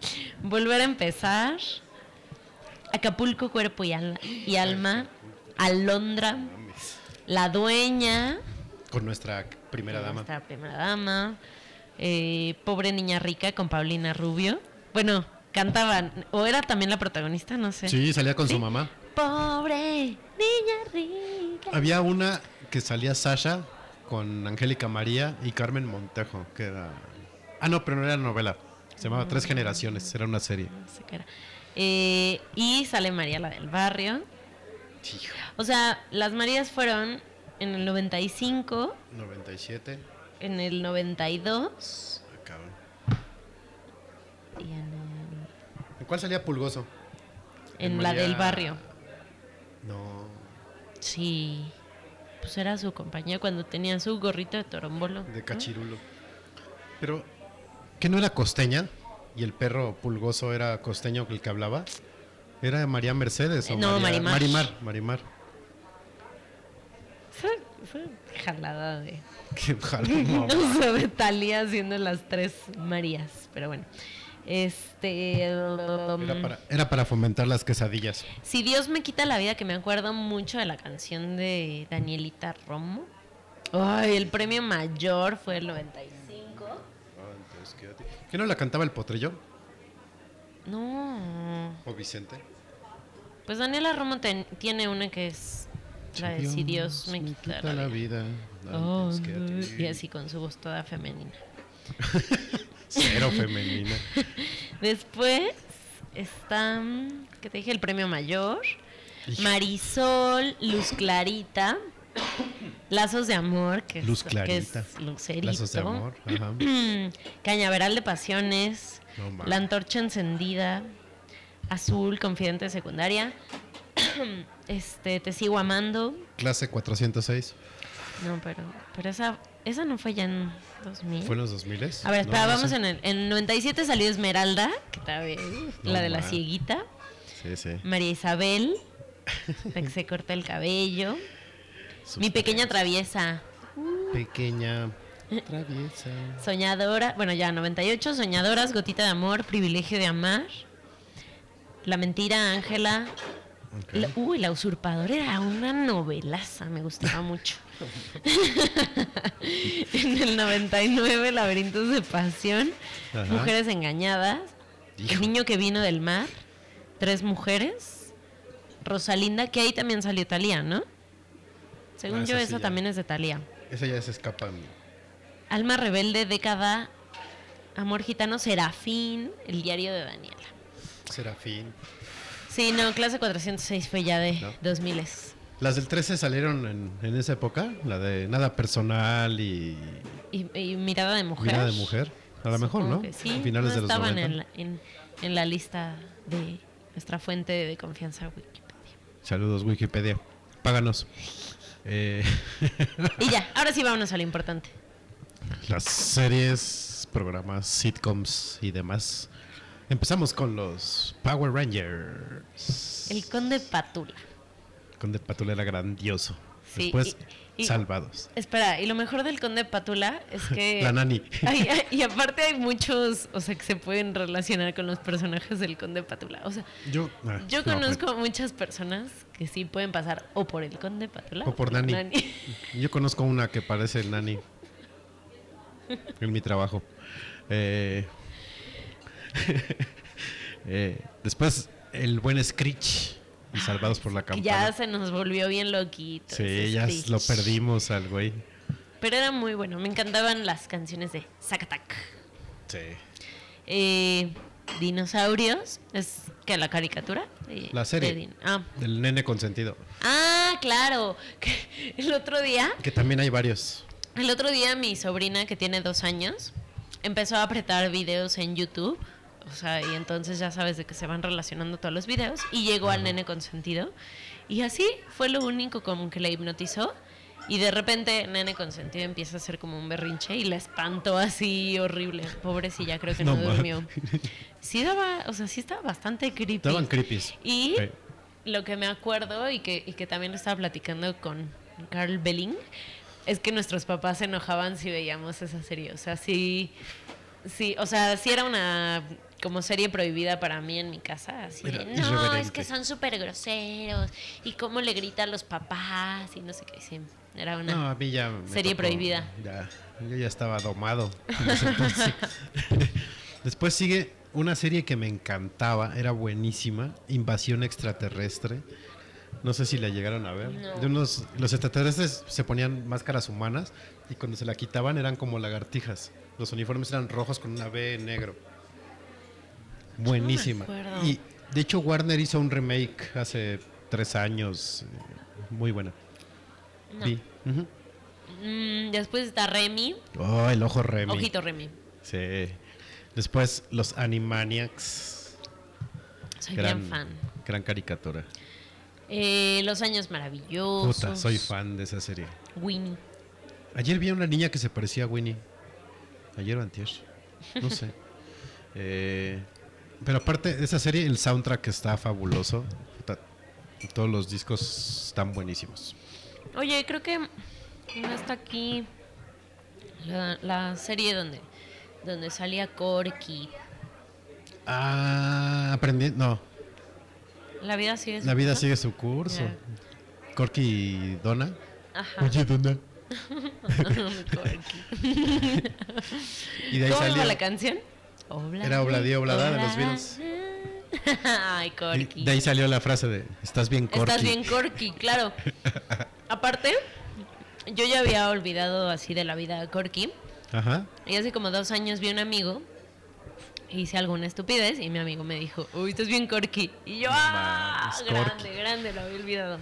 Volver a empezar. Acapulco, cuerpo y, al- y alma. Alondra. La dueña. Con nuestra primera dama. Nuestra primera dama. eh, pobre niña rica con Paulina Rubio. Bueno, cantaban. O era también la protagonista, no sé. Sí, salía con ¿Sí? su mamá. Pobre niña rica. Había una que salía Sasha con Angélica María y Carmen Montejo, que era... Ah, no, pero no era novela. Se llamaba Tres Generaciones, era una serie. No sé qué era. Eh, y sale María la del barrio. O sea, las Marías fueron en el 95, 97. en el 92 Ah, cabrón. y en, el- ¿En cuál salía Pulgoso? en En la María- del barrio. No, Sí. Pues era su compañía cuando tenía su gorrito de torombolo. de ¿no? Cachirulo. Pero, ¿qué no era costeña? ¿Y el perro Pulgoso era costeño el que hablaba? ¿Era María Mercedes o no, María- Marimar. Marimar, Marimar. Fue, fue jalada de. [laughs] Qué jalón. [laughs] O sea, de Talía haciendo las tres Marías. Pero bueno. Este. um, Era para, era para fomentar las quesadillas. Si Dios me quita la vida, que me acuerdo mucho de la canción de Danielita Romo. Ay, el premio mayor fue el 95. ¿Qué no la cantaba el potrillo? No. ¿O Vicente? Pues Daniela Romo ten- tiene una que es la de Si Dios me quita, la vida. vida. que y así con su voz toda femenina. [laughs] Cero femenina. [laughs] Después está, mm, ¿qué te dije? El premio mayor. Marisol, Luz Clarita, Lazos de Amor, que es, Luz que es Clarita. Lucerito. Lazos de amor. Ajá. [clears throat] Cañaveral de Pasiones, No. La Antorcha Encendida, Azul, Confidente de Secundaria, [clears throat] este, Te Sigo Amando. Clase 406. No, pero, pero esa, esa no fue ya en 2000. ¿Fue en los 2000? A ver, espera, vamos en el en 97 salió Esmeralda, que también, No la de la cieguita. Sí, sí. María Isabel, la que se corta el cabello. Mi pequeña traviesa, Pequeña traviesa. soñadora, bueno ya 98, soñadoras, gotita de amor, privilegio de amar. La mentira, Ángela. La- uy, la usurpadora era una novelaza, me gustaba [laughs] mucho. [laughs] en el 99, Laberintos de Pasión, Ajá. Mujeres Engañadas, Hijo. El niño que vino del mar, Tres mujeres, Rosalinda, que ahí también salió Talía, ¿no? Según Ah, yo, sí ya. también es de Talía. Esa ya se escapa. Alma rebelde, década, Amor gitano, Serafín, El diario de Daniela. Serafín. Sí, no, clase 406 fue ya de No. 2000. Las del 13 salieron en, en esa época. La de nada personal y Y, y mirada de mujer. mirada de mujer. A lo mejor, ¿no? sí, A finales no de los estaban 90. En, la, en, en la lista de nuestra fuente de confianza Wikipedia. Saludos, Wikipedia. Páganos. Eh, [laughs] Y ya, ahora sí vámonos a lo importante. las series, programas, sitcoms y demás. Empezamos con los Power Rangers. El Conde Patula. Con de Patula era grandioso. Sí, Después, y- Salvados. Espera, y lo mejor del Conde Patula es que... [laughs] La nani. Y aparte hay muchos, o sea, que se pueden relacionar con los personajes del Conde Patula. O sea, Yo, ah, yo no, conozco muchas personas que sí pueden pasar o por el Conde Patula O por Nani. [laughs] Yo conozco una que parece Nani. En mi trabajo. Eh, [laughs] eh, después, el buen Screech. Y salvados por la campana. ya se nos volvió bien loquito. Sí, ya lo perdimos al güey. Pero era muy bueno. Me encantaban las canciones de Zacatac. Sí. Eh, dinosaurios. Es que la caricatura. de- La serie. de ah. Del nene consentido. Ah, claro. Que el otro día Que también hay varios. El otro día mi sobrina, que tiene dos años, empezó a apretar videos en YouTube. O sea, y entonces ya sabes de que se van relacionando todos los videos. Y llegó al nene consentido. Y así fue lo único como que la hipnotizó. Y de repente, nene consentido empieza a hacer como un berrinche y la espantó así horrible. Pobrecilla, creo que no, No durmió. Sí daba, o sea, sí estaba bastante creepy. Estaban creepies. Y Sí. lo que me acuerdo y que, y que también lo estaba platicando con Carl Belling es que nuestros papás se enojaban si veíamos esa serie. O sea, sí, sí, o sea, sí era una como serie prohibida para mí en mi casa. Así de, no, es que son súper groseros y cómo le grita a los papás y no sé qué. Sí, era una... No, a mí ya. me Serie tocó, prohibida. Ya, yo ya estaba domado. [laughs] Después sigue una serie que me encantaba, era buenísima: Invasión Extraterrestre. No sé si la llegaron a ver. No. De unos, los extraterrestres se ponían máscaras humanas y cuando se la quitaban eran como lagartijas. Los uniformes eran rojos con una B en negro. Buenísima. y de hecho Warner hizo un remake hace tres años. eh, Muy buena. No. Vi. Mm, después está Remy. Oh, el ojo Remy. Ojito Remy. Sí. Después los Animaniacs. Soy gran, bien fan. Gran caricatura. Eh, Los Años Maravillosos. Puta, soy fan de esa serie. Winnie. Ayer vi a una niña que se parecía a Winnie. Ayer o antier. No sé. [laughs] Eh, pero aparte de esa serie, el soundtrack está fabuloso. Todos los discos están buenísimos. Oye, creo que no está aquí la, la serie donde, donde salía Corky. Ah, aprendí. No, La vida sigue su la vida curso? sigue su curso. Corky y Donna. Ajá. Oye, Donna. [laughs] Corky. [laughs] Y de ahí ¿Cómo salió. la canción? Era Obladí, Oblada de los Beatles. [laughs] Ay, y Corky. de ahí salió la frase de Estás bien Corky. Estás bien Corky, claro. [laughs] Aparte, yo ya había olvidado así de la vida de Corky. Ajá. Y hace como dos años vi un amigo, hice alguna estupidez y mi amigo me dijo, uy, estás bien corky. Y yo, ah, grande, Corky. grande, lo había olvidado.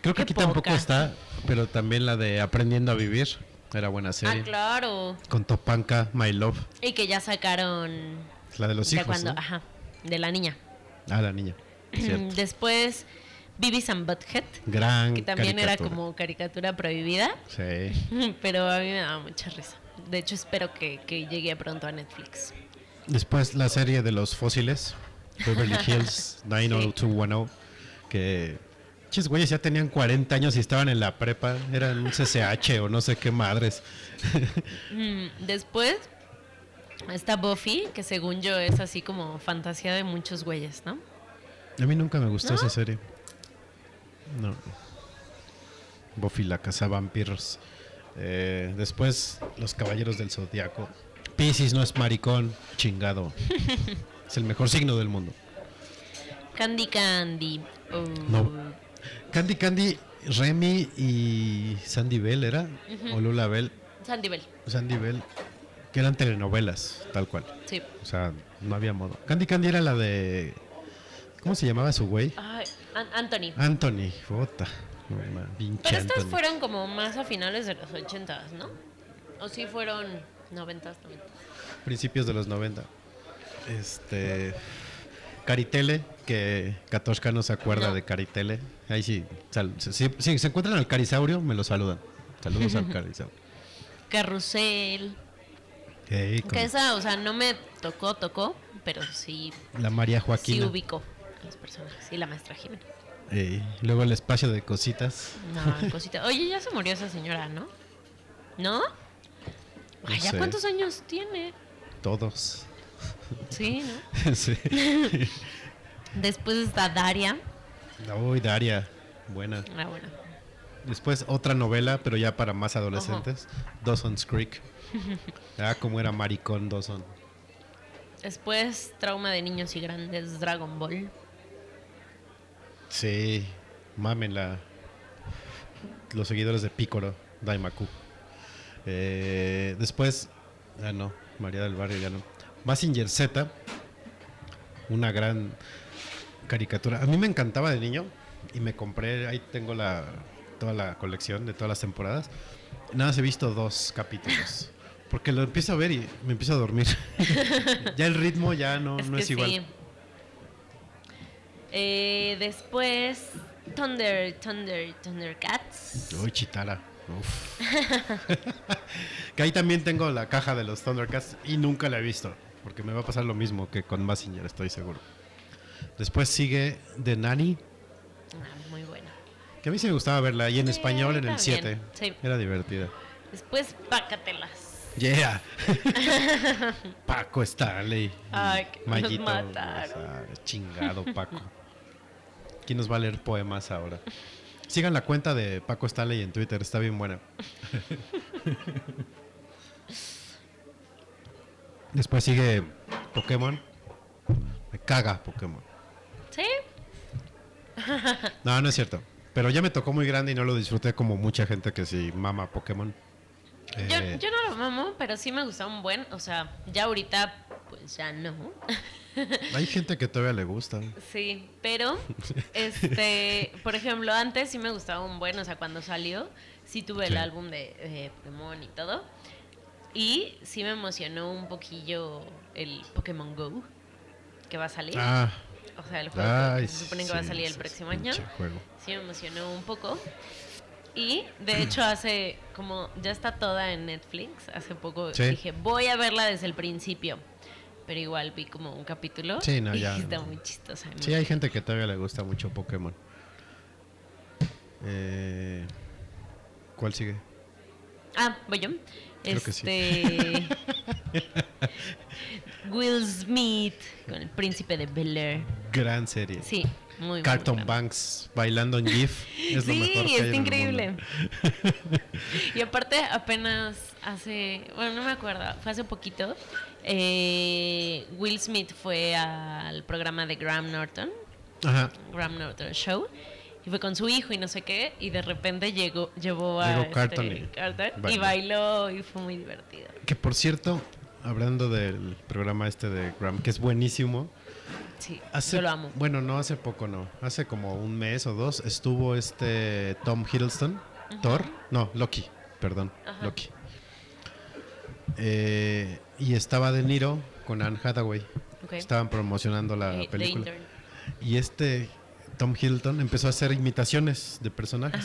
Creo que Qué aquí tampoco está, pero también la de Aprendiendo a Vivir. Era buena serie. Ah, claro. Con Topanka, My Love. Y que ya sacaron La de los de hijos. cuando, ¿no? ajá, de la niña. Ah, la niña. [clears throat] Cierto. Después, Beavis and Butthead, Gran que también era como caricatura prohibida, Sí. [laughs] pero a mí me daba mucha risa. De hecho, espero que, que llegue pronto a Netflix. Después la serie de los fósiles. Beverly [laughs] Hills 90210. Que. Chis, güeyes ya tenían 40 años y estaban en la prepa. Eran un CCH o no sé qué madres. Mm, Después está Buffy, que según yo es así como fantasía de muchos güeyes, ¿no? A mí nunca me gustó ¿No? esa serie. No. Buffy la casa vampiros. Eh, después, Los Caballeros del Zodiaco. Pisces no es maricón, chingado. [laughs] es el mejor signo del mundo. Candy Candy. oh, No. Candy Candy, Remy y Sandy Bell, ¿era? O Lula Bell. Sandy Bell, Sandy Bell, que eran telenovelas, tal cual. sí. O sea, no había modo. Candy Candy era la de. ¿Cómo se llamaba su güey? Ay, Anthony. Anthony. No, pinche Pero estas Anthony. fueron como más a finales de los ochentas, ¿no? O sí fueron Noventas, noventas. principios de los 90. Este. Caritele, que Katoshka no se acuerda No. de Caritele. Ahí sí, sal- si, se encuentran al Carisaurio, me lo saludan. Saludos al [laughs] Carisaurio. Carrusel. Ey, con Que esa, o sea, no me tocó, tocó, pero sí, la María sí Joaquina. ubicó a las personas. Sí, la maestra Jimena. Luego el espacio de cositas. No, cosita. Oye, ya se murió esa señora, ¿no? ¿No? Ay, ¿ya sé. cuántos años tiene? Todos. Sí, ¿no? [laughs] sí. [laughs] Después está Daria. Uy, Daria. Buena. Ah, bueno. Después otra novela, pero ya para más adolescentes. Dawson's Creek. [laughs] Ah, como era maricón Dawson. Después, Trauma de Niños y Grandes, Dragon Ball. Sí, mámenla. Los seguidores de Piccolo, Daimaku. Eh, después, ah no, María del Barrio ya no. Massinger Z, una gran caricatura. A mí me encantaba de niño y me compré, ahí tengo la toda la colección de todas las temporadas. Nada más he visto dos capítulos. Porque lo empiezo a ver y me empiezo a dormir. [laughs] ya el ritmo ya no es no que es igual. sí. Eh, después, Thunder, Thunder, Thundercats. Uy, Chitara. Uf. [laughs] que ahí también tengo la caja de los Thundercats y nunca la he visto. Porque me va a pasar lo mismo que con Massinger, estoy seguro. Después sigue The Nanny, Ah, muy buena. que a mí sí me gustaba verla. Y en Sí, español en el también, 7. sí. Era divertida. Después, Pácatelas. Yeah. [laughs] Paco Stanley. Ay, que nos Mayito. mataron. sabes, chingado, Paco. ¿Quién nos va a leer poemas ahora? Sigan la cuenta de Paco Stanley en Twitter, está bien buena. [laughs] Después sigue Pokémon. Me caga Pokémon. No, no es cierto. Pero ya me tocó muy grande y no lo disfruté como mucha gente que sí mama Pokémon. Yo, Eh, yo no lo mamo, pero sí me gustaba un buen. O sea, ya ahorita, pues ya no. [laughs] Hay gente que todavía le gusta. Sí, pero, [laughs] este, por ejemplo, antes sí me gustaba un buen, o sea, cuando salió, sí tuve el álbum de eh, Pokémon y todo. Y sí me emocionó un poquillo el Pokémon Go, que va a salir. Ah, o sea, el juego que se supone que va a salir el próximo año. juego. Sí me emocionó un poco. Y de hecho hace como ya está toda en Netflix, hace poco Sí. dije, voy a verla desde el principio. Pero igual vi como un capítulo. Sí, no, y ya. Está muy chistosa. muy Sí, hay gente que todavía le gusta mucho Pokémon. Eh, ¿Cuál sigue? Ah, voy yo. Creo que sí. [laughs] [laughs] Will Smith con el príncipe de Bel Air. Gran serie. Sí, muy muy Carlton buena. Banks bailando en GIF. [laughs] Es lo sí, mejor que está increíble. [laughs] y aparte, apenas hace. Bueno, no me acuerdo, fue hace poquito. eh, Will Smith fue al programa de Graham Norton. Ajá. Graham Norton Show. Y fue con su hijo y no sé qué. Y de repente llegó, llevó a Llegó este y bailó y fue muy divertido. Que por cierto, hablando del programa este de Graham, que es buenísimo. Sí, Hace, yo lo amo. Bueno, no hace poco, no. Hace como un mes o dos estuvo este Tom Hiddleston. Thor. No, Loki. Perdón. Loki. Eh, y estaba De Niro con Anne Hathaway. Estaban promocionando la Eh, película. Y este Tom Hiddleston empezó a hacer imitaciones de personajes.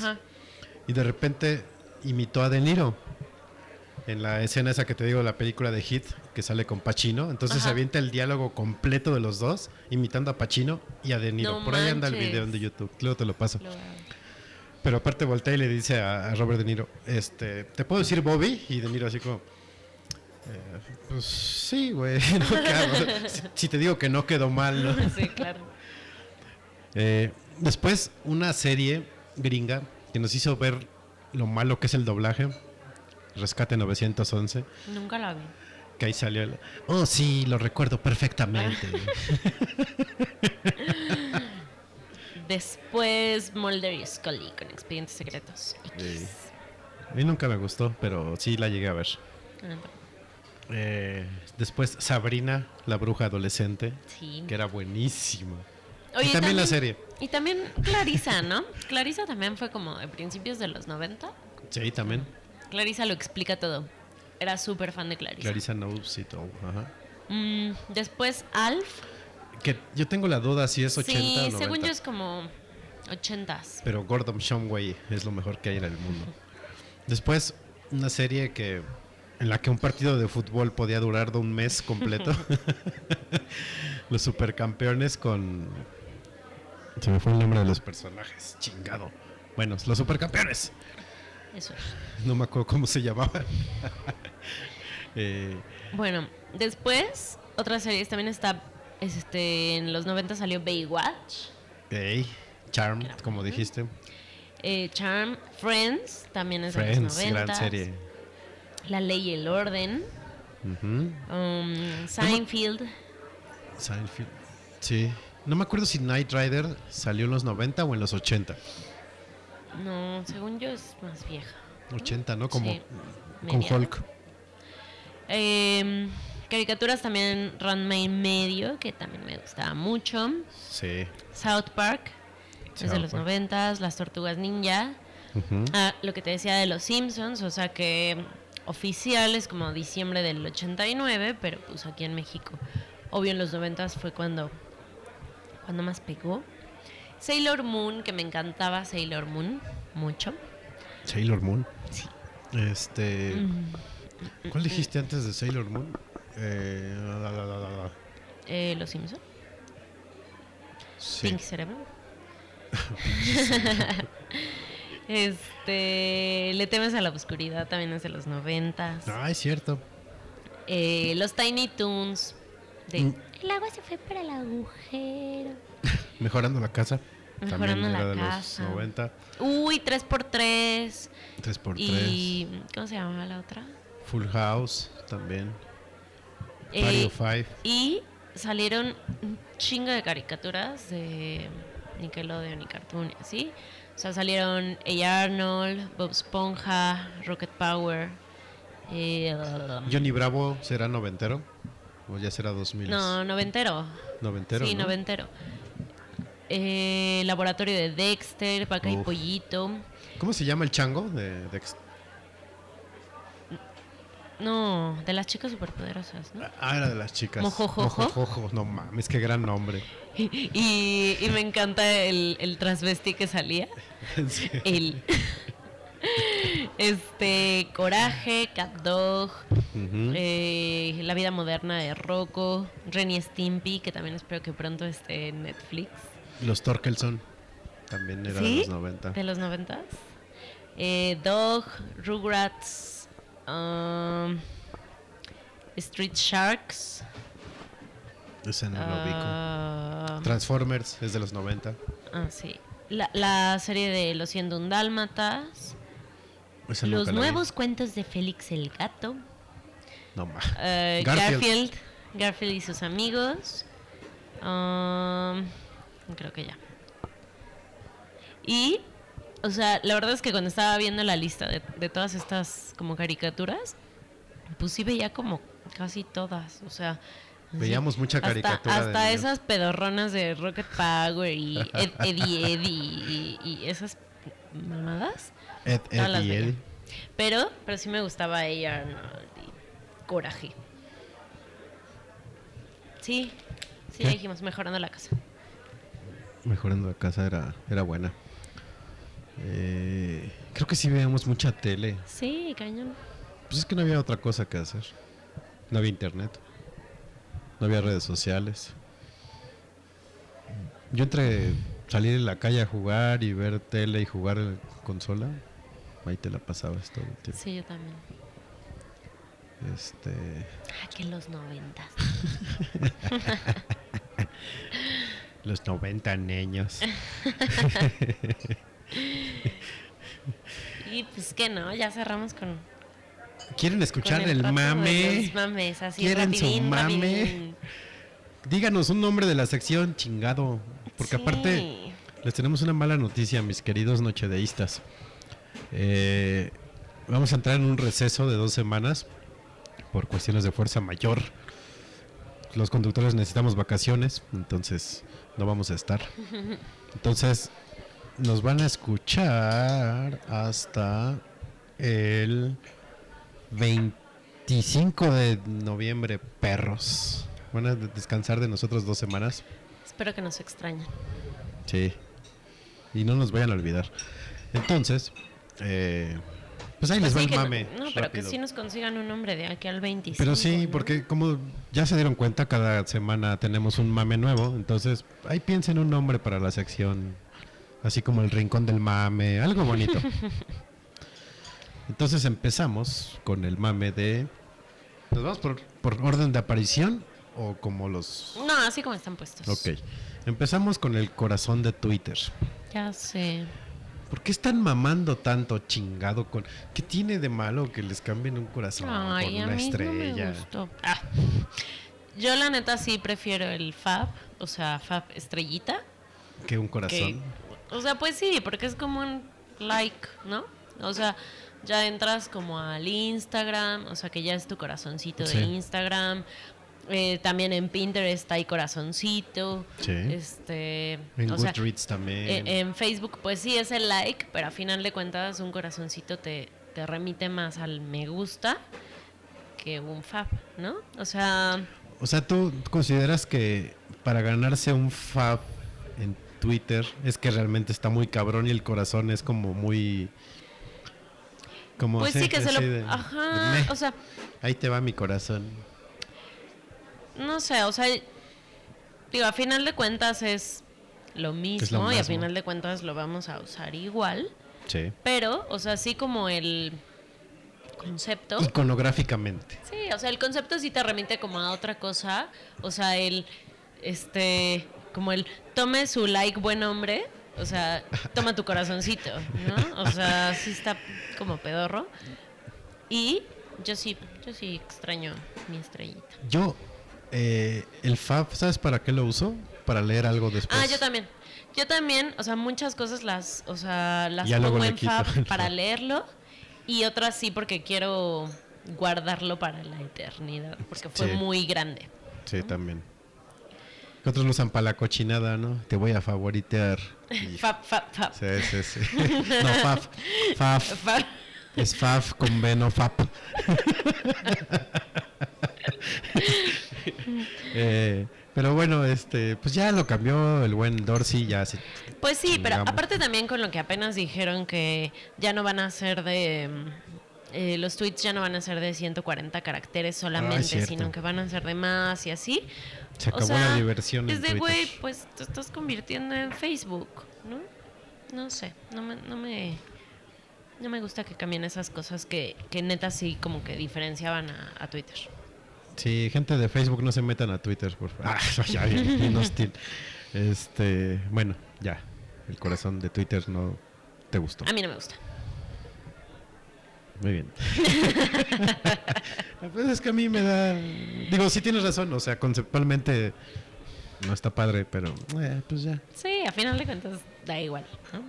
Y de repente imitó a De Niro. En la escena esa que te digo, la película de Hit, que sale con Pacino. Entonces se avienta el diálogo completo de los dos, imitando a Pacino y a De Niro. No Por ahí anda el video de YouTube. Luego te lo paso. Lo- Pero aparte voltea y le dice a, a Robert De Niro, este, ¿te puedo decir Bobby? Y De Niro así como, "Eh, pues sí, güey, [laughs] si, si te digo que no quedó mal, ¿no? [laughs] sí, claro. Eh, después, una serie gringa que nos hizo ver lo malo que es el doblaje. Rescate 911. Nunca la vi. Que ahí salió el. Oh, sí, lo recuerdo perfectamente. [laughs] Después Mulder y Scully con Expedientes Secretos. Sí. A mí nunca me gustó, pero sí la llegué a ver. Ah, Eh, después, Sabrina, la bruja adolescente. Sí. Que era buenísima. Oye, y también, la serie. Y también Clarisa, ¿no? Clarisa también fue como de principios de los 90. Sí, también. Clarisa lo explica todo. era súper fan de Clarissa. Clarissa Knowles y todo. Ajá. Mm, después Alf. Que yo tengo la duda si es 80 sí, o 90. según yo es como 80s. Pero Gordon Shumway es lo mejor que hay en el mundo. Después, una serie que en la que un partido de fútbol podía durar de un mes completo. [laughs] [laughs] los supercampeones con... Se me fue el nombre de los personajes. Chingado. Bueno, los supercampeones. Eso es. No me acuerdo cómo se llamaban. [laughs] Eh, Bueno, después, otras series también está. Este, en los 90 salió Baywatch, ey, Charm, como dijiste. eh, Charm, Friends, también es de Friends, los 90. gran serie. La Ley y el Orden, um, Seinfeld. Seinfeld. Sí. No me acuerdo si Knight Rider salió en los 90 o en los 80. No, según yo es más vieja. 80, ¿no? Como Sí, con. Hulk. Em, caricaturas también Ranma medio, que también me gustaba mucho. Sí. South Park, es de South los Park. 90, Las Tortugas Ninja. Ah, lo que te decía de los Simpsons, o sea que oficial es como diciembre del 89, pero pues aquí en México, obvio en los 90 fue cuando, cuando más pegó. Sailor Moon, que me encantaba Sailor Moon, mucho. Sailor Moon. Este. Mm. ¿Cuál dijiste antes de Sailor Moon? Eh, la, la, la, la, la. Eh, los Simpsons, Sí. Pink Cerebro. [laughs] este, Le temes a la oscuridad, también es de los 90. Ah, es cierto. Eh, los Tiny Toons. De, Mm. El agua se fue para el agujero. [laughs] Mejorando la casa. Mejorando También era la de casa. los 90. Uy, 3x3. 3x3. Y. ¿Cómo se llamaba la otra? Full House también. Eh, 5. y salieron un chingo de caricaturas de Nickelodeon y Cartoon, ¿sí? O sea, salieron A. Arnold, Bob Esponja, Rocket Power. eh, Johnny Bravo será noventero. O ya será 2000. no, noventero. Noventero. sí, ¿no? noventero. Eh, laboratorio de Dexter, Paca y. Pollito. ¿Cómo se llama el chango de Dex? No, de las chicas superpoderosas, ¿no? Ah, era de las chicas. Mojojojo. Mojojojo. No mames, qué gran nombre. [laughs] Y, y me encanta el, el transvesti que salía. [laughs] Sí. Él. [laughs] Este, Coraje, Cat Dog, eh, La vida moderna de Rocco, Renny Stimpy, que también espero que pronto esté en Netflix. Los Torkelson. También era de ¿Sí? los 90. ¿De los noventas? Eh, Dog, Rugrats, um, Street Sharks. Ese no lo ubico. ah, Transformers es de los 90. ah, sí. La, la serie de Los 101 Dálmatas. Los nuevos cuentos de Félix el Gato. No ma. eh, Garfield. Garfield. Garfield y sus amigos. Um, creo que ya. Y, o sea, la verdad es que cuando estaba viendo la lista de, de todas estas como caricaturas, pues sí veía como casi todas. O sea, Veíamos mucha caricatura Hasta, esas pedorronas de Rocket Power y Ed, Eddie [laughs] Eddie y, y esas mamadas. Ed, Ed veía. Eddie. Pero, pero sí me gustaba ella Arnold y Coraje. Sí, sí, dijimos, mejorando la casa. Mejorando la casa era, era buena. Eh, creo que sí veíamos mucha tele. Sí, cañón. Pues es que no había otra cosa que hacer. No había internet. No había redes sociales. Yo entre salir en la calle a jugar y ver tele y jugar en consola, ahí te la pasabas todo el tiempo. Sí, yo también. Este, Ah, que los noventas. [laughs] [laughs] los 90 niños. [laughs] [laughs] Y pues que no, ya cerramos con, ¿Quieren con escuchar el, mame? mames, así ¿Quieren su mame? rapidín. Díganos un nombre de la sección, chingado. Porque Sí. aparte, les tenemos una mala noticia, mis queridos nochedeístas. Eh, vamos a entrar en un receso de dos semanas por cuestiones de fuerza mayor. Los conductores necesitamos vacaciones, entonces no vamos a estar. Entonces, nos van a escuchar hasta el 20 25 de noviembre, perros. Van a de- descansar de nosotros dos semanas. Espero que nos extrañen. Sí. Y no nos vayan a olvidar. Entonces, eh, pues ahí les va el no- mame. No, pero que sí nos consigan un nombre de aquí al 25. Pero sí, ¿no? porque como ya se dieron cuenta, cada semana tenemos un mame nuevo. Entonces, ahí piensen un nombre para la sección. Así como el rincón del mame, algo bonito. [laughs] Entonces empezamos con el mame de... ¿Nos vamos por, por orden de aparición o como los... No, así como están puestos. Ok. Empezamos con el corazón de Twitter. Ya sé. ¿Por qué están mamando tanto chingado con... ¿Qué tiene de malo que les cambien un corazón Ay, por a una mí no me estrella? gustó. Ah. Yo la neta sí prefiero el Fab, o sea, Fab estrellita. que un que- corazón. o sea, pues sí, porque es como un like, ¿no? O sea, ya entras como al Instagram, o sea, que ya es tu corazoncito Sí. de Instagram. Eh, también en Pinterest hay corazoncito. Sí. Este, En o sea, Goodreads también. eh, en Facebook, pues sí es el like, pero a final de cuentas un corazoncito te, te remite más al me gusta que un fab, ¿no? O sea, O sea, ¿tú consideras que para ganarse un fab en Twitter es que realmente está muy cabrón y el corazón es como muy... Como pues sí que se lo... de- Ajá, de o sea, ahí te va mi corazón. No sé, o sea, digo, a final de cuentas es lo mismo, y a final de cuentas lo vamos a usar igual, Sí. pero, o sea, así como el concepto... Iconográficamente. Sí, o sea, el concepto sí te remite como a otra cosa. O sea, el, este, como el tome su like buen hombre. O sea, toma tu corazoncito, ¿no? O sea, sí está como pedorro. Y yo sí, yo sí extraño mi estrellita. Yo, eh, el fab, ¿sabes para qué lo uso? Para leer algo después. Ah, yo también. Yo también, o sea, muchas cosas las, o sea, las Ya pongo en Fab [laughs] para Fab. leerlo y otras sí porque quiero guardarlo para la eternidad, porque fue Sí. muy grande. Sí, también. Que otros lo usan para la cochinada, ¿no? Te voy a favoritear. [laughs] Y- Fab, fab, fab. Sí, sí, sí. [laughs] No. Faf. Fab. Es faf con B, no fap. [laughs] Eh, pero bueno, este, pues ya lo cambió el buen Dorsey, ya se... Pues sí, pero aparte también con lo que apenas dijeron que ya no van a ser de... eh, los tweets ya no van a ser de 140 caracteres solamente, cierto. sino que van a ser de más y así. Se O acabó sea, la diversión Es de, güey, pues te estás convirtiendo en Facebook, ¿no? No sé, no me... No me no me gusta que cambien esas cosas que, que neta sí como que diferenciaban a, a Twitter. Sí, gente de Facebook no se metan a Twitter, por favor. Ah, [laughs] ya, bien, hostil. Este, bueno, ya. El corazón de Twitter no te gustó. A mí no me gusta. Muy bien. [laughs] pues es que a mí me da. Digo, sí tienes razón. O sea, conceptualmente no está padre, pero eh, pues ya. Sí, a final de cuentas da igual, ¿no?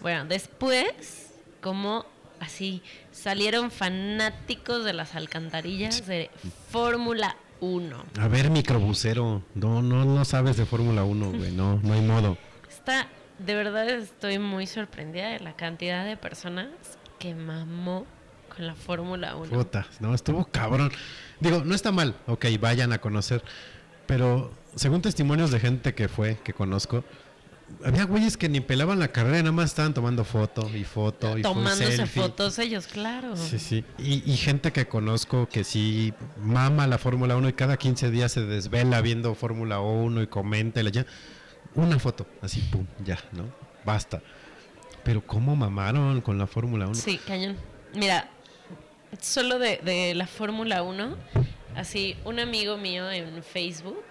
Bueno, después, como así salieron fanáticos de las alcantarillas de Fórmula 1. A ver, microbusero. No, no, no sabes de Fórmula 1, güey. No, no hay modo. Está, de verdad estoy muy sorprendida de la cantidad de personas que mamó con la Fórmula 1. Puta, no, estuvo cabrón. Digo, no está mal. Ok, vayan a conocer. Pero según testimonios de gente que fue, que conozco, había güeyes que ni pelaban la carrera, nada más estaban tomando foto y foto y Tomándose selfie. fotos ellos, claro. Sí, sí. Y, y gente que conozco que sí mama la Fórmula 1 y cada 15 días se desvela viendo Fórmula 1 y comenta y la ya. Una foto, así, pum, ya, ¿no? Basta. Pero ¿cómo mamaron con la Fórmula 1? Sí, cañón. Mira, solo de, de la Fórmula 1, así, un amigo mío en Facebook,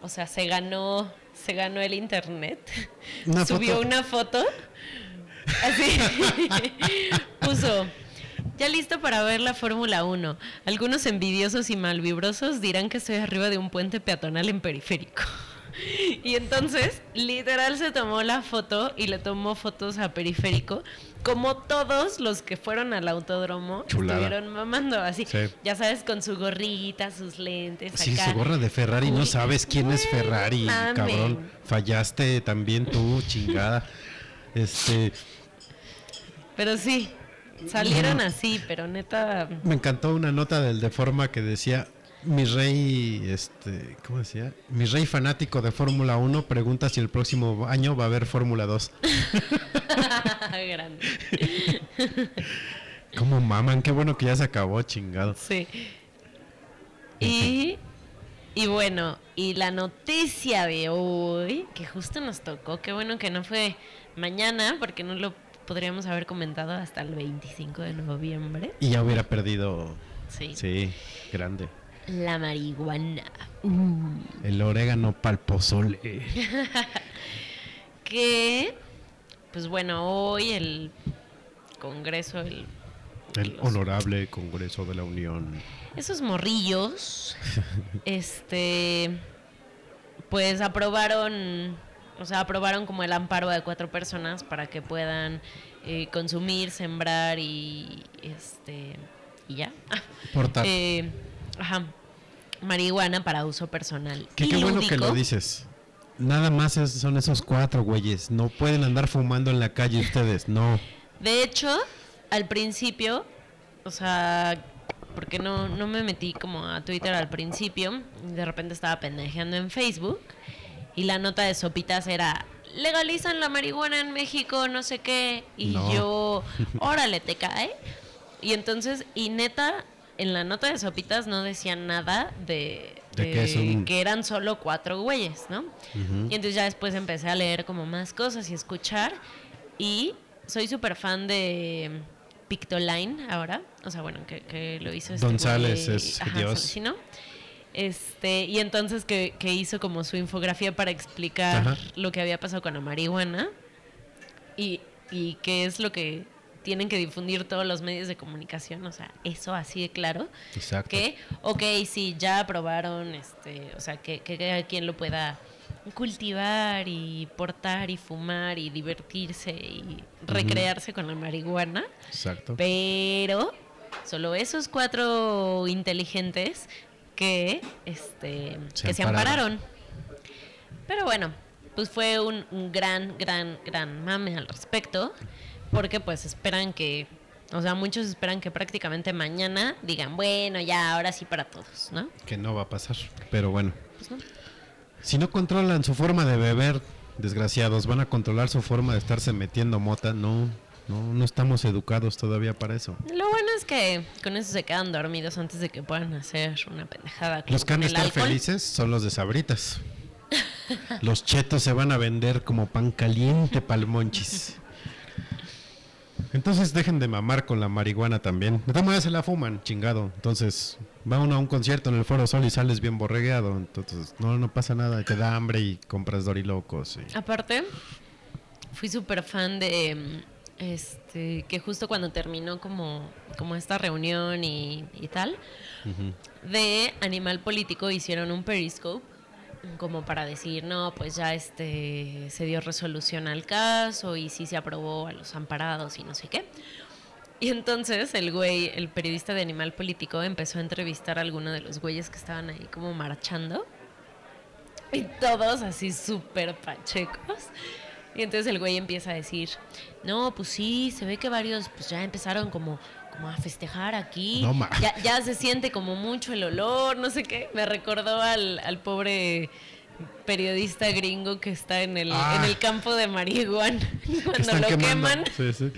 o sea, se ganó, se ganó el internet, [laughs] Una subió foto. una foto, así, [laughs] puso, ya listo para ver la Fórmula 1. Algunos envidiosos y malvibrosos dirán que estoy arriba de un puente peatonal en periférico. [laughs] Y entonces, literal, se tomó la foto y le tomó fotos a periférico, como todos los que fueron al autódromo Chulada. estuvieron mamando así. Sí. Ya sabes, con su gorrita, sus lentes. Sí, acá. su gorra de Ferrari, no sabes quién es Ferrari, cabrón. Fallaste también tú, chingada. Este, Pero sí, salieron así, pero neta. Me encantó una nota del Deforma que decía, mi rey, este, ¿cómo decía? Mi rey fanático de Fórmula 1 pregunta si el próximo año va a haber Fórmula 2. [laughs] Grande. [laughs] ¿Cómo maman? Qué bueno que ya se acabó, chingado. Sí. Y, y bueno, y la noticia de hoy, que justo nos tocó, qué bueno que no fue mañana, porque no lo podríamos haber comentado hasta el 25 de noviembre. Y ya hubiera perdido. Sí. Sí, grande. La marihuana. El orégano palpozole. [laughs] Que, pues bueno, hoy el Congreso, el, El honorable Congreso de la Unión. esos morrillos, [laughs] este, pues aprobaron, o sea, aprobaron como el amparo de cuatro personas para que puedan eh, consumir, sembrar y, este, y ya. Portar. Eh, ajá, marihuana para uso personal. Que qué bueno que lo dices. Nada más es- son esos cuatro güeyes. No pueden andar fumando en la calle ustedes. No. De hecho, al principio, o sea, porque no, no me metí como a Twitter al principio, de repente estaba pendejeando en Facebook y la nota de sopitas era legalizan la marihuana en México, no sé qué, y No. yo, [laughs] órale, te cae. Y entonces, y neta, en la nota de sopitas no decían nada de, De que eran solo cuatro güeyes, ¿no? Y entonces ya después empecé a leer como más cosas y escuchar. Y soy súper fan de Pictoline ahora. O sea, bueno, que, que lo hizo este González güey, es ajá, Dios. ¿sí, no? Este, y entonces que, que hizo como su infografía para explicar Ajá. lo que había pasado con la marihuana y, y qué es lo que tienen que difundir todos los medios de comunicación, o sea, eso así de claro Exacto. que, ok, sí, ya aprobaron, este, o sea, que, que cada quien lo pueda cultivar y portar y fumar y divertirse y recrearse con la marihuana, Exacto. pero solo esos cuatro inteligentes que, este, Se que se ampararon. ampararon. Pero bueno, pues fue un, un gran, gran, gran mame al respecto, porque pues esperan que, o sea, muchos esperan que prácticamente mañana digan, bueno, ya, ahora sí para todos, ¿no? Que no va a pasar. Pero bueno. Pues no. Si no controlan su forma de beber, desgraciados, van a controlar su forma de estarse metiendo mota. No, no, no estamos educados todavía para eso. Lo bueno es que con eso se quedan dormidos antes de que puedan hacer una pendejada. Los que con el estar alcohol. felices son los de Sabritas. [laughs] Los chetos se van a vender como pan caliente palmonchis. Entonces dejen de mamar con la marihuana también. De todas maneras se la fuman, chingado. Entonces va uno a un concierto en el Foro Sol y sales bien borregueado. Entonces no, no pasa nada. Te da hambre y compras dorilocos. Y... Aparte, fui súper fan de mm, este que justo cuando terminó como, como esta reunión y, y tal, de Animal Político hicieron un periscope como para decir, no, pues ya este se dio resolución al caso y sí se aprobó a los amparados y no sé qué. Y entonces el güey, el periodista de Animal Político, empezó a entrevistar a alguno de los güeyes que estaban ahí como marchando. Y todos así súper pachecos. Y entonces el güey empieza a decir, no, pues sí, se ve que varios pues ya empezaron como, como a festejar aquí. No ma- ya, ya se siente como mucho el olor, no sé qué. Me recordó al, al pobre periodista gringo que está en el, Ah. en el campo de marihuana. [laughs] Cuando lo quemando. queman, Sí, sí.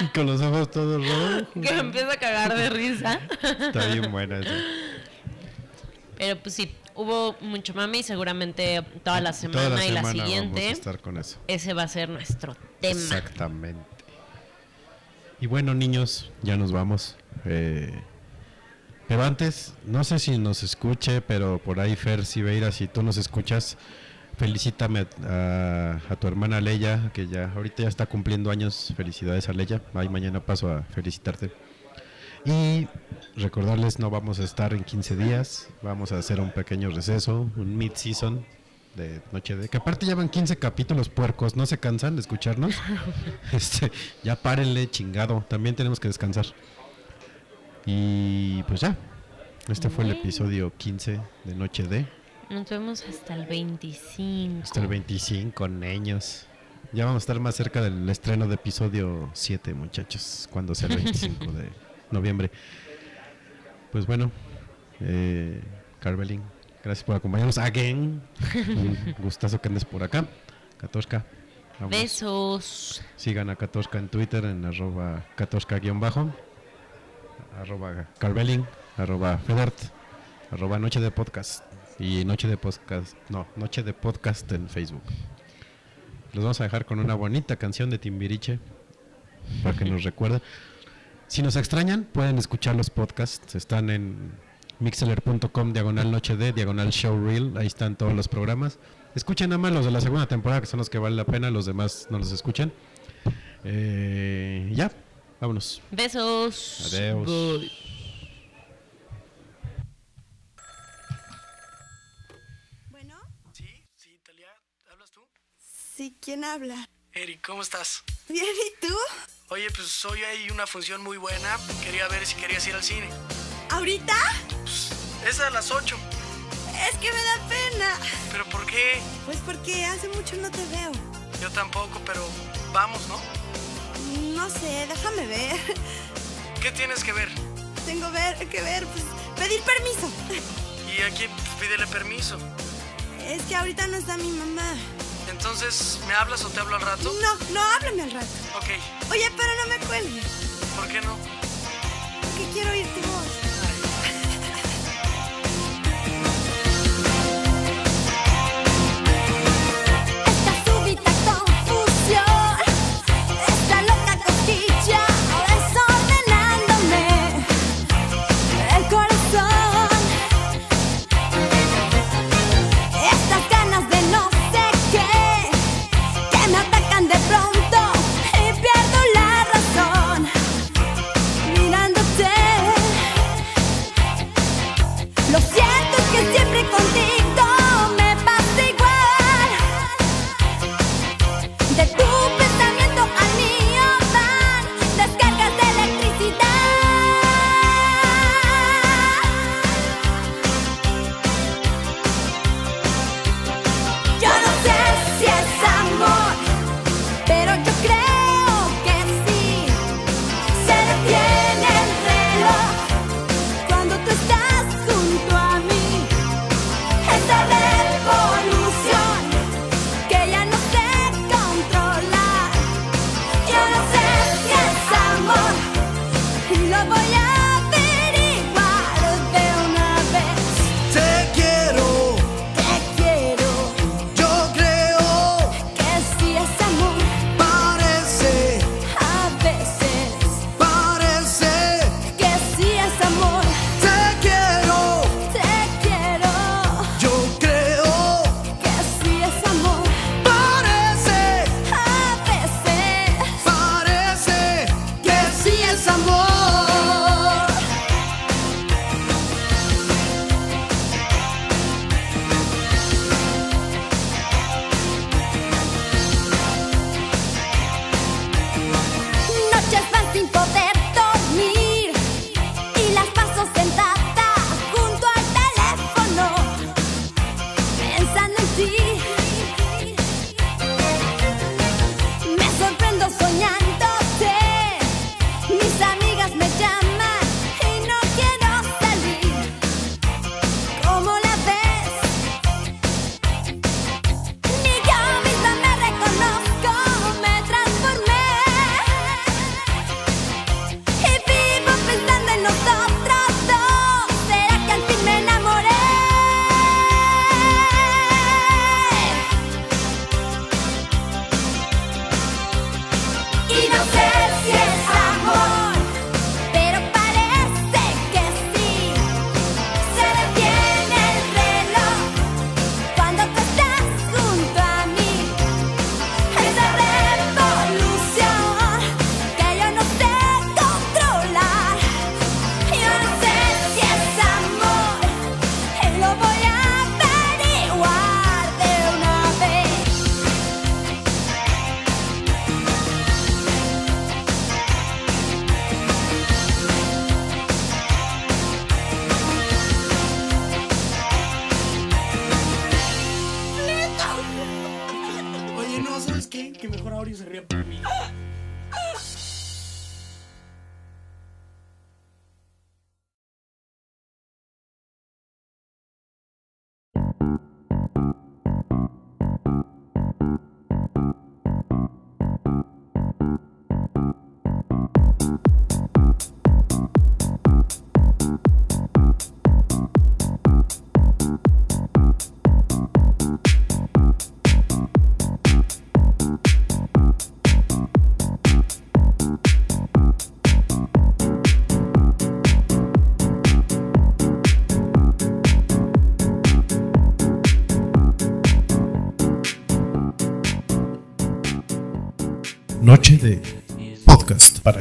Y con los ojos todos rojos. que me empieza a cagar de risa. Está bien buena esa. Pero pues sí, hubo mucho mame y seguramente toda la semana Toda la y la semana siguiente Vamos a estar con eso. ese va a ser nuestro tema. Exactamente. Y bueno, niños, ya nos vamos. Eh, pero antes, no sé si nos escuche, pero por ahí Fer Siveira, si tú nos escuchas, felicítame a, a tu hermana Leia, que ya ahorita ya está cumpliendo años. Felicidades a Leia. Ahí mañana paso a felicitarte. Y recordarles, no vamos a estar en 15 días. Vamos a hacer un pequeño receso, un mid-season de Noche de... Que aparte llevan 15 capítulos puercos, ¿no se cansan de escucharnos? [laughs] este, ya párenle, chingado. También tenemos que descansar. Y pues ya. Este fue el episodio 15 de Noche de... Nos vemos hasta el 25. Hasta el 25, niños. Ya vamos a estar más cerca del estreno de episodio 7, muchachos, cuando sea el 25 [laughs] de noviembre. Pues bueno, eh, Carvelin, gracias por acompañarnos again. Un gustazo que andes por acá. Katoshka. Besos. Sigan a Katoshka en Twitter en arroba Katoshka-bajo, arroba Carvelin, arroba Federt, arroba Noche de Podcast y Noche de Podcast, no, Noche de Podcast en Facebook. Los vamos a dejar con una bonita canción de Timbiriche para que nos recuerden. Si nos extrañan, pueden escuchar los podcasts. Están en mixeler.com, diagonal noche de, diagonal showreel. Ahí están todos los programas. Escuchen nada más los de la segunda temporada, que son los que valen la pena. Los demás no los escuchan. Eh, ya, vámonos. Besos. Adiós. Bye. Bueno, Sí, sí, Talia, ¿hablas tú? sí, ¿quién habla? Eric, ¿cómo estás? Bien, ¿y tú? Oye, pues hoy hay una función muy buena. Quería ver si querías ir al cine. ¿Ahorita? Es a las 8. Es que me da pena. ¿Pero por qué? Pues porque hace mucho no te veo. Yo tampoco, pero vamos, ¿no? No sé, déjame ver. ¿Qué tienes que ver? Tengo ver, que ver, pues pedir permiso. Y aquí pues, pídele permiso. Es que ahorita no está mi mamá. Entonces, ¿me hablas o te hablo al rato? No, no, háblame al rato. Ok, Oye, pero no me cuelgues, ¿por qué no? porque quiero oír tu voz.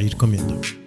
Noche de